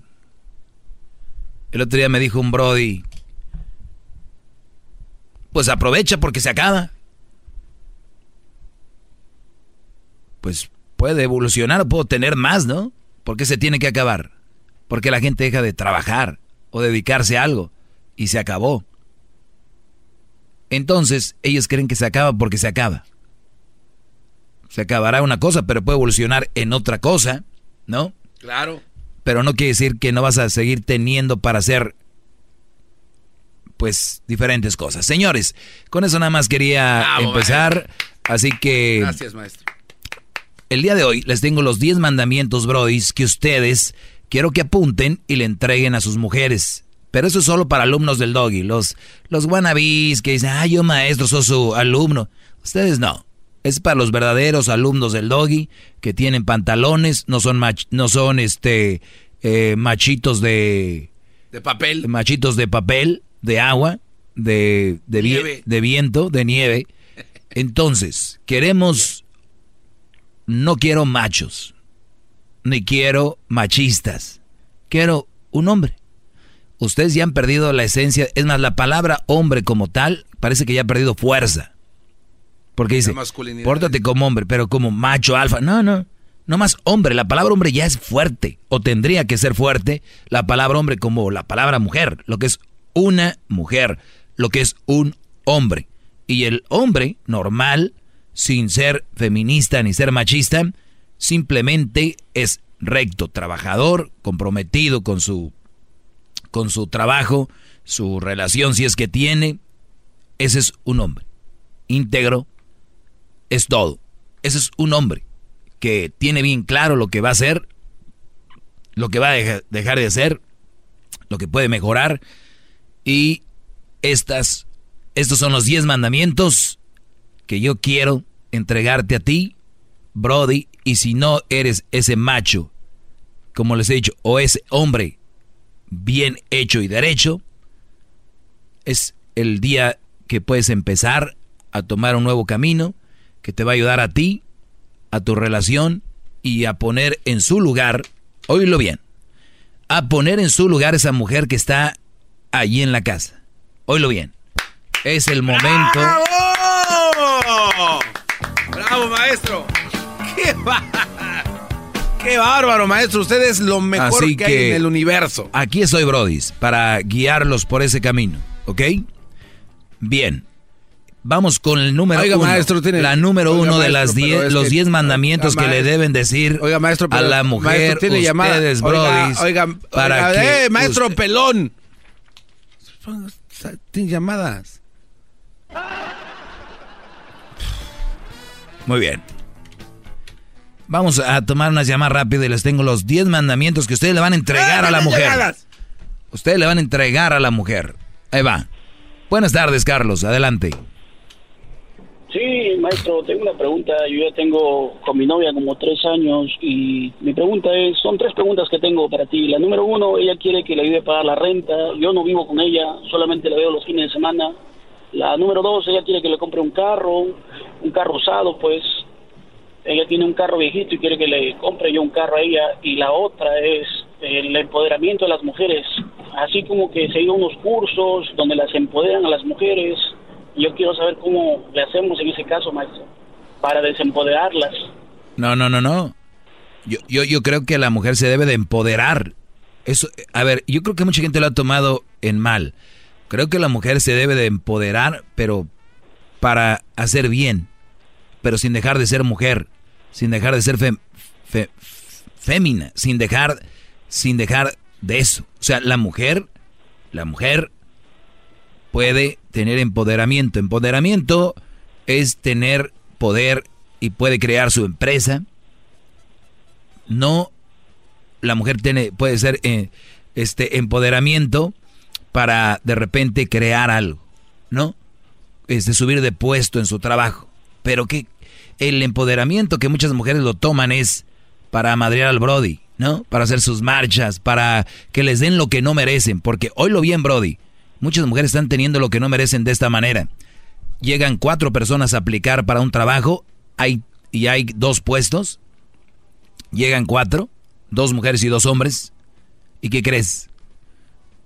Speaker 5: El otro día me dijo un Brody, pues aprovecha porque se acaba. Pues puede evolucionar o puedo tener más, ¿no? ¿Por qué se tiene que acabar? Porque la gente deja de trabajar o dedicarse a algo y se acabó. Entonces, ellos creen que se acaba porque se acaba. Se acabará una cosa, pero puede evolucionar en otra cosa. ¿No?
Speaker 4: Claro.
Speaker 5: Pero no quiere decir que no vas a seguir teniendo para hacer, pues, diferentes cosas. Señores, con eso nada más quería empezar. Así que...
Speaker 4: Gracias, maestro.
Speaker 5: El día de hoy les tengo los 10 mandamientos, brodis, que ustedes quiero que apunten y le entreguen a sus mujeres. Pero eso es solo para alumnos del doggy. Los, los wannabes que dicen, ah, yo maestro, soy su alumno. Ustedes no. Es para los verdaderos alumnos del doggy que tienen pantalones, no son no son este eh, machitos de
Speaker 4: de papel,
Speaker 5: machitos de papel, de agua, de de, de viento, de nieve. Entonces, queremos no quiero machos, ni quiero machistas. Quiero un hombre. Ustedes ya han perdido la esencia, es más, la palabra hombre como tal parece que ya ha perdido fuerza. Porque dice, pórtate como hombre, pero como macho alfa. No, no. No más hombre. La palabra hombre ya es fuerte. O tendría que ser fuerte. La palabra hombre como la palabra mujer. Lo que es una mujer. Lo que es un hombre. Y el hombre normal, sin ser feminista ni ser machista, simplemente es recto, trabajador, comprometido con su, con su trabajo, su relación si es que tiene, ese es un hombre. Íntegro, es todo. Ese es un hombre que tiene bien claro lo que va a hacer, lo que va a dejar de hacer, lo que puede mejorar. Y estas, estos son los 10 mandamientos que yo quiero entregarte a ti, Brody. Y si no eres ese macho, como les he dicho, o ese hombre bien hecho y derecho, es el día que puedes empezar a tomar un nuevo camino que te va a ayudar a ti, a tu relación y a poner en su lugar, oílo bien, a poner en su lugar esa mujer que está allí en la casa. Oílo bien. Es el momento.
Speaker 4: ¡Bravo! ¡Bravo, maestro! ¡Qué, ¡Qué bárbaro, maestro! Usted es lo mejor que, hay en el universo.
Speaker 5: Aquí estoy, Brodis, para guiarlos por ese camino, ¿ok? Bien. Vamos con el número
Speaker 4: oiga,
Speaker 5: uno.
Speaker 4: Maestro, tiene,
Speaker 5: la número
Speaker 4: oiga,
Speaker 5: uno de las diez, los
Speaker 4: que-
Speaker 5: 10 mandamientos
Speaker 4: oiga,
Speaker 5: que le deben decir
Speaker 4: Oiga, maestro, pero-
Speaker 5: a la mujer,
Speaker 4: tiene
Speaker 5: ustedes, brodis,
Speaker 4: Oiga,
Speaker 5: para que
Speaker 4: ¡Eh, maestro
Speaker 5: usted-
Speaker 4: pelón! Tiene llamadas.
Speaker 5: Muy bien. Vamos a tomar unas llamadas rápidas y les tengo los 10 mandamientos que ustedes le van a entregar a la mujer. Ustedes le van a entregar a la mujer. Ahí va. Buenas tardes, Carlos. Adelante.
Speaker 27: Sí, maestro, tengo una pregunta. Yo ya tengo con mi novia como tres años y mi pregunta es, son tres preguntas que tengo para ti. La número uno, ella quiere que le ayude a pagar la renta. Yo no vivo con ella, solamente la veo los fines de semana. La número dos, ella quiere que le compre un carro, un carro usado, pues. Ella tiene un carro viejito y quiere que le compre yo un carro a ella. Y la otra es el empoderamiento de las mujeres. Así como que se dio unos cursos donde las empoderan a las mujeres. Yo quiero saber cómo le hacemos en ese caso, maestro, para desempoderarlas.
Speaker 5: No, no, no, no. Yo, yo, yo creo que la mujer se debe de empoderar. Eso, a ver, yo creo que mucha gente lo ha tomado en mal. Creo que la mujer se debe de empoderar, pero para hacer bien, pero sin dejar de ser mujer, sin dejar de ser fem- fe- fémina, sin dejar, sin dejar de eso. O sea, la mujer, la mujer puede tener empoderamiento. Empoderamiento es tener poder y puede crear su empresa. No, la mujer tiene, puede ser eh, este empoderamiento para de repente crear algo, ¿no? Este, subir de puesto en su trabajo. Pero que el empoderamiento que muchas mujeres lo toman es para madrear al Brody, ¿no? Para hacer sus marchas, para que les den lo que no merecen. Porque hoy lo bien, Brody. Muchas mujeres están teniendo lo que no merecen de esta manera. Llegan cuatro personas a aplicar para un trabajo hay, y hay dos puestos. Llegan cuatro, dos mujeres y dos hombres. ¿Y qué crees?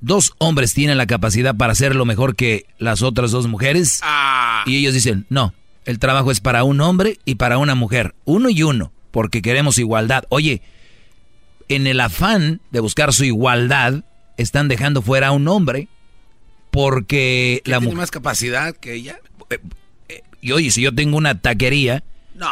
Speaker 5: Dos hombres tienen la capacidad para hacerlo mejor que las otras dos mujeres. Y ellos dicen, no, el trabajo es para un hombre y para una mujer. Uno y uno, porque queremos igualdad. Oye, en el afán de buscar su igualdad, están dejando fuera a un hombre porque la
Speaker 4: ¿Tiene
Speaker 5: mujer...
Speaker 4: más capacidad que ella?
Speaker 5: Y oye, si yo tengo una taquería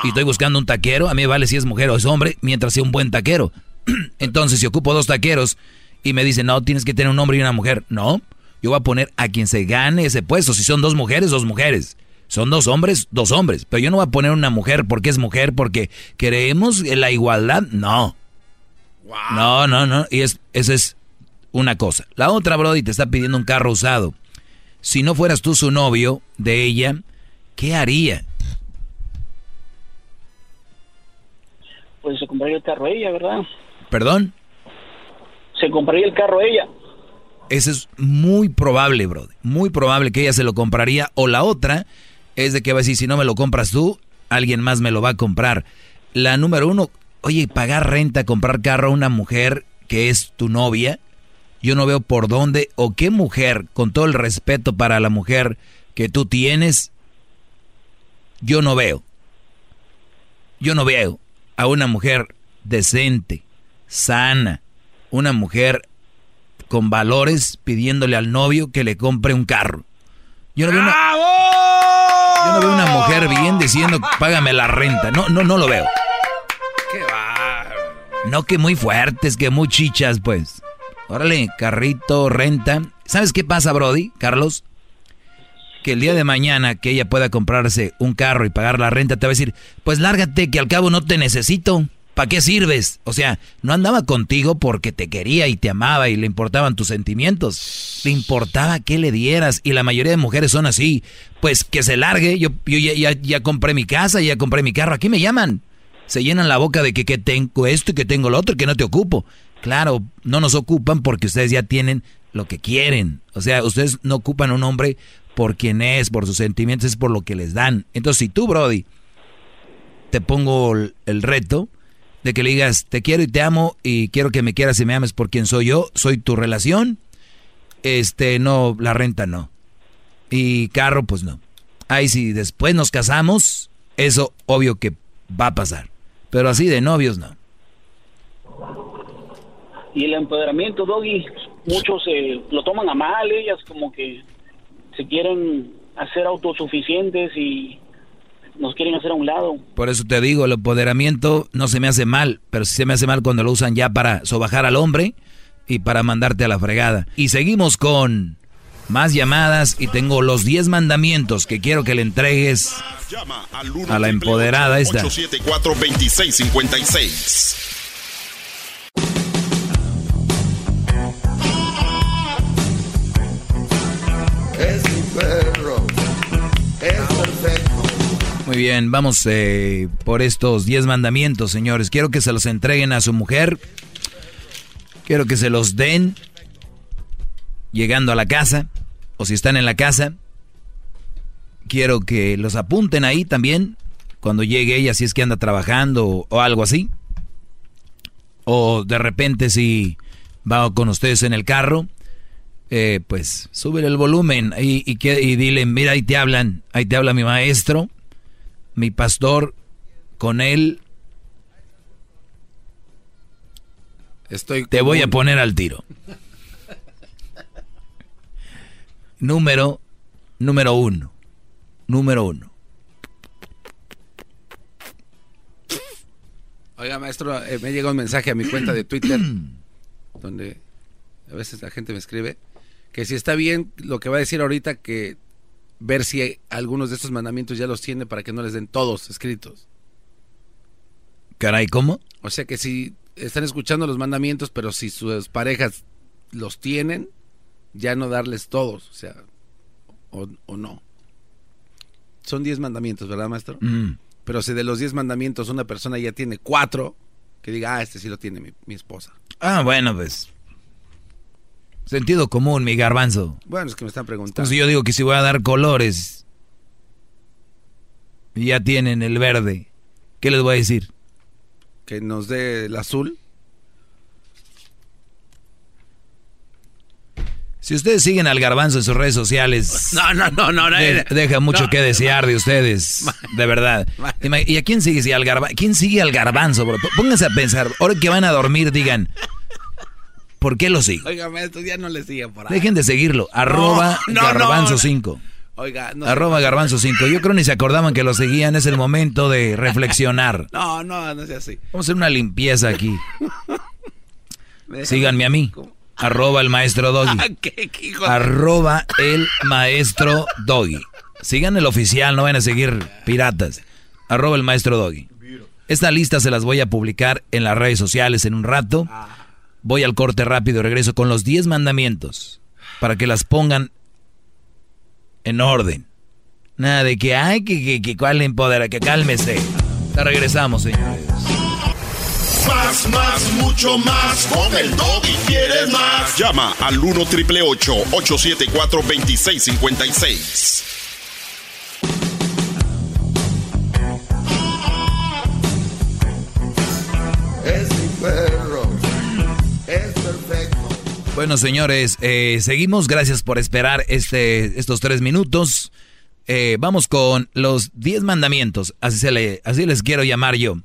Speaker 5: y estoy buscando un taquero, a mí me vale si es mujer o es hombre, mientras sea un buen taquero. Entonces, si ocupo dos taqueros y me dicen, no, tienes que tener un hombre y una mujer, no, yo voy a poner a quien se gane ese puesto. Si son dos mujeres, dos mujeres. Son dos hombres, dos hombres. Pero yo no voy a poner una mujer porque es mujer, porque queremos la igualdad. No. No, no, no. Y es, esa es una cosa. La otra, Brody, te está pidiendo un carro usado. Si no fueras tú su novio de ella, ¿qué haría?
Speaker 27: Pues se compraría el carro a ella, ¿verdad?
Speaker 5: ¿Perdón?
Speaker 27: Se compraría el carro a ella.
Speaker 5: Eso es muy probable, Brody. Muy probable que ella se lo compraría. O la otra es de que va a decir, si no me lo compras tú, alguien más me lo va a comprar. La número uno, oye, pagar renta, comprar carro a una mujer que es tu novia, yo no veo por dónde o qué mujer, con todo el respeto para la mujer que tú tienes, yo no veo. Yo no veo a una mujer decente, sana, una mujer con valores pidiéndole al novio que le compre un carro. Yo no veo una, yo no veo una mujer bien diciendo págame la renta. No, no, no lo veo.
Speaker 4: ¡Qué va!
Speaker 5: No que muy fuertes, que muy chichas, pues. Órale, carrito, renta. ¿Sabes qué pasa, Brody, Carlos? Que el día de mañana que ella pueda comprarse un carro y pagar la renta, te va a decir, pues lárgate, que al cabo no te necesito. ¿Para qué sirves? O sea, no andaba contigo porque te quería y te amaba y le importaban tus sentimientos. Le importaba que le dieras y la mayoría de mujeres son así. Pues que se largue, yo, yo ya, ya, ya compré mi casa, ya compré mi carro, aquí me llaman se llenan la boca de que, que tengo esto y que tengo lo otro y que no te ocupo. Claro, no nos ocupan porque ustedes ya tienen lo que quieren. O sea, ustedes no ocupan un hombre por quien es, por sus sentimientos, es por lo que les dan. Entonces, si tú, Brody, te pongo el reto de que le digas, te quiero y te amo y quiero que me quieras y me ames por quien soy yo, soy tu relación, este, no, la renta no. Y carro, pues no. Ahí si después nos casamos, eso obvio que va a pasar. Pero así de novios no.
Speaker 27: Y el empoderamiento, Doggy, muchos eh, lo toman a mal, ellas como que se quieren hacer autosuficientes y nos quieren hacer a un lado.
Speaker 5: Por eso te digo, el empoderamiento no se me hace mal, pero sí se me hace mal cuando lo usan ya para sobajar al hombre y para mandarte a la fregada. Y seguimos con más llamadas y tengo los 10 mandamientos que quiero que le entregues a la empoderada esta.
Speaker 16: 874 2656
Speaker 5: bien, vamos eh, por estos 10 mandamientos, señores. Quiero que se los entreguen a su mujer. Quiero que se los den llegando a la casa o si están en la casa, quiero que los apunten ahí también cuando llegue ella, si es que anda trabajando o, algo así. O de repente si va con ustedes en el carro, eh, pues sube el volumen y, y, y dile, mira, ahí te hablan, ahí te habla mi maestro, mi pastor, con él.
Speaker 4: Estoy
Speaker 5: te voy a poner al tiro. Número, número uno. Número uno.
Speaker 4: Oiga, maestro, eh, me llegó un mensaje a mi cuenta de Twitter, donde a veces la gente me escribe, que si está bien lo que va a decir ahorita, que ver si algunos de estos mandamientos ya los tiene para que no les den todos escritos.
Speaker 5: Caray, ¿cómo?
Speaker 4: O sea que si están escuchando los mandamientos, pero si sus parejas los tienen, ya no darles todos, o sea, o, o no. Son diez mandamientos, ¿verdad, maestro?
Speaker 5: Mm.
Speaker 4: Pero si de los diez mandamientos una persona ya tiene cuatro, que diga, ah, este sí lo tiene mi, mi esposa.
Speaker 5: Ah, bueno, pues. Sentido común, mi garbanzo.
Speaker 4: Bueno, es que me están preguntando.
Speaker 5: Entonces yo digo que si voy a dar colores y ya tienen el verde, ¿qué les voy a decir?
Speaker 4: Que nos dé el azul.
Speaker 5: Si ustedes siguen al garbanzo en sus redes sociales,
Speaker 4: no, no, no, no, no
Speaker 5: de, deja mucho
Speaker 4: no,
Speaker 5: que desear de ustedes, de verdad. ¿Y a quién sigue? Si al garbanzo, ¿Quién sigue al garbanzo, bro? Pónganse a pensar, ahora que van a dormir, digan, ¿por qué lo sigo?
Speaker 4: Oiga, maestro, ya no le sigan por ahí.
Speaker 5: Dejen de seguirlo, arroba
Speaker 4: no,
Speaker 5: garbanzo 5.
Speaker 4: Oiga, no.
Speaker 5: Arroba garbanzo 5. Yo creo ni se acordaban que lo seguían, es el momento de reflexionar.
Speaker 4: No, no, no sea así.
Speaker 5: Vamos a hacer una limpieza aquí. Síganme a mí. ¿Cómo? Arroba el maestro Doggy.
Speaker 4: ¿Qué, qué
Speaker 5: Arroba el maestro Doggy. Sigan el oficial, no van a seguir piratas. Arroba el maestro Doggy. Esta lista se las voy a publicar en las redes sociales en un rato. Voy al corte rápido regreso con los 10 mandamientos. Para que las pongan en orden. Nada de que, ay, que, que, que cuál empodera, que cálmese. Ya regresamos, señores.
Speaker 16: Más, más, mucho más. Con el y quieres más. Llama al 1 triple 874 2656.
Speaker 5: Bueno, señores, eh, seguimos. Gracias por esperar este, estos tres minutos. Eh, vamos con los 10 mandamientos. Así, se le, así les quiero llamar yo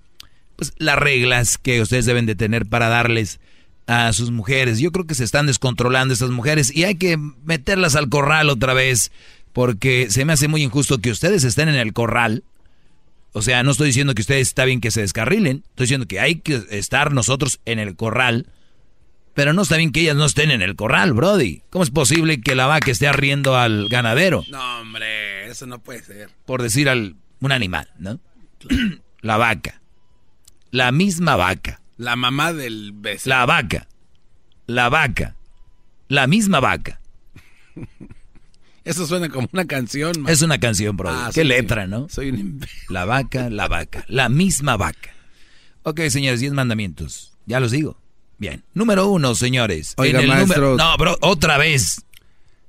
Speaker 5: pues las reglas que ustedes deben de tener para darles a sus mujeres. Yo creo que se están descontrolando estas mujeres y hay que meterlas al corral otra vez porque se me hace muy injusto que ustedes estén en el corral O sea, no estoy diciendo que ustedes está bien que se descarrilen, estoy diciendo que hay que estar nosotros en el corral, pero no está bien que ellas no estén en el corral, Brody. ¿Cómo es posible que la vaca esté arriendo al ganadero?
Speaker 4: No, hombre, eso no puede ser.
Speaker 5: Por decir al un animal, ¿no? la vaca. La misma vaca.
Speaker 4: La mamá del vecino.
Speaker 5: La vaca. La vaca. La misma vaca.
Speaker 4: Eso suena como una canción. man.
Speaker 5: Es una canción, bro.
Speaker 4: Ah,
Speaker 5: Qué letra. ¿no?
Speaker 4: Soy un.
Speaker 5: La vaca, la vaca. La misma vaca. Ok, señores, diez mandamientos. Ya los digo. Bien. Número uno, señores.
Speaker 4: Oiga,
Speaker 5: En el
Speaker 4: maestro.
Speaker 5: número- No, bro, otra vez.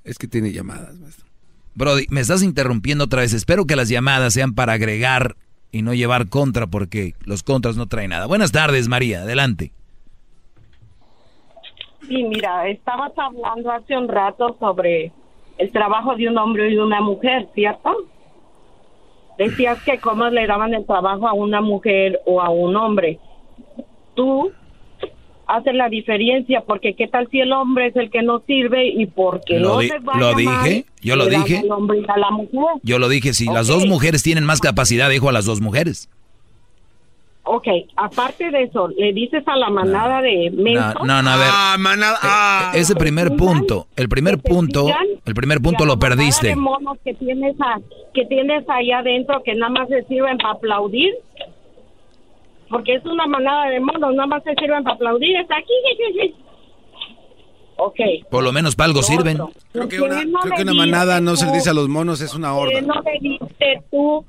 Speaker 4: Es que tiene llamadas, maestro.
Speaker 5: Brody, me estás interrumpiendo otra vez. Espero que las llamadas sean para agregar y no llevar contra, porque los contras no traen nada. Buenas tardes, María. Adelante.
Speaker 28: Sí, mira, estabas hablando hace un rato sobre el trabajo de un hombre y de una mujer, ¿cierto? Decías que cómo le daban el trabajo a una mujer o a un hombre. Tú haces la diferencia porque qué tal si el hombre es el que no sirve y porque
Speaker 5: Lo
Speaker 28: no
Speaker 5: di-
Speaker 28: se vaya
Speaker 5: lo dije,
Speaker 28: mal,
Speaker 5: yo lo dije.
Speaker 28: al hombre y a la mujer.
Speaker 5: Yo lo dije, si las dos mujeres tienen más capacidad, dejo a las dos mujeres.
Speaker 28: Ok, aparte de eso, le dices a la manada de
Speaker 5: No,
Speaker 28: mensos.
Speaker 5: no, no, a ver.
Speaker 4: Ah, manada. ah.
Speaker 5: Eh, Ese primer punto, el primer punto, el primer punto lo perdiste.
Speaker 28: de monos que tienes, a- que tienes allá adentro que nada más se sirven para aplaudir. Porque es una manada de monos, nada más se sirven para aplaudir. Está aquí. sí, sí, sí. Ok.
Speaker 5: Por lo menos para algo sirven.
Speaker 4: Creo que una, creo que una manada no se le dice a los monos, es una
Speaker 28: ¿Por qué
Speaker 4: horda.
Speaker 28: no le diste tú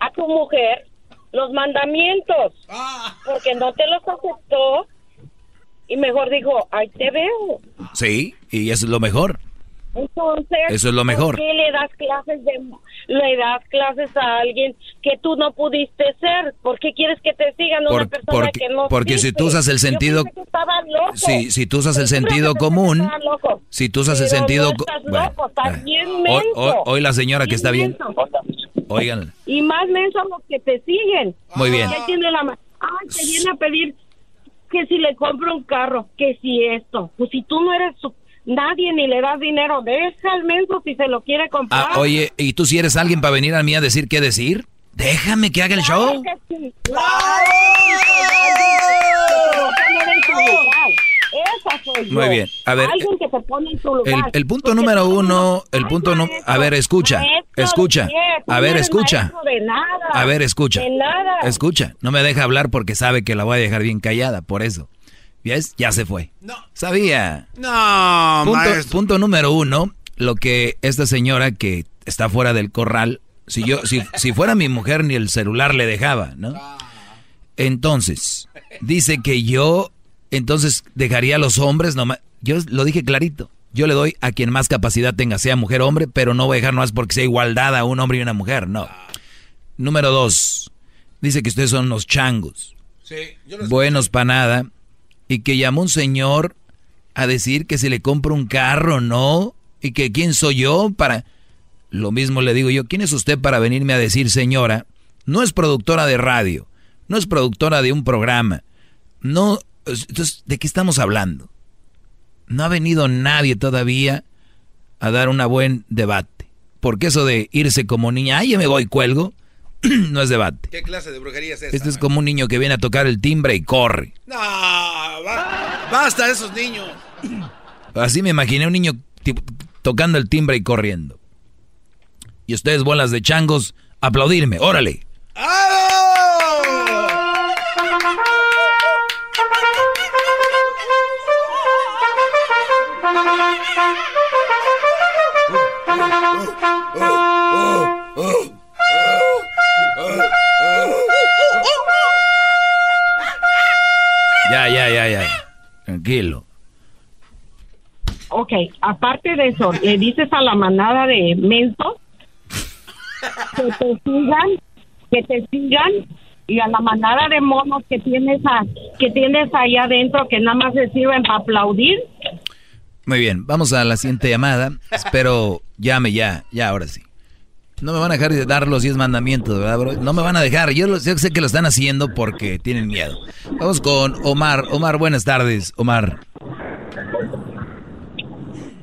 Speaker 28: a tu mujer los mandamientos? Porque no te los aceptó y mejor dijo, ahí te veo.
Speaker 5: Sí, y eso es lo mejor.
Speaker 28: Entonces,
Speaker 5: Eso es lo mejor.
Speaker 28: ¿por qué le das clases de le das clases a alguien que tú no pudiste ser? ¿Por qué quieres que te sigan una
Speaker 5: Por-
Speaker 28: persona
Speaker 5: porque-
Speaker 28: que no
Speaker 5: porque si
Speaker 28: sirve?
Speaker 5: tú usas el sentido-
Speaker 28: loco.
Speaker 5: Si, si tú usas el sentido común, si tú usas el sentido...
Speaker 28: no estás
Speaker 5: bueno,
Speaker 28: loco, estás bien
Speaker 5: hoy,
Speaker 28: menso.
Speaker 5: hoy- hoy la señora que está bien,
Speaker 28: menso.
Speaker 5: oigan,
Speaker 28: Y más mensos los que te siguen.
Speaker 5: Muy bien.
Speaker 28: Tiene la Ay, te viene a pedir que si le compro un carro, que si esto. Pues si tú no eres su- nadie ni le das dinero, deja al menso si se lo quiere comprar.
Speaker 5: Ah, oye, ¿y tú si eres alguien para venir a mí a decir qué decir? Déjame que haga el
Speaker 28: Claro
Speaker 5: show.
Speaker 28: que sí.
Speaker 5: Muy bien. A ver,
Speaker 28: Alguien que te pone en tu
Speaker 5: El,
Speaker 28: lugar.
Speaker 5: el punto número uno, el punto no, a ver, escucha, escucha, a ver, escucha, a ver, escucha, escucha, no me deja hablar porque sabe que la voy a dejar bien callada, por eso, ¿ves? Ya se fue. No. Sabía.
Speaker 4: No,
Speaker 5: punto,
Speaker 4: maestro.
Speaker 5: punto número uno, lo que esta señora que está fuera del corral, si yo, si, si fuera mi mujer ni el celular le dejaba, ¿no? Entonces, dice que yo, entonces dejaría a los hombres nomás. Yo lo dije clarito. Yo le doy a quien más capacidad tenga, sea mujer o hombre, pero no voy a dejar nomás porque sea igualdad a un hombre y una mujer, no. Número dos, dice que ustedes son los changos,
Speaker 4: Sí, yo lo
Speaker 5: buenos para nada, y que llamó un señor a decir que si le compro un carro, no, y que quién soy yo para... Lo mismo le digo yo, ¿quién es usted para venirme a decir, señora? No es productora de radio, no es productora de un programa, no... Entonces, ¿de qué estamos hablando? No ha venido nadie todavía a dar un buen debate. Porque eso de irse como niña, ay, ya me voy, cuelgo, no es debate.
Speaker 4: ¿Qué clase de brujería es esta?
Speaker 5: Este es como un niño que viene a tocar el timbre y corre.
Speaker 4: No, ba- basta de esos niños.
Speaker 5: Así me imaginé un niño tocando el timbre y corriendo. Y ustedes, bolas de changos, aplaudirme, órale. Ya, ya, ya, ya. Tranquilo.
Speaker 28: Ok, aparte de eso, le dices a la manada de mensos que te sigan, que te sigan y a la manada de monos que tienes a, que tienes allá adentro que nada más se sirven para aplaudir.
Speaker 5: Muy bien, vamos a la siguiente llamada. Espero llame ya, ya, ahora sí. No me van a dejar de dar los 10 mandamientos, ¿verdad, bro? No me van a dejar. Yo, lo- yo sé que lo están haciendo porque tienen miedo. Vamos con Omar. Omar, buenas tardes, Omar.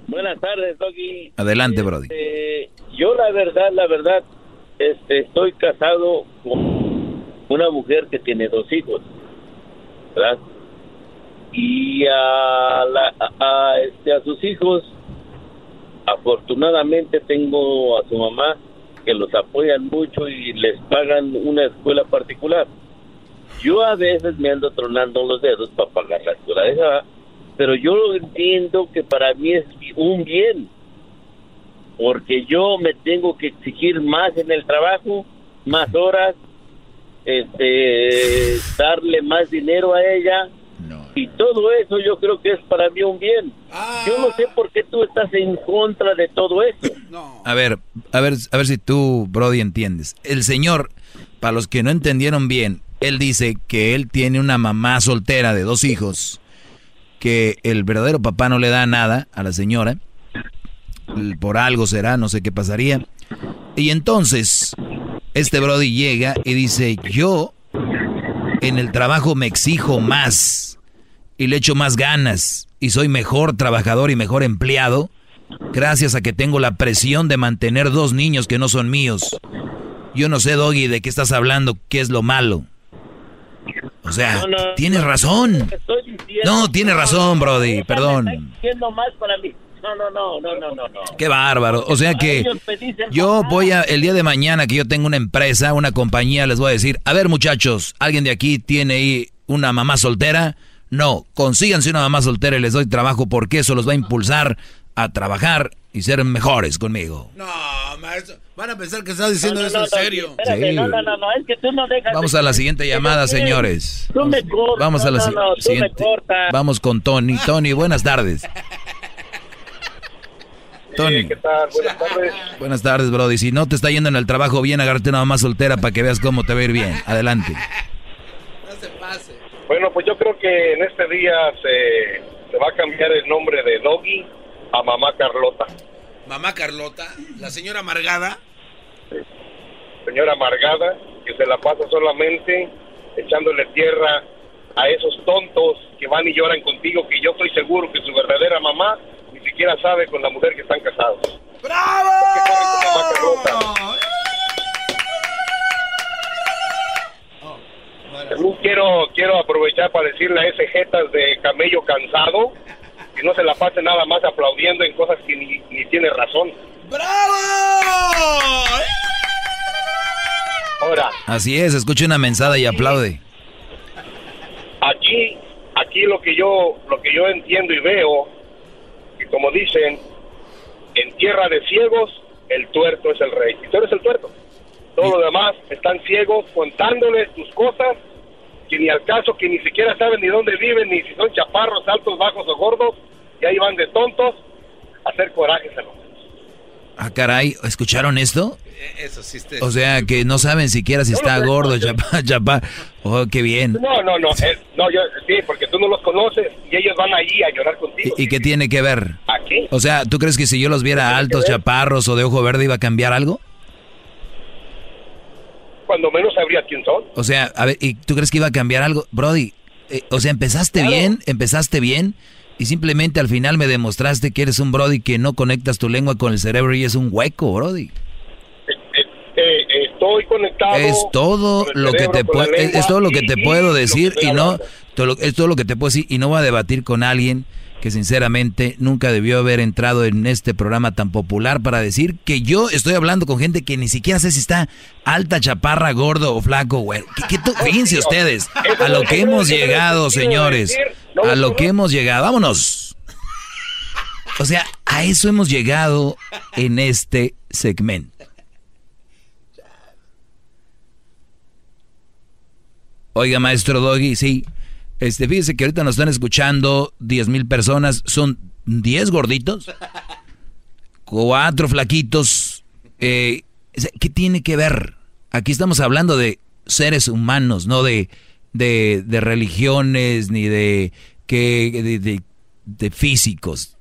Speaker 27: Buenas tardes, Doggy.
Speaker 5: Adelante, Brody.
Speaker 27: Este, yo la verdad, la verdad,
Speaker 29: este, estoy casado con una mujer que tiene dos hijos, ¿verdad? Y a, la, a, a, este, a sus hijos, afortunadamente tengo a su mamá que los apoyan mucho y les pagan una escuela particular. Yo a veces me ando tronando los dedos para pagar la escuela de esa, pero yo entiendo que para mí es un bien, porque yo me tengo que exigir más en el trabajo, más horas, este, darle más dinero a ella, y todo eso yo creo que es para mí un bien. Yo no sé por qué tú estás en contra de todo eso.
Speaker 5: A ver, a ver, a ver si tú, Brody, entiendes. El señor, para los que no entendieron bien, él dice que él tiene una mamá soltera de dos hijos, que el verdadero papá no le da nada a la señora, por algo será, no sé qué pasaría. Y entonces, este Brody llega y dice, yo en el trabajo me exijo más y le echo más ganas y soy mejor trabajador y mejor empleado gracias a que tengo la presión de mantener dos niños que no son míos. Yo no sé, Doggy, de qué estás hablando, qué es lo malo. O sea, tienes razón. No, tienes razón, Brody, perdón.
Speaker 29: No, no, no, no, no, no.
Speaker 5: Qué bárbaro. O sea que yo voy a, el día de mañana que yo tengo una empresa, una compañía, les voy a decir, a ver muchachos, ¿alguien de aquí tiene ahí una mamá soltera? No, consíganse una mamá soltera y les doy trabajo porque eso los va a impulsar a trabajar y ser mejores conmigo.
Speaker 4: No, maestro, van a pensar que estás diciendo eso en serio.
Speaker 5: Sí.
Speaker 29: No, no, no, no, es que tú no dejas
Speaker 5: Vamos
Speaker 29: de-
Speaker 5: a la siguiente llamada, señores.
Speaker 29: Tú me cortas.
Speaker 5: Vamos a la
Speaker 29: no,
Speaker 5: si-
Speaker 29: no, no, tú me
Speaker 5: siguiente.
Speaker 29: cortas.
Speaker 5: Vamos con Tony. Tony, buenas tardes. Tony.
Speaker 30: ¿Qué tal? Buenas tardes.
Speaker 5: Buenas tardes, Brody. Si no te está yendo en el trabajo bien, agárrate una mamá soltera para que veas cómo te va a ir bien. Adelante.
Speaker 30: Bueno, pues yo creo que en este día se, se va a cambiar el nombre de Doggy a Mamá Carlota.
Speaker 4: Mamá Carlota, la señora amargada.
Speaker 30: Señora amargada, que se la pasa solamente echándole tierra a esos tontos que van y lloran contigo, que yo estoy seguro que su verdadera mamá ni siquiera sabe con la mujer que están casados.
Speaker 4: ¡Bravo!
Speaker 30: Mamá Carlota. También quiero, quiero aprovechar para decirle a ese jetas de camello cansado que no se la pase nada más aplaudiendo en cosas que ni, ni tiene razón.
Speaker 4: ¡Bravo!
Speaker 30: Ahora,
Speaker 5: Así es, escucha una mensada y aplaude.
Speaker 30: aquí, aquí lo que yo, lo que yo entiendo y veo, que como dicen, en tierra de ciegos, el tuerto es el rey. Y tú eres el tuerto. Todos los demás están ciegos contándoles tus cosas, que ni al caso, que ni siquiera saben ni dónde viven, ni si son chaparros, altos, bajos o gordos, y ahí van de tontos a hacer corajes a los
Speaker 5: Ah, caray, ¿escucharon esto?
Speaker 4: Eso sí.
Speaker 5: O sea, que no saben siquiera si está gordo, chapa, chapa. Oh, qué bien.
Speaker 30: No, no, no, eh, no, yo, sí, porque tú no los conoces y ellos van allí a llorar contigo.
Speaker 5: ¿Y, y qué tiene que ver?
Speaker 30: Aquí.
Speaker 5: O sea, ¿tú crees que si yo los viera altos, chaparros o de ojo verde iba a cambiar algo?
Speaker 30: Cuando menos sabrías quién son.
Speaker 5: O sea, a ver, ¿y tú crees que iba a cambiar algo? Brody, eh, o sea, empezaste bien, empezaste bien y simplemente al final me demostraste que eres un Brody que no conectas tu lengua con el cerebro y es un hueco, Brody.
Speaker 30: Eh, estoy conectado.
Speaker 5: Es todo lo que te puedo, es,
Speaker 30: lengua
Speaker 5: es todo lo que
Speaker 30: y-
Speaker 5: te
Speaker 30: y
Speaker 5: puedo
Speaker 30: lo que
Speaker 5: decir y no
Speaker 30: hablando.
Speaker 5: todo lo- es todo lo que te puedo decir y no voy a debatir con alguien que sinceramente nunca debió haber entrado en este programa tan popular para decir que yo estoy hablando con gente que ni siquiera sé si está alta, chaparra, gordo o flaco, güey. ¿Qué, qué Fíjense ustedes a lo que hemos llegado, señores, a lo que hemos llegado. Vámonos. O sea, a eso hemos llegado en este segmento. Oiga, maestro Doggy, sí. Este, fíjese que ahorita nos están escuchando 10 mil personas. Son 10 gorditos, cuatro flaquitos. Eh, ¿Qué tiene que ver? Aquí estamos hablando de seres humanos, no de, de, de religiones ni de, que, de, de- de físicos.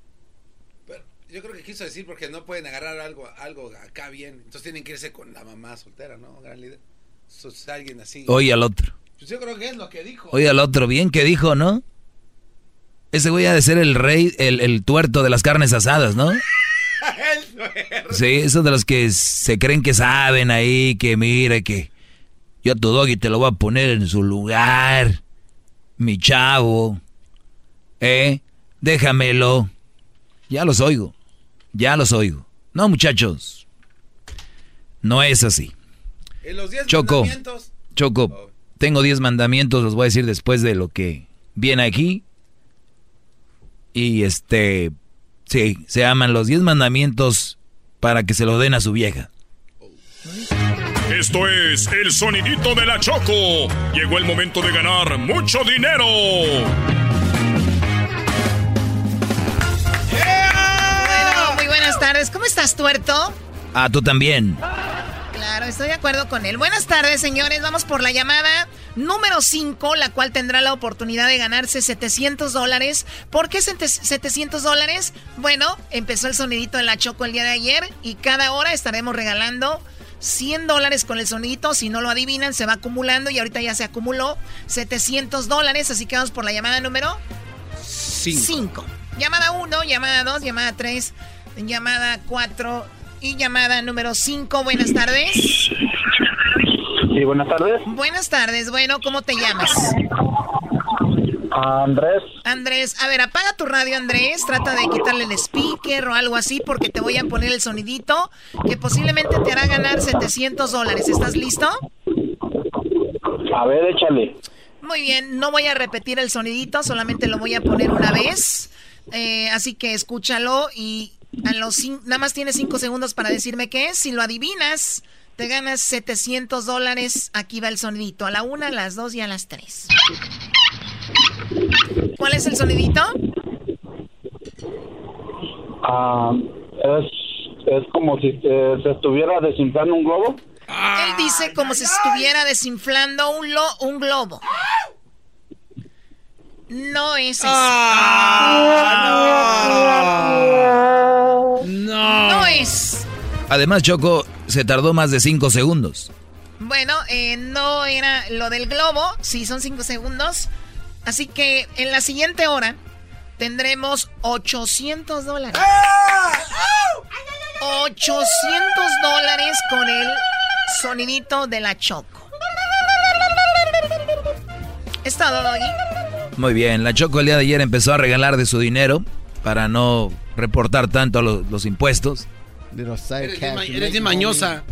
Speaker 4: Yo creo que quiso decir porque no pueden agarrar algo, algo acá bien. Entonces tienen que irse con la mamá soltera, ¿no? Gran líder. Alguien así.
Speaker 5: Oye al otro.
Speaker 4: Pues yo creo que es lo que dijo.
Speaker 5: Oye al otro, bien que dijo, ¿no? Ese güey ha de ser el rey, el, el tuerto de las carnes asadas, ¿no? Sí, esos de los que se creen que saben ahí, que mire, que yo a tu doggy te lo voy a poner en su lugar. Mi chavo. ¿Eh? Déjamelo. Ya los oigo. Ya los oigo. No, muchachos. No es así. Choco. Choco. Tengo 10 mandamientos, los voy a decir después de lo que viene aquí. Y este, sí, se aman los 10 mandamientos para que se lo den a su vieja.
Speaker 2: Esto es el sonidito de la Choco. Llegó el momento de ganar mucho dinero.
Speaker 11: Bueno, muy buenas tardes. ¿Cómo estás, tuerto?
Speaker 5: Ah, tú también.
Speaker 11: Claro, estoy de acuerdo con él. Buenas tardes, señores. Vamos por la llamada número 5, la cual tendrá la oportunidad de ganarse 700 dólares. ¿Por qué 700 dólares? Bueno, empezó el sonidito en la Choco el día de ayer y cada hora estaremos regalando 100 dólares con el sonidito. Si no lo adivinan, se va acumulando y ahorita ya se acumuló 700 dólares. Así que vamos por la llamada número 5. Llamada 1, llamada 2, llamada 3, llamada 4 y llamada número 5, buenas tardes.
Speaker 19: Sí, buenas tardes.
Speaker 11: Buenas tardes, bueno, ¿cómo te llamas?
Speaker 19: Andrés.
Speaker 11: Andrés, a ver, apaga tu radio, Andrés. Trata de quitarle el speaker o algo así porque te voy a poner el sonidito que posiblemente te hará ganar 700 dólares. ¿Estás listo?
Speaker 19: A ver, échale.
Speaker 11: Muy bien, no voy a repetir el sonidito, solamente lo voy a poner una vez. Eh, así que escúchalo y a los nada más tienes 5 segundos para decirme qué es. Si lo adivinas, te ganas 700 dólares. Aquí va el sonidito. A la una, a las dos y a las tres. ¿Cuál es el sonidito?
Speaker 19: Ah, es, es como si se estuviera desinflando un globo.
Speaker 11: Él dice como si estuviera desinflando un, lo, un globo. No es eso.
Speaker 5: Ah, no.
Speaker 11: no. es.
Speaker 5: Además, Choco se tardó más de 5 segundos.
Speaker 11: Bueno, eh, no era lo del globo, sí son 5 segundos. Así que en la siguiente hora tendremos 800 dólares. 800 dólares con el sonidito de la Choco. ¿Es todo, Doggy?
Speaker 5: Muy bien, la Choco el día de ayer empezó a regalar de su dinero para no reportar tanto los, impuestos.
Speaker 4: Eres de, mañosa.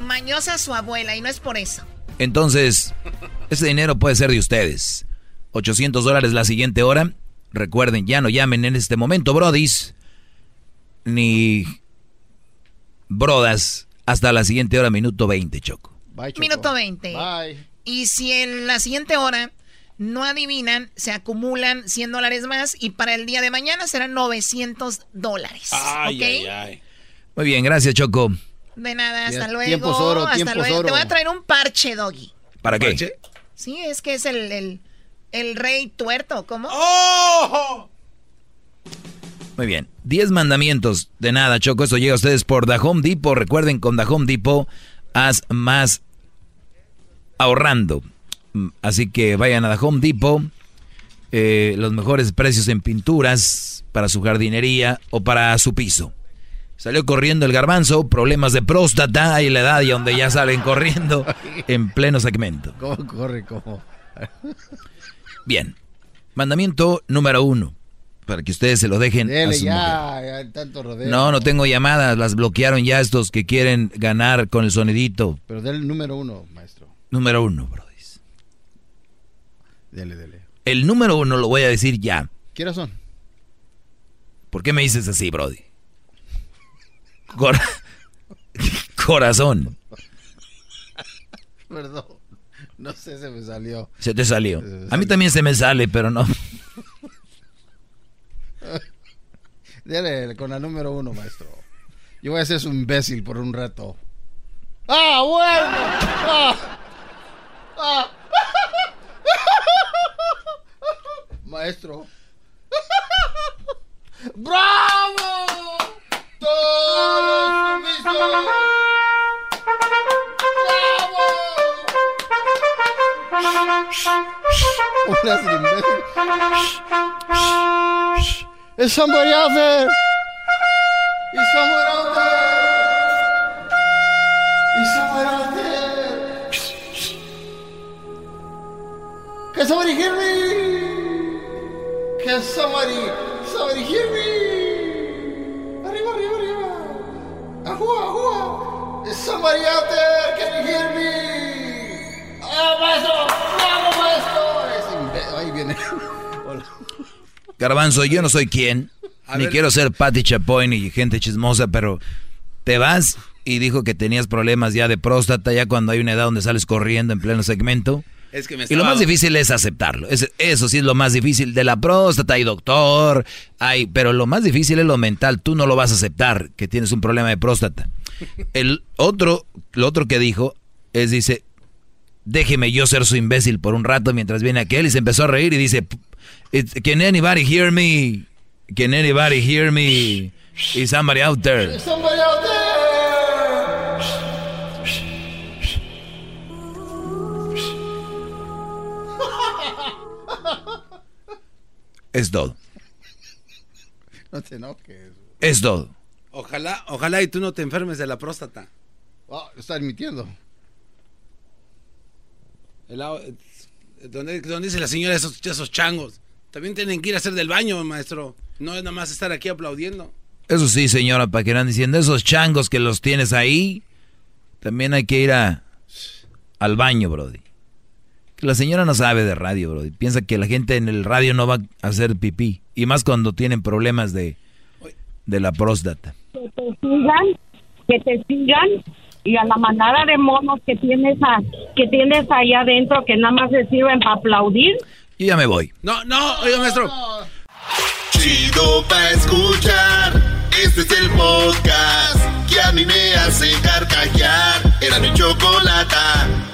Speaker 11: Mañosa su abuela y no es por eso.
Speaker 5: Entonces, ese dinero puede ser de ustedes. 800 dólares la siguiente hora. Recuerden, ya no llamen en este momento, brodis. Ni brodas. Hasta la siguiente hora, minuto 20, Choco.
Speaker 11: Minuto 20. Bye. Y si en la siguiente hora no adivinan, se acumulan 100 dólares más y para el día de mañana serán 900 dólares.
Speaker 5: Muy bien, gracias Choco.
Speaker 11: De nada, hasta luego. hasta luego. Te voy a traer un parche, Doggy.
Speaker 5: ¿Para qué?
Speaker 11: Sí, es que es el, el, rey tuerto, ¿cómo?
Speaker 4: ¡Oh!
Speaker 5: Muy bien, 10 mandamientos. De nada, Choco, eso llega a ustedes por The Home Depot. Recuerden, con The Home Depot, haz más ahorrando. Mm, así que vayan a la Home Depot. Eh, los mejores precios en pinturas para su jardinería o para su piso. Salió corriendo el garbanzo, problemas de próstata y la edad y donde ya salen corriendo en pleno segmento.
Speaker 4: ¿Cómo corre? ¿Cómo?
Speaker 5: Bien. Mandamiento número uno. Para que ustedes se lo dejen a su
Speaker 4: ya, tanto
Speaker 5: No, no tengo llamadas, las bloquearon ya estos que quieren ganar con el sonidito.
Speaker 4: Pero del número uno, maestro.
Speaker 5: Número uno, bro.
Speaker 4: Dele, dele.
Speaker 5: El número uno lo voy a decir ya.
Speaker 4: ¿Qué razón?
Speaker 5: ¿Por qué me dices así, Brody? Corazón.
Speaker 4: Perdón. No sé, se me salió.
Speaker 5: Se te salió. A mí también se me sale, pero no.
Speaker 4: Dele con la número uno, maestro. Yo voy a ser su imbécil por un rato. ¡Ah, bueno! ¡Ah! ¡Ah! Maestro. ¡Bravo! ¡Todos ¡Bravo! Hola, imbécil. Is somebody out there?
Speaker 23: Is someone out there? Is someone out there? Can somebody hear me? Can somebody, somebody hear me? Arriba, arriba, arriba. Ajua, ajua. Is somebody out there? Can you hear me? ¡Ah, maestro! ¡Vamos, maestro! Es Ahí viene. Hola.
Speaker 5: Garbanzo, yo no soy quien,
Speaker 4: A
Speaker 5: ni
Speaker 4: ver.
Speaker 5: quiero ser Patty Chapoy ni gente chismosa, pero te vas y dijo que tenías problemas ya de próstata, ya cuando hay una edad donde sales corriendo en pleno segmento.
Speaker 4: Es que me
Speaker 5: Y lo más difícil es aceptarlo. Es- eso sí es lo más difícil. De la próstata hay doctor, hay, pero lo más difícil es lo mental. Tú no lo vas a aceptar que tienes un problema de próstata. El otro, lo otro que dijo es, dice, déjeme yo ser su imbécil por un rato mientras viene aquel y se empezó a reír y dice, "It- can anybody hear me? Can anybody hear me? Is somebody out there?
Speaker 23: Is somebody out there?
Speaker 5: Es todo.
Speaker 26: No te enojes.
Speaker 5: Es todo.
Speaker 4: Ojalá, ojalá y tú no te enfermes de la próstata.
Speaker 26: Oh, está admitiendo.
Speaker 4: El eh, donde, donde dice la señora esos, esos changos. También tienen que ir a hacer del baño, maestro. No es nada más estar aquí aplaudiendo.
Speaker 5: Eso sí, señora, para que andan diciendo esos changos que los tienes ahí, también hay que ir a, al baño, Brody. La señora no sabe de radio, Brody. Piensa que la gente en el radio no va a hacer pipí. Y más cuando tienen problemas de, de la próstata.
Speaker 28: que te sigan, que te sigan y a la manada de monos que tienes a, que tienes allá adentro que nada más se sirven para aplaudir.
Speaker 5: Y ya me voy.
Speaker 4: No, no, oiga, maestro.
Speaker 1: Chido pa' escuchar. Este es el podcast que a mí me hace carcajear. Era mi chocolata.